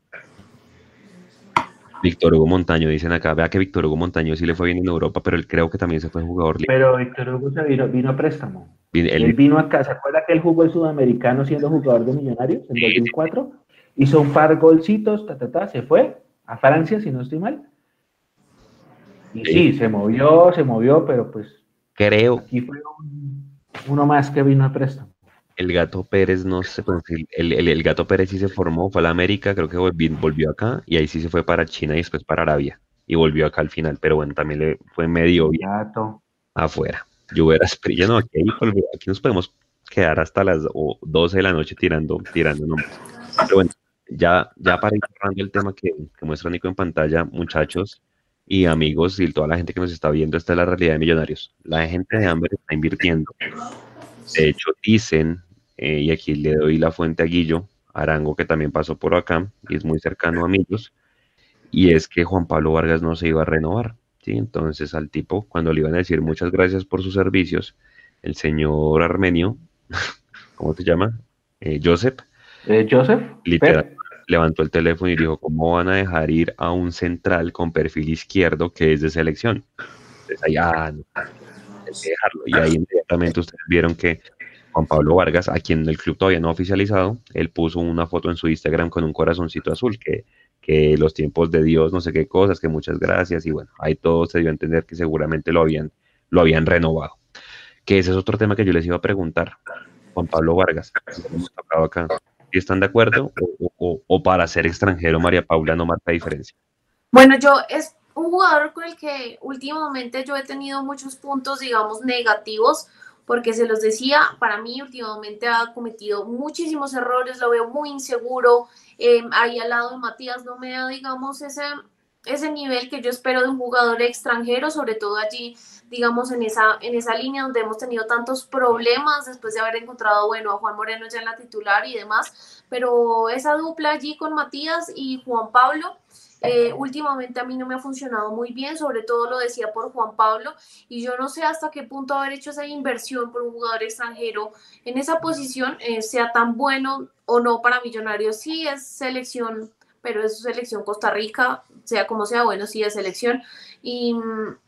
Víctor Hugo Montaño, dicen acá, vea que Víctor Hugo Montaño sí le fue bien en Europa, pero él creo que también se fue jugador libre. Pero Víctor Hugo se vino, vino a préstamo. él, vino acá, ¿se acuerda que él jugó el sudamericano siendo jugador de Millonarios en 2004? Hizo un par golcitos, ta, ta, ta, se fue a Francia, si no estoy mal. Y sí, se movió, se movió, pero pues... Creo. Aquí fue un uno más que vino a préstamo. El Gato Pérez no pues, el, el, Gato Pérez sí se formó, fue a la América, creo que volvió, acá y ahí sí se fue para China y después para Arabia y volvió acá al final, pero bueno, también le fue medio Gato. afuera. Lluveras ya no, aquí, aquí nos podemos quedar hasta las 12 de la noche tirando, tirando nombres. Pero bueno, ya, ya para ir cerrando el tema que, que muestra Nico en pantalla, muchachos, y amigos y toda la gente que nos está viendo, esta es la realidad de Millonarios. La gente de hambre está invirtiendo. De hecho, dicen, eh, y aquí le doy la fuente a Guillo, Arango, que también pasó por acá y es muy cercano a amigos, y es que Juan Pablo Vargas no se iba a renovar. ¿sí? Entonces al tipo, cuando le iban a decir muchas gracias por sus servicios, el señor armenio, ¿cómo se llama? Eh, Joseph. Eh, Joseph. Literal, levantó el teléfono y dijo, ¿cómo van a dejar ir a un central con perfil izquierdo que es de selección? Entonces ahí, ah, no, dejarlo. Y ahí inmediatamente ustedes vieron que Juan Pablo Vargas, a quien el club todavía no ha oficializado, él puso una foto en su Instagram con un corazoncito azul, que, que los tiempos de Dios, no sé qué cosas, que muchas gracias, y bueno, ahí todo se dio a entender que seguramente lo habían, lo habían renovado. Que ese es otro tema que yo les iba a preguntar. Juan Pablo Vargas, hemos tocado acá están de acuerdo o, para ser extranjero María Paula no marca diferencia? Bueno, yo es un jugador con el que últimamente yo he tenido muchos puntos, digamos, negativos, porque se los decía, para mí últimamente ha cometido muchísimos errores, lo veo muy inseguro, eh, ahí al lado de Matías no me da, digamos, ese, ese nivel que yo espero de un jugador extranjero, sobre todo allí digamos, en esa, en esa línea donde hemos tenido tantos problemas después de haber encontrado, bueno, a Juan Moreno ya en la titular y demás, pero esa dupla allí con Matías y Juan Pablo, eh, últimamente a mí no me ha funcionado muy bien, sobre todo lo decía por Juan Pablo, y yo no sé hasta qué punto haber hecho esa inversión por un jugador extranjero en esa posición eh, sea tan bueno o no para Millonarios. Sí es selección, pero es selección Costa Rica, sea como sea, bueno, sí es selección. Y,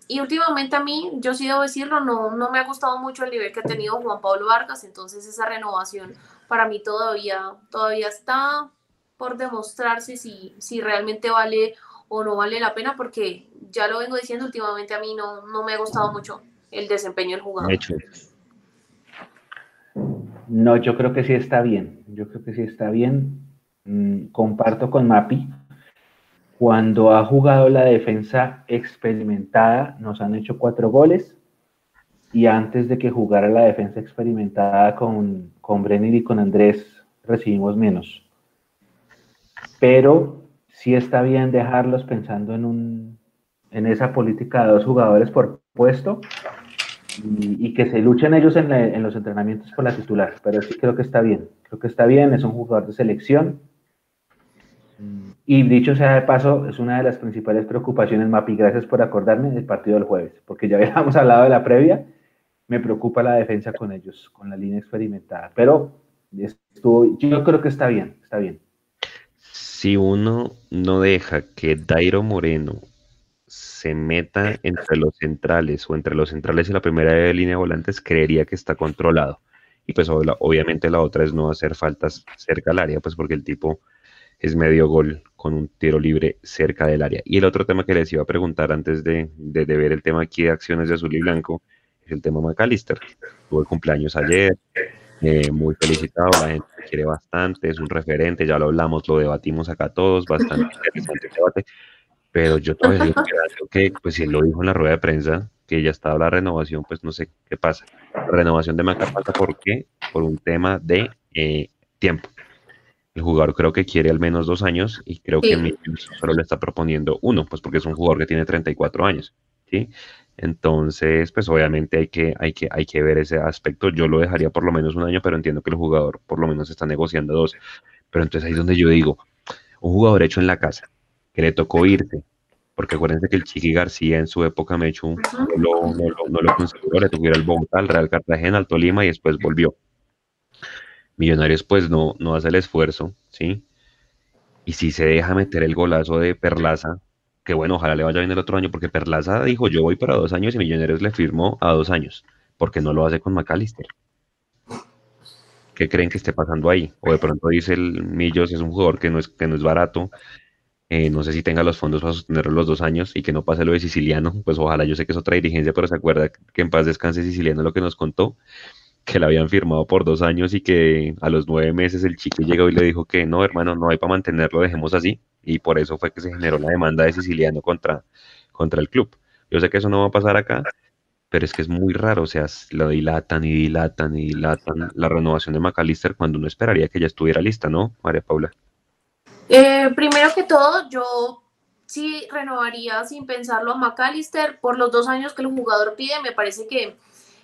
y últimamente a mí, yo sí debo decirlo, no, no me ha gustado mucho el nivel que ha tenido Juan Pablo Vargas, entonces esa renovación para mí todavía, todavía está por demostrarse si, si realmente vale o no vale la pena, porque ya lo vengo diciendo últimamente a mí no, no me ha gustado mucho el desempeño del jugador. No, yo creo que sí está bien, yo creo que sí está bien. Mm, comparto con Mapi, cuando ha jugado la defensa experimentada, nos han hecho cuatro goles. Y antes de que jugara la defensa experimentada con, con Brenner y con Andrés, recibimos menos. Pero sí está bien dejarlos pensando en, un, en esa política de dos jugadores por puesto y, que se luchen ellos en, en, los entrenamientos por la titular. Pero sí creo que está bien. Creo que está bien, es un jugador de selección y dicho sea de paso, es una de las principales preocupaciones, Mapi, gracias por acordarme del partido del jueves, porque ya habíamos hablado de la previa, me preocupa la defensa con ellos, con la línea experimentada, pero estuvo, yo creo que está bien, está bien. Si uno no deja que Dairo Moreno se meta entre los centrales o entre los centrales y la primera línea de volantes, creería que está controlado. Y pues obviamente la otra es no hacer faltas cerca al área, pues porque el tipo es medio gol con un tiro libre cerca del área. Y el otro tema que les iba a preguntar antes de, de, ver el tema aquí de acciones de azul y blanco es el tema McAllister. Tuvo el cumpleaños ayer, eh, muy felicitado, la gente quiere bastante, es un referente, ya lo hablamos, lo debatimos acá todos, bastante interesante el debate, pero yo todavía digo que, pues si él lo dijo en la rueda de prensa, que ya estaba la renovación, pues no sé qué pasa. La renovación de Maca pasa por qué? Por un tema de eh, tiempo. El jugador creo que quiere al menos dos años y creo que Millos solo le está proponiendo uno, pues porque es un jugador que tiene 34 años, ¿sí? Entonces, pues obviamente hay que, hay, que, hay que ver ese aspecto. Yo lo dejaría por lo menos un año, pero entiendo que el jugador por lo menos está negociando dos. Pero entonces ahí es donde yo digo, un jugador hecho en la casa, que le tocó irse, porque acuérdense que el Chiqui García en su época me echó un, no, lo, no, lo consiguió, le tuviera el Bogotá, al Real Cartagena, al Tolima y después volvió. Millonarios pues no, no hace el esfuerzo, ¿sí? Y si se deja meter el golazo de Perlaza, que bueno, ojalá le vaya bien el otro año, porque Perlaza dijo yo voy para dos años y Millonarios le firmó a dos años, porque no lo hace con McAllister. ¿Qué creen que esté pasando ahí? O de pronto dice el Millos es un jugador que no es, que no es barato, eh, no sé si tenga los fondos para sostenerlo los dos años y que no pase lo de Siciliano, pues ojalá, yo sé que es otra dirigencia, pero se acuerda que en paz descanse Siciliano lo que nos contó, que la habían firmado por dos años y que a los nueve meses el chico llegó y le dijo que no, hermano, no hay para mantenerlo, dejemos así. Y por eso fue que se generó la demanda de Siciliano contra, contra el club. Yo sé que eso no va a pasar acá, pero es que es muy raro, o sea, lo dilatan y dilatan y dilatan la renovación de McAllister cuando uno esperaría que ya estuviera lista, ¿no, María Paula? Eh, primero que todo, yo sí renovaría sin pensarlo a McAllister por los dos años que el jugador pide. Me parece que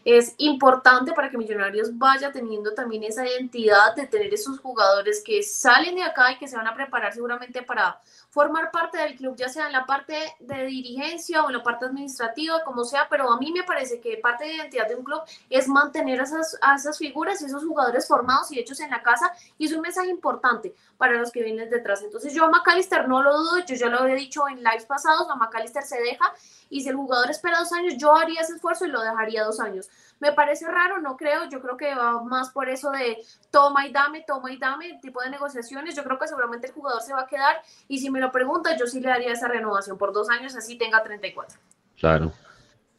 es importante para que Millonarios vaya teniendo también esa identidad de tener esos jugadores que salen de acá y que se van a preparar seguramente para formar parte del club, ya sea en la parte de dirigencia o en la parte administrativa, como sea, pero a mí me parece que parte de identidad de un club es mantener a esas, esas figuras y esos jugadores formados y hechos en la casa, y es un mensaje importante para los que vienen detrás. Entonces yo a McAllister no lo dudo, yo ya lo he dicho en lives pasados, a McAllister se deja, y si el jugador espera dos años, yo haría ese esfuerzo y lo dejaría dos años. Me parece raro, no creo, yo creo que va más por eso de toma y dame, toma y dame, tipo de negociaciones, yo creo que seguramente el jugador se va a quedar y si me lo pregunta, yo sí le daría esa renovación por dos años, así tenga 34. Claro,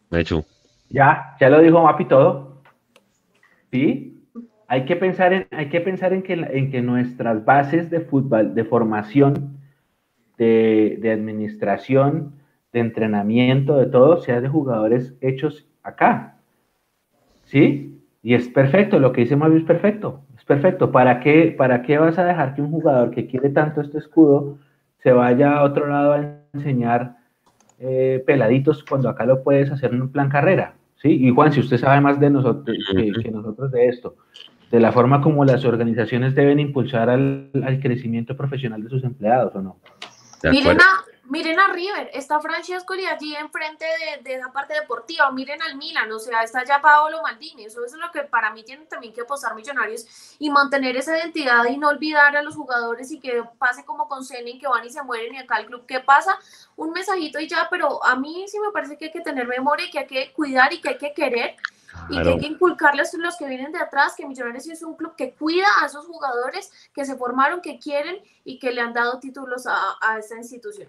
de hecho. Ya, ya lo dijo Mapi todo. Sí, hay que pensar en, hay que, pensar en, que, en que nuestras bases de fútbol, de formación, de, de administración, de entrenamiento, de todo, sea de jugadores hechos acá, ¿Sí? Y es perfecto, lo que dice Mario es perfecto, es perfecto. ¿Para qué, ¿Para qué vas a dejar que un jugador que quiere tanto este escudo se vaya a otro lado a enseñar eh, peladitos cuando acá lo puedes hacer en un plan carrera? ¿Sí? Y Juan, si usted sabe más de nosotros que, nosotros de esto, de la forma como las organizaciones deben impulsar al, crecimiento profesional de sus empleados, ¿o no? Miren Miren a River, está Francescoli allí enfrente de, de esa parte deportiva, miren al Milan, o sea, está ya Paolo Maldini, eso es lo que para mí tienen también que apostar millonarios y mantener esa identidad y no olvidar a los jugadores y que pase como con Zenin, que van y se mueren y acá el club, ¿qué pasa? Un mensajito y ya, pero a mí sí me parece que hay que tener memoria y que hay que cuidar y que hay que querer y que hay que inculcarles a los que vienen de atrás que Millonarios es un club que cuida a esos jugadores que se formaron, que quieren y que le han dado títulos a, a esta institución.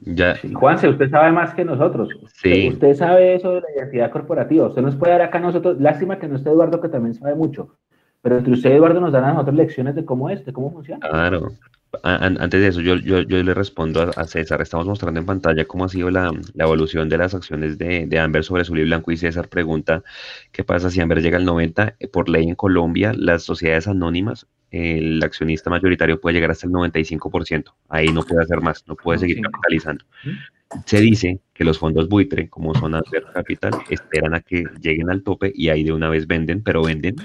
Ya. Juanse, usted sabe más que nosotros. Sí. Usted sabe eso de la identidad corporativa. Usted nos puede dar acá a nosotros. Lástima que no esté Eduardo, que también sabe mucho. Pero entre usted y Eduardo nos dan a nosotros lecciones de cómo es, de cómo funciona. Claro. Antes de eso, yo, yo, yo le respondo a, César. Estamos mostrando en pantalla cómo ha sido la, la evolución de las acciones de, de, Amber sobre Azul y Blanco. Y César pregunta: ¿qué pasa si Amber llega al 90? Por ley en Colombia, las sociedades anónimas el accionista mayoritario puede llegar hasta el 95%. Ahí no puede hacer más, no puede seguir capitalizando. Se dice que los fondos buitre, como son Adver Capital, esperan a que lleguen al tope y ahí de una vez venden, pero venden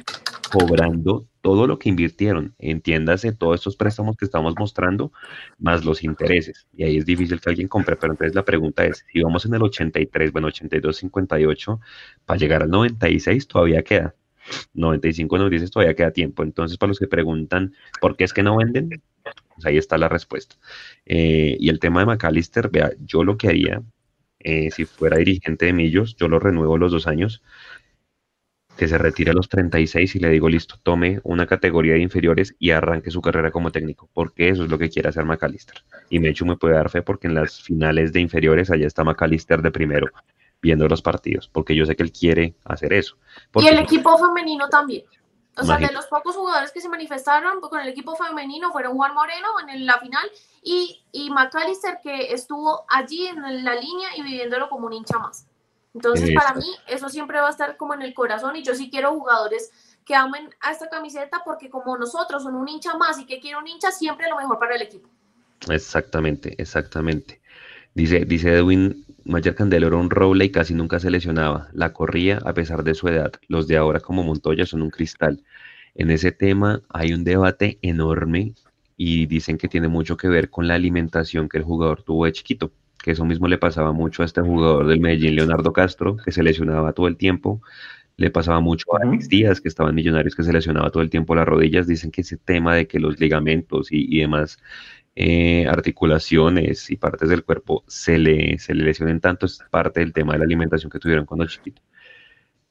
cobrando todo lo que invirtieron. Entiéndase todos estos préstamos que estamos mostrando, más los intereses. Y ahí es difícil que alguien compre, pero entonces la pregunta es, si vamos en el 83, bueno, 82, 58, para llegar al 96 todavía queda. 95 nos dices todavía queda tiempo. Entonces, para los que preguntan por qué es que no venden, pues ahí está la respuesta. Eh, y el tema de McAllister, vea, yo lo que haría eh, si fuera dirigente de Millos, yo lo renuevo los dos años, que se retire a los 36 y le digo, listo, tome una categoría de inferiores y arranque su carrera como técnico, porque eso es lo que quiere hacer McAllister. Y Mechu me puede dar fe porque en las finales de inferiores allá está McAllister de primero, viendo los partidos, porque yo sé que él quiere hacer eso. y el equipo femenino también. O sea, de los pocos jugadores que se manifestaron con el equipo femenino fueron Juan Moreno en la final y, y McAllister que estuvo allí en la línea y viviéndolo como un hincha más. Entonces, para mí, eso siempre va a estar como en el corazón y yo sí quiero jugadores que amen a esta camiseta porque como nosotros son un hincha más y que quiero un hincha, siempre lo mejor para el equipo. Exactamente, exactamente. Dice, dice Edwin, Mayer Candelo era un roble y casi nunca se lesionaba. La corría a pesar de su edad. Los de ahora como Montoya son un cristal. En ese tema hay un debate enorme y dicen que tiene mucho que ver con la alimentación que el jugador tuvo de chiquito que eso mismo le pasaba mucho a este jugador del Medellín, Leonardo Castro, que se lesionaba todo el tiempo. Le pasaba mucho a Alex Díaz, que estaban millonarios, que se lesionaba todo el tiempo las rodillas. Dicen que ese tema de que los ligamentos y, demás eh, articulaciones y partes del cuerpo se le, se le lesionen tanto es parte del tema de la alimentación que tuvieron cuando chiquito.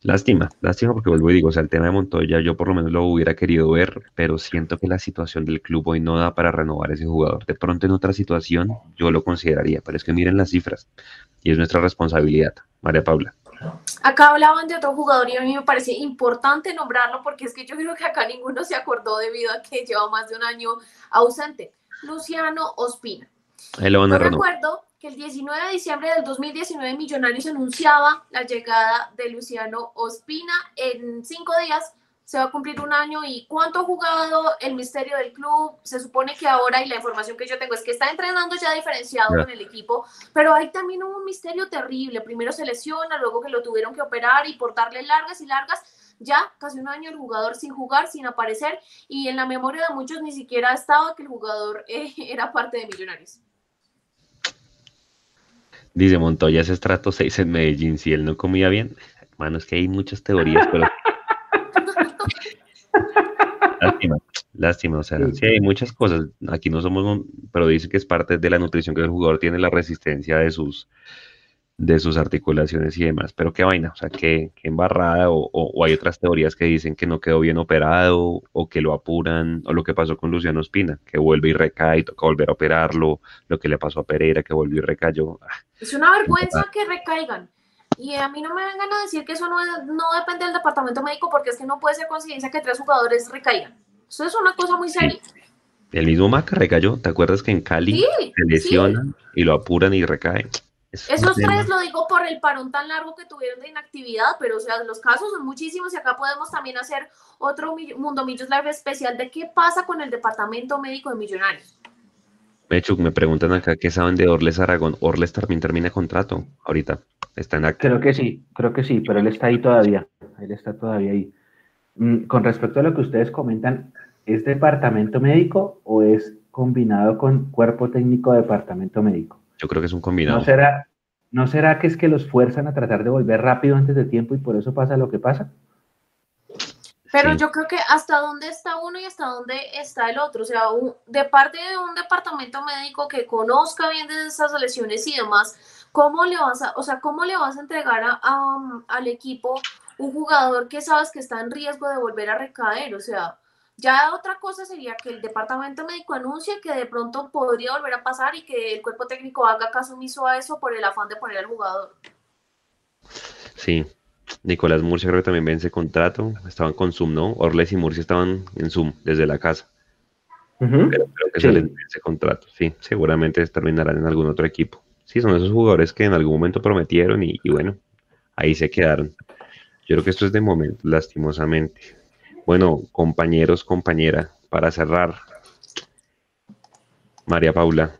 Lástima, lástima porque vuelvo y digo, o sea, el tema de Montoya yo por lo menos lo hubiera querido ver, pero siento que la situación del club hoy no da para renovar ese jugador. De pronto en otra situación yo lo consideraría, pero es que miren las cifras y es nuestra responsabilidad. María Paula. Acá hablaban de otro jugador y a mí me parece importante nombrarlo porque es que yo creo que acá ninguno se acordó debido a que lleva más de un año ausente. Luciano Ospina. Ahí lo van a recuerdo que el 19 de diciembre del 2019 Millonarios anunciaba la llegada de Luciano Ospina. En cinco días se va a cumplir un año y cuánto ha jugado el misterio del club. Se supone que ahora, y la información que yo tengo es que está entrenando ya diferenciado con el equipo, pero hay también un misterio terrible. Primero se lesiona, luego que lo tuvieron que operar y por darle largas y largas. Ya casi un año el jugador sin jugar, sin aparecer, y en la memoria de muchos ni siquiera estaba que el jugador eh, era parte de Millonarios. Dice Montoya es estrato 6 en Medellín, si él no comía bien. Hermano, es que hay muchas teorías, pero... lástima, lástima, o sea, sí hay muchas cosas. Aquí no somos, pero dice que es parte de la nutrición que el jugador tiene, la resistencia de sus, de sus articulaciones y demás. Pero qué vaina, o sea, qué, embarrada, o, hay otras teorías que dicen que no quedó bien operado, o que lo apuran, o lo que pasó con Luciano Espina, que vuelve y recae, y toca volver a operarlo, lo que le pasó a Pereira, que volvió y recayó. Ah, es una vergüenza que recaigan. Y a mí no me vengan a decir que eso no, no depende del departamento médico, porque es que no puede ser coincidencia que tres jugadores recaigan. Eso es una cosa muy seria. El mismo Maca recayó, ¿te acuerdas que en Cali se lesionan y lo apuran y recae? Esos tres lo digo por el parón tan largo que tuvieron de inactividad, pero o sea, los casos son muchísimos y acá podemos también hacer otro Mundo Millos Live especial de qué pasa con el departamento médico de Millonarios. Mechuk, me preguntan acá qué saben de Orles Aragón. Orles también termina contrato ahorita. Está en Creo que sí, creo que sí, pero él está ahí todavía. Él está todavía ahí. Mm, con respecto a lo que ustedes comentan, ¿es departamento médico o es combinado con cuerpo técnico departamento médico? Yo creo que es un combinado. ¿No será, ¿No será que es que los fuerzan a tratar de volver rápido antes de tiempo y por eso pasa lo que pasa? Pero yo creo que hasta dónde está uno y hasta dónde está el otro. O sea, de parte de un departamento médico que conozca bien de esas lesiones y demás, ¿cómo le vas a, o sea, cómo le vas a entregar al equipo un jugador que sabes que está en riesgo de volver a recaer? O sea, ya otra cosa sería que el departamento médico anuncie que de pronto podría volver a pasar y que el cuerpo técnico haga caso omiso a eso por el afán de poner al jugador. Sí, Nicolás Murcia creo que también vence contrato, estaban con Zoom, ¿no? Orles y Murcia estaban en Zoom desde la casa. Pero creo que se les vence contrato, sí, seguramente terminarán en algún otro equipo. Sí, son esos jugadores que en algún momento prometieron y bueno, ahí se quedaron. Yo creo que esto es de momento, lastimosamente. Bueno, compañeros, compañera, para cerrar. María Paula.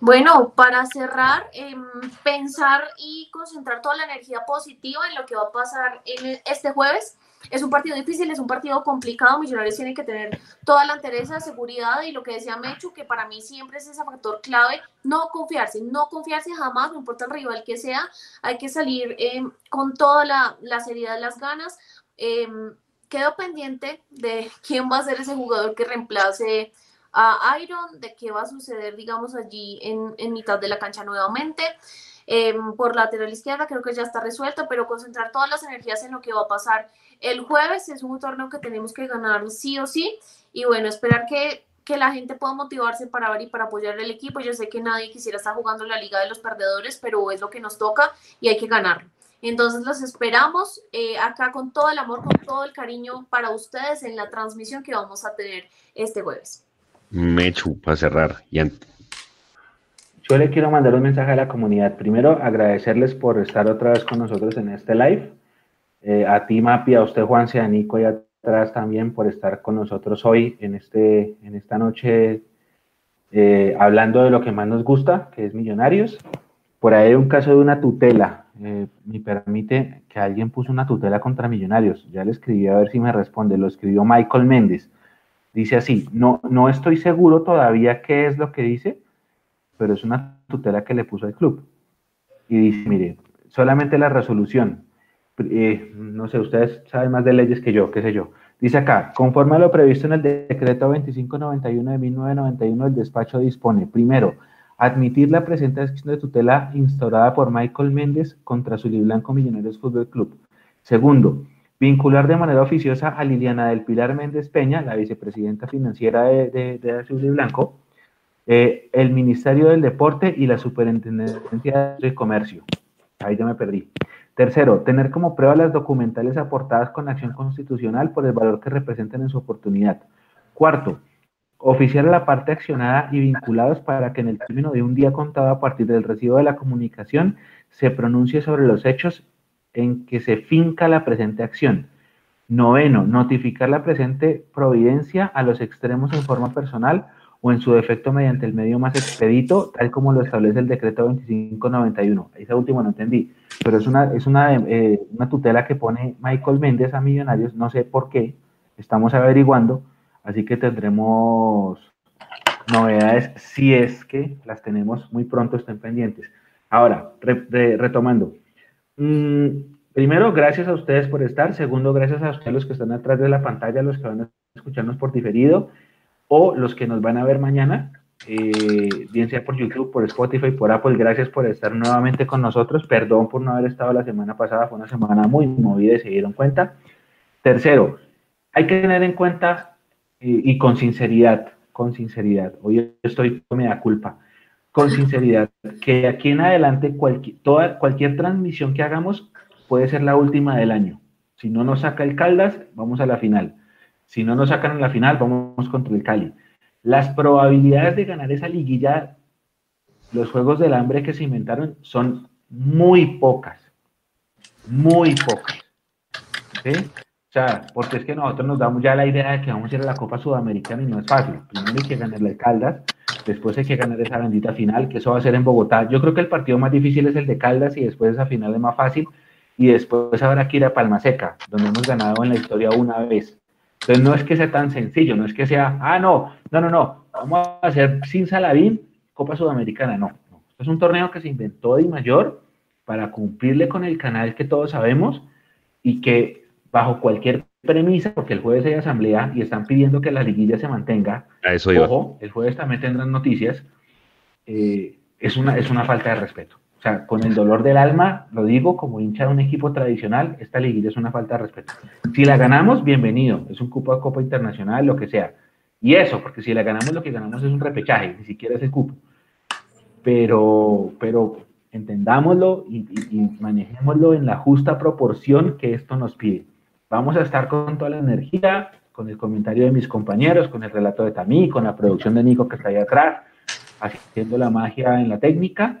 Bueno, para cerrar, em, pensar y concentrar toda la energía positiva en lo que va a pasar en este jueves. Es un partido difícil, es un partido complicado. Millonarios tienen que tener toda la entereza, seguridad y lo que decía Mechu, que para mí siempre es ese factor clave, no confiarse, no confiarse jamás, no importa el rival que sea, hay que salir em, con toda la, la seriedad de las ganas. Em, quedo pendiente de quién va a ser ese jugador que reemplace a Iron, de qué va a suceder, digamos, allí en, mitad de la cancha nuevamente. Em, por lateral izquierda creo que ya está resuelto, pero concentrar todas las energías en lo que va a pasar el jueves. Es un torneo que tenemos que ganar sí o sí. Y bueno, esperar que, que la gente pueda motivarse para ver y para apoyar el equipo. Yo sé que nadie quisiera estar jugando la Liga de los Perdedores, pero es lo que nos toca y hay que ganarlo. Entonces los esperamos eh, acá con todo el amor, con todo el cariño para ustedes en la transmisión que vamos a tener este jueves. Mechu, para cerrar. Yo le quiero mandar un mensaje a la comunidad. Primero, agradecerles por estar otra vez con nosotros en este live. Eh, a ti, Mapi, a usted, Juan, a Nico y atrás también por estar con nosotros hoy en, este, en esta noche eh, hablando de lo que más nos gusta, que es Millonarios. Por ahí hay un caso de una tutela. Eh, me permite que alguien puso una tutela contra Millonarios. Ya le escribí a ver si me responde. Lo escribió Michael Méndez. Dice así, no, no estoy seguro todavía qué es lo que dice, pero es una tutela que le puso al club. Y dice, mire, solamente la resolución, eh, no sé, ustedes saben más de leyes que yo, qué sé yo. Dice acá, conforme a lo previsto en el decreto 2591 de 1991, el despacho dispone, primero, admitir la presente acción de tutela instaurada por Michael Méndez contra Zully Blanco Millonarios Fútbol Club. Segundo, vincular de manera oficiosa a Liliana del Pilar Méndez Peña, la vicepresidenta financiera de, de, eh, el Ministerio del Deporte y la Superintendencia de Comercio. Ahí ya me perdí. Tercero, tener como prueba las documentales aportadas con acción constitucional por el valor que representan en su oportunidad. Cuarto, oficiar a la parte accionada y vinculados para que en el término de un día contado a partir del recibo de la comunicación se pronuncie sobre los hechos en que se finca la presente acción. Noveno, notificar la presente providencia a los extremos en forma personal o en su defecto mediante el medio más expedito, tal como lo establece el decreto 2591. Esa última no entendí, pero es una, es una, eh, una tutela que pone Michael Méndez a Millonarios, no sé por qué, estamos averiguando, así que tendremos novedades si es que las tenemos muy pronto, estén pendientes. Ahora, retomando. Mm, primero, gracias a ustedes por estar. Segundo, gracias a ustedes los que están atrás de la pantalla, los que van a escucharnos por diferido o los que nos van a ver mañana, eh, bien sea por YouTube, por Spotify, por Apple, gracias por estar nuevamente con nosotros. Perdón por no haber estado la semana pasada, fue una semana muy movida y se dieron cuenta. Tercero, hay que tener en cuenta y con sinceridad, con sinceridad, hoy estoy con da culpa, con sinceridad, que aquí en adelante cualquier, toda, cualquier transmisión que hagamos puede ser la última del año. Si no nos saca el Caldas, vamos a la final. Si no nos sacan en la final, vamos contra el Cali. Las probabilidades de ganar esa liguilla, los Juegos del Hambre que se inventaron, son muy pocas. Muy pocas. ¿Sí? O sea, porque es que nosotros nos damos ya la idea de que vamos a ir a la Copa Sudamericana y no es fácil. Primero hay que ganarle el Caldas, después hay que ganar esa bendita final, que eso va a ser en Bogotá. Yo creo que el partido más difícil es el de Caldas y después esa final es más fácil. Y después habrá que ir a Palma Seca, donde hemos ganado en la historia una vez. Entonces no es que sea tan sencillo, no es que sea, ah, no, no, no, no, vamos a hacer sin Salavín Copa Sudamericana, no. es un torneo que se inventó de mayor para cumplirle con el canal que todos sabemos y que bajo cualquier premisa, porque el jueves hay asamblea y están pidiendo que la liguilla se mantenga, eso ojo, el jueves también tendrán noticias, eh, es, una, es una falta de respeto sea, con el dolor del alma, lo digo como hincha de un equipo tradicional, esta liguilla es una falta de respeto. Si la ganamos, bienvenido, es un cupo a Copa Internacional, lo que sea. Y eso, porque si la ganamos, lo que ganamos es un repechaje, ni siquiera es el cupo. Pero, pero entendámoslo y, y manejémoslo en la justa proporción que esto nos pide. Vamos a estar con toda la energía, con el comentario de mis compañeros, con el relato de Tamí, con la producción de Nico que está ahí atrás, haciendo la magia en la técnica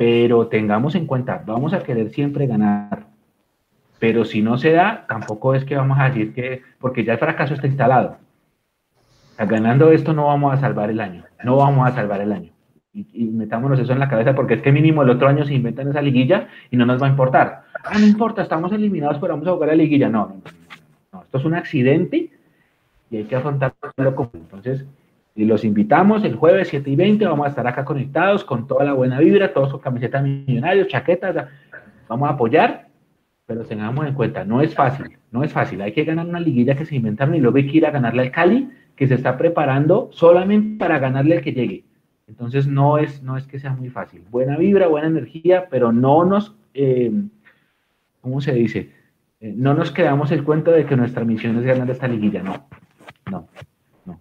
pero tengamos en cuenta, vamos a querer siempre ganar. Pero si no se da, tampoco es que vamos a decir que, porque ya el fracaso está instalado. ganando esto no vamos a salvar el año, no vamos a salvar el año. Y, metámonos eso en la cabeza porque es que mínimo el otro año se inventan esa liguilla y no nos va a importar. Ah, no importa, estamos eliminados, pero vamos a jugar la liguilla. No, no, no, esto es un accidente y hay que afrontarlo como. Entonces, y los invitamos el jueves 7 y 20, vamos a estar acá conectados con toda la buena vibra, todos con camisetas millonarios, chaquetas, vamos a apoyar, pero tengamos en cuenta, no es fácil, no es fácil, hay que ganar una liguilla que se inventaron y luego hay que ir a ganarle al Cali, que se está preparando solamente para ganarle al que llegue. Entonces no es, no es que sea muy fácil. Buena vibra, buena energía, pero no nos, eh, ¿cómo se dice? Eh, no nos quedamos el cuento de que nuestra misión es ganar esta liguilla, no, no, no.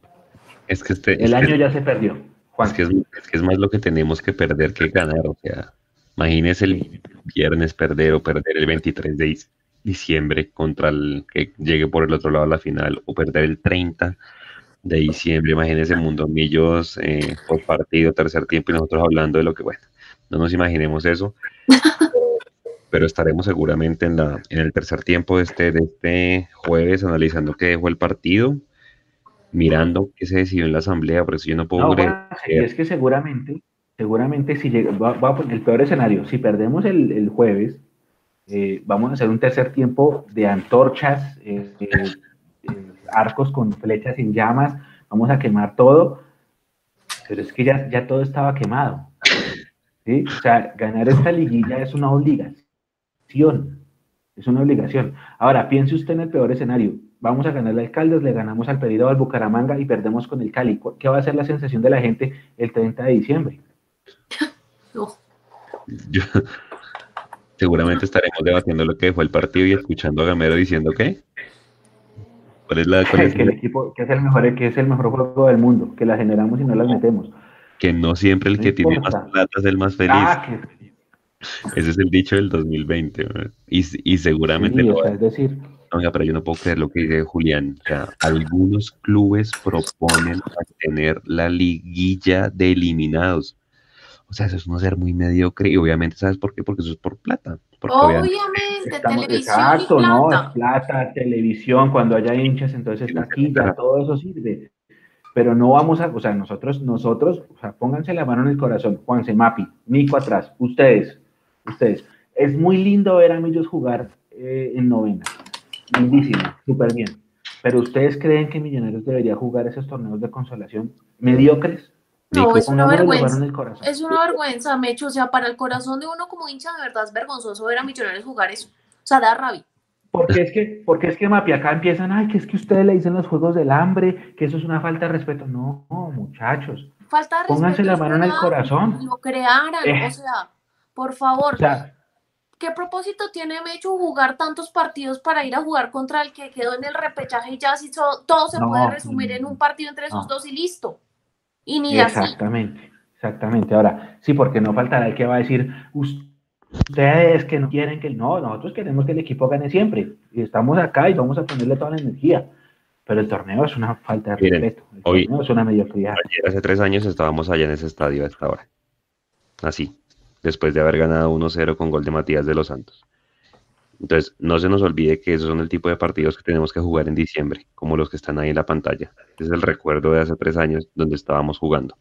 Es que este, el es año que- ya se perdió. Juan. Es que es, es que es más lo que tenemos que perder que ganar. O sea, imagínese el viernes perder o perder el 23 de diciembre contra el que llegue por el otro lado a la final o perder el 30 de diciembre. Imagínese Mundo Millos eh, por partido, tercer tiempo y nosotros hablando de lo que, bueno, no nos imaginemos eso. Pero estaremos seguramente en, la, en el tercer tiempo de este, de este jueves analizando qué dejó el partido, mirando qué se decidió en la asamblea, por eso yo no puedo No, creer es que seguramente, seguramente si llega, va, va a poner el peor escenario, si perdemos el, el jueves, eh, vamos a hacer un tercer tiempo de antorchas, eh, arcos con flechas en llamas, vamos a quemar todo, pero es que ya, ya todo estaba quemado. ¿sí? O sea, ganar esta liguilla es una obligación, es una obligación. Ahora, piense usted en el peor escenario. Vamos a ganar al Alcaldes, le ganamos al Pedido al Bucaramanga y perdemos con el Cali. ¿Qué va a ser la sensación de la gente el 30 de diciembre? No. Yo- seguramente estaremos debatiendo lo que fue el partido y escuchando a Gamero diciendo que cuál es la cuál es que el la- equipo, que es el mejor, que es el mejor juego del mundo, que la generamos y no las metemos. que no siempre el No que tiene más plata es el más feliz. Ah, que Ese es el dicho del 2020. ¿verdad? Y, y seguramente sí, lo o sea, es decir, Oiga, pero yo no puedo creer lo que dice Julián. O sea, algunos clubes proponen mantener la liguilla de eliminados. O sea, eso es no ser muy mediocre. Y obviamente, ¿sabes por qué? Porque eso es por plata. Porque obviamente- Obviamente, estamos, televisión exacto, y ¿no? plata. Es plata, televisión, cuando haya hinchas, entonces está aquí, ya todo eso sirve. Pero no vamos a, o sea, nosotros, nosotros, o sea, pónganse la mano en el corazón, Juanse, Mapi, Nico atrás, ustedes, ustedes. Es muy lindo ver a Millos jugar eh, en novena. Lindísimo, súper bien. Pero ustedes creen que Millonarios debería jugar esos torneos de consolación mediocres? No, es una la vergüenza. Es una vergüenza, Mecho. O sea, para el corazón de uno como hincha, de verdad es vergonzoso ver a Millonarios jugar eso. O sea, da rabia. Porque es que, porque es que Mapi acá empiezan, ay, que es que ustedes le dicen los juegos del hambre, que eso es una falta de respeto. No, muchachos. Falta de Pónganse respeto la es mano en el corazón. Lo crearan, Eh. o sea, por favor. O sea, ¿Qué propósito tiene Mecho jugar tantos partidos para ir a jugar contra el que quedó en el repechaje y ya si so- todo se No, puede resumir en un partido entre esos no. dos y listo? Y ni así. exactamente, exactamente. Ahora, sí, porque no faltará el que va a decir, ustedes que no quieren que no, nosotros queremos que el equipo gane siempre. Y estamos acá y vamos a ponerle toda la energía. Pero el torneo es una falta de Miren, respeto. El hoy- torneo es una mediocridad. Ayer, hace tres años estábamos allá en ese estadio a esta hora. Así, después de haber ganado 1-0 con gol de Matías de los Santos. Entonces, no se nos olvide que esos son el tipo de partidos que tenemos que jugar en diciembre, como los que están ahí en la pantalla. Es el recuerdo de hace tres años donde estábamos jugando.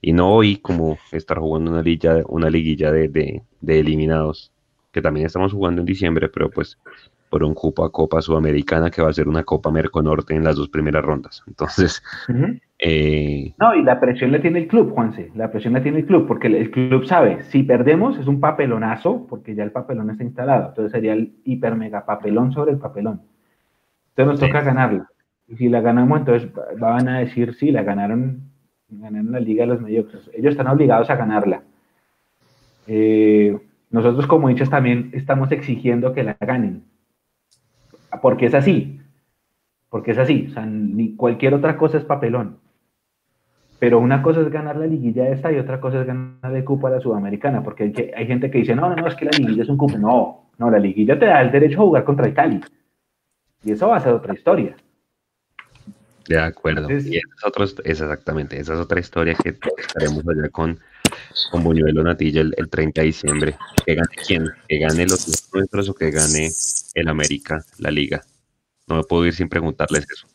Y no hoy como estar jugando una, una liguilla de, de- eliminados, que también estamos jugando en diciembre, pero pues por un cupo a Copa Sudamericana que va a ser una Copa Merconorte en las dos primeras rondas. Entonces. Eh, No, y la presión la tiene el club, Juanse. La presión la tiene el club, porque el, el club sabe, si perdemos es un papelonazo, porque ya el papelón está instalado. Entonces sería el hiper mega papelón sobre el papelón. Entonces nos Sí. toca ganarla. Y si la ganamos, entonces va- van a decir, sí, la ganaron, ganaron la Liga de los Mediocres. Ellos están obligados a ganarla. Eh, nosotros como hinchas también estamos exigiendo que la ganen. Porque es así. Porque es así. O sea, ni cualquier otra cosa es papelón. Pero una cosa es ganar la liguilla esta y otra cosa es ganar el cupo a la sudamericana, porque hay, que- hay gente que dice, no, no, no, es que la liguilla es un cupo. No, no, la liguilla te da el derecho a jugar contra Cali. Y eso va a ser otra historia. De acuerdo. Entonces- y esa es, otro- es exactamente, esa es otra historia que estaremos allá con, con Buñuelo Natilla el, el 30 de diciembre. Que gane quién, que gane los nuestros o que gane el América, la liga. No me puedo ir sin preguntarles eso.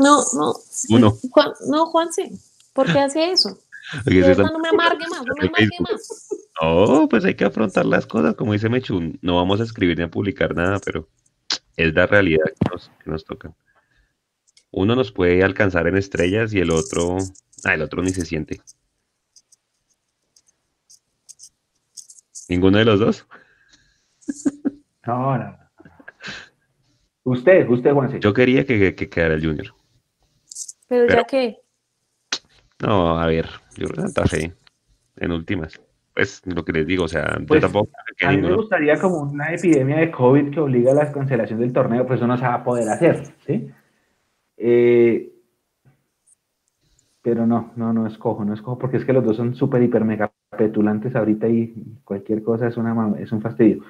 No, no. Uno. Juan, no, Juanse, ¿por qué hace eso? No me amargue más, no me amargue más. No, pues hay que afrontar las cosas, como dice Mechun. No vamos a escribir ni a publicar nada, pero es la realidad que nos, que nos toca. Uno nos puede alcanzar en estrellas y el otro, ah, el otro ni se siente. ¿Ninguno de los dos? No, no. Usted, usted, Juanse. Yo quería que, que quedara el Junior. Pero Pero- ya que, No, a ver, yo creo que Santa Fe, en últimas. Pues lo que les digo, o sea, Pues, yo tampoco. A mí me gustaría como una epidemia de COVID que obliga a la cancelación del torneo, pues eso no se va a poder hacer, ¿sí? Eh, pero no, no, no escojo, no escojo, porque es que los dos son súper, hiper, mega petulantes ahorita y cualquier cosa es, una, es un fastidio.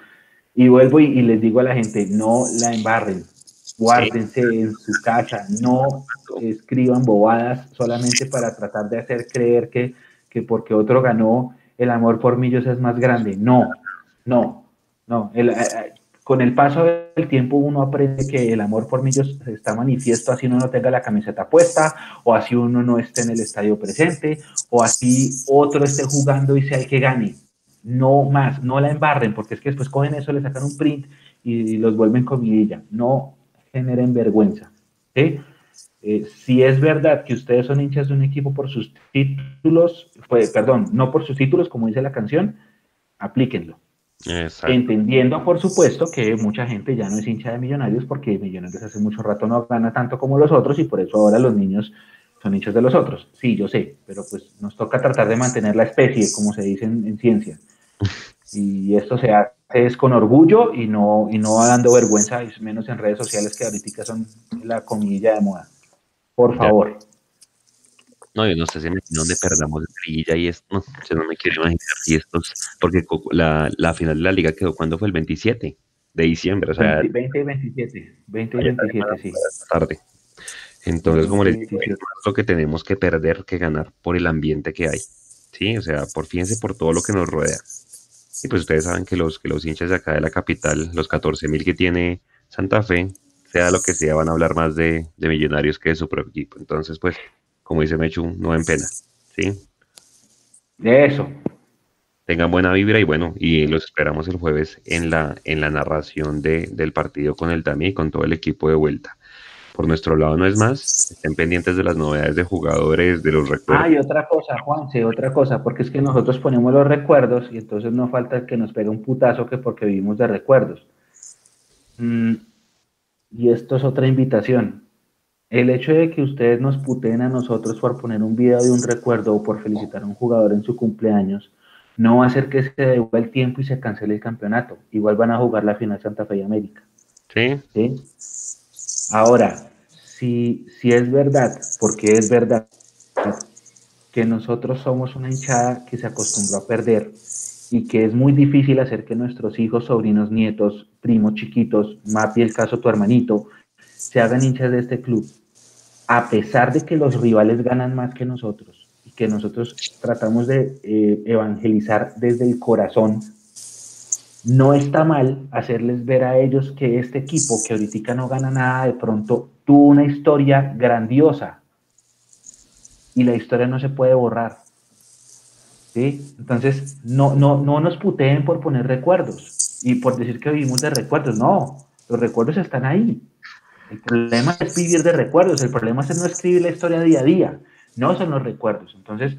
Y vuelvo y, y les digo a la gente, no la embarren, guárdense en su casa, no escriban bobadas solamente para tratar de hacer creer que, que porque otro ganó, el amor por millos es más grande. No, no, no. Eh, eh, con el paso del tiempo uno aprende que el amor por millos está manifiesto así uno no tenga la camiseta puesta, o así uno no esté en el estadio presente, o así otro esté jugando y sea el que gane. No más, no la embarren, porque es que después cogen eso, le sacan un print y los vuelven comidilla. No generen vergüenza. ¿sí? Eh, si es verdad que ustedes son hinchas de un equipo por sus títulos, pues, perdón, no por sus títulos, como dice la canción, aplíquenlo. Exacto. Entendiendo, por supuesto, que mucha gente ya no es hincha de Millonarios porque Millonarios hace mucho rato no gana tanto como los otros y por eso ahora los niños son hinchas de los otros. Sí, yo sé, pero pues nos toca tratar de mantener la especie, como se dice en, en ciencia. Y esto se hace es con orgullo y no, y no dando vergüenza, y menos en redes sociales que ahorita son la comilla de moda. Por Ya. favor. No, yo no sé si me donde perdamos el Trilla y esto. No, yo no me quiero imaginar si estos. Porque la, la final de la liga quedó cuando fue el 27 de diciembre, o sea, 20, 20 y 27. 20 y 27, sí. tarde. Entonces, como les digo, 27. es lo que tenemos que perder que ganar por el ambiente que hay. Sí, o sea, por fíjense por todo lo que nos rodea. Y pues ustedes saben que los, que los hinchas de acá de la capital, los 14 mil que tiene Santa Fe, sea lo que sea, van a hablar más de, de millonarios que de su propio equipo. Entonces, pues, como dice Mechu, no en pena. ¿sí? De eso. tengan buena vibra y bueno, y los esperamos el jueves en la, en la narración de, del partido con el Dami y con todo el equipo de vuelta. Por nuestro lado no es más, estén pendientes de las novedades de jugadores, de los recuerdos. Ah, y otra cosa, Juanse, otra cosa, porque es que nosotros ponemos los recuerdos y entonces no falta que nos pegue un putazo que porque vivimos de recuerdos. Mm, y esto es otra invitación. El hecho de que ustedes nos puteen a nosotros por poner un video de un recuerdo o por felicitar a un jugador en su cumpleaños, no va a hacer que se devuelva el tiempo y se cancele el campeonato. Igual van a jugar la final Santa Fe y América. ¿sí? ¿sí? Ahora, si, si es verdad, porque es verdad, que nosotros somos una hinchada que se acostumbró a perder y que es muy difícil hacer que nuestros hijos, sobrinos, nietos, primos chiquitos, Mapi, el caso tu hermanito, se hagan hinchas de este club, a pesar de que los rivales ganan más que nosotros y que nosotros tratamos de eh, evangelizar desde el corazón, no está mal hacerles ver a ellos que este equipo que ahorita no gana nada, de pronto tuvo una historia grandiosa y la historia no se puede borrar. ¿Sí? Entonces, no, no, no nos puteen por poner recuerdos y por decir que vivimos de recuerdos. No, los recuerdos están ahí. El problema es vivir de recuerdos, el problema es no escribir la historia día a día, no son los recuerdos. Entonces,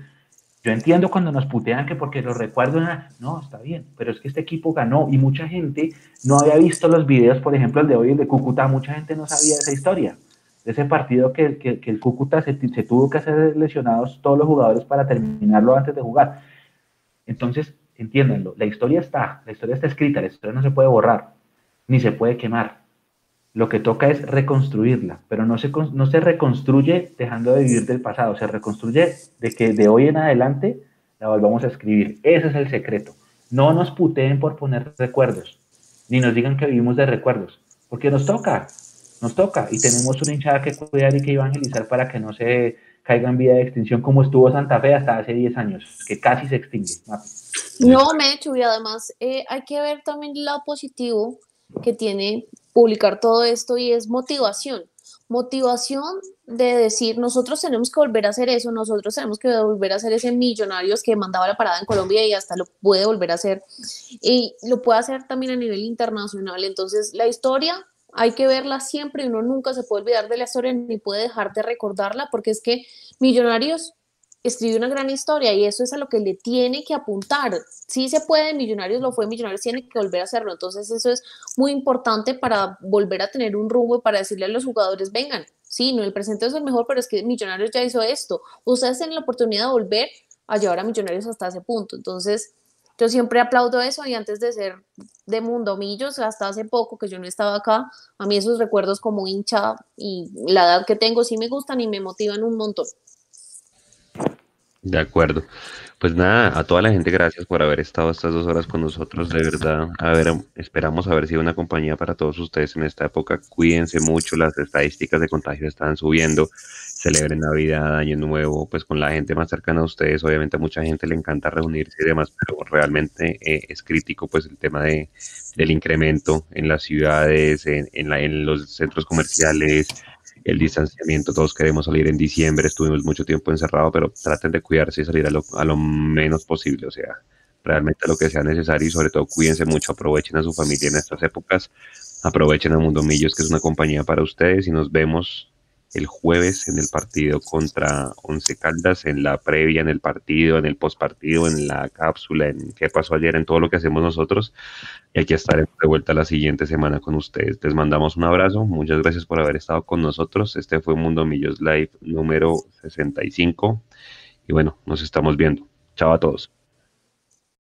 yo entiendo cuando nos putean que porque los recuerdos, no, está bien, pero es que este equipo ganó y mucha gente no había visto los videos, por ejemplo, el de hoy, el de Cúcuta, mucha gente no sabía esa historia, de ese partido que, que, que el Cúcuta se, se, tuvo que hacer lesionados todos los jugadores para terminarlo antes de jugar. Entonces, entiéndanlo, la historia está, la historia está escrita, la historia no se puede borrar, ni se puede quemar. Lo que toca es reconstruirla, pero no se, no se reconstruye dejando de vivir del pasado, se reconstruye de que de hoy en adelante la volvamos a escribir. Ese es el secreto. No nos puteen por poner recuerdos, ni nos digan que vivimos de recuerdos, porque nos toca, nos toca, y tenemos una hinchada que cuidar y que evangelizar para que no se caiga en vía de extinción como estuvo Santa Fe hasta hace 10 años, que casi se extingue. No, me he hecho, y además eh, hay que ver también lado positivo que tiene publicar todo esto y es motivación. Motivación de decir, nosotros tenemos que volver a hacer eso, nosotros tenemos que volver a hacer ese Millonarios que mandaba la parada en Colombia y hasta lo puede volver a hacer. Y lo puede hacer también a nivel internacional. Entonces, la historia hay que verla siempre y uno nunca se puede olvidar de la historia ni puede dejar de recordarla porque es que Millonarios escribió una gran historia y eso es a lo que le tiene que apuntar. Sí se puede, Millonarios lo fue, Millonarios tiene que volver a hacerlo. Entonces eso es muy importante para volver a tener un rumbo y para decirle a los jugadores, vengan, Sí, no, el presente es el mejor, pero es que Millonarios ya hizo esto. Ustedes tienen la oportunidad de volver a llevar a Millonarios hasta ese punto. Entonces, yo siempre aplaudo eso y antes de ser de Mundomillos, hasta hace poco que yo no estaba acá, a mí esos recuerdos como hincha y la edad que tengo sí me gustan y me motivan un montón. De acuerdo. Pues nada, a toda la gente, gracias por haber estado estas dos horas con nosotros. De verdad, a ver, esperamos haber sido una compañía para todos ustedes en esta época. Cuídense mucho, las estadísticas de contagio están subiendo. Celebren Navidad, Año Nuevo, pues con la gente más cercana a ustedes. Obviamente a mucha gente le encanta reunirse y demás, pero realmente eh, es crítico pues el tema de, del incremento en las ciudades, en, en, la, en los centros comerciales, el distanciamiento, todos queremos salir en diciembre, estuvimos mucho tiempo encerrados, pero traten de cuidarse y salir a lo, a lo menos posible, o sea, realmente lo que sea necesario y sobre todo cuídense mucho, aprovechen a su familia en estas épocas, aprovechen a Mundo Millos, que es una compañía para ustedes y nos vemos el jueves en el partido contra Once Caldas, en la previa, en el partido, en el postpartido, en la cápsula, en qué pasó ayer, en todo lo que hacemos nosotros. Y aquí estaremos de vuelta la siguiente semana con ustedes. Les mandamos un abrazo, muchas gracias por haber estado con nosotros. Este fue Mundo Millos Live número 65. Y bueno, nos estamos viendo. Chao a todos.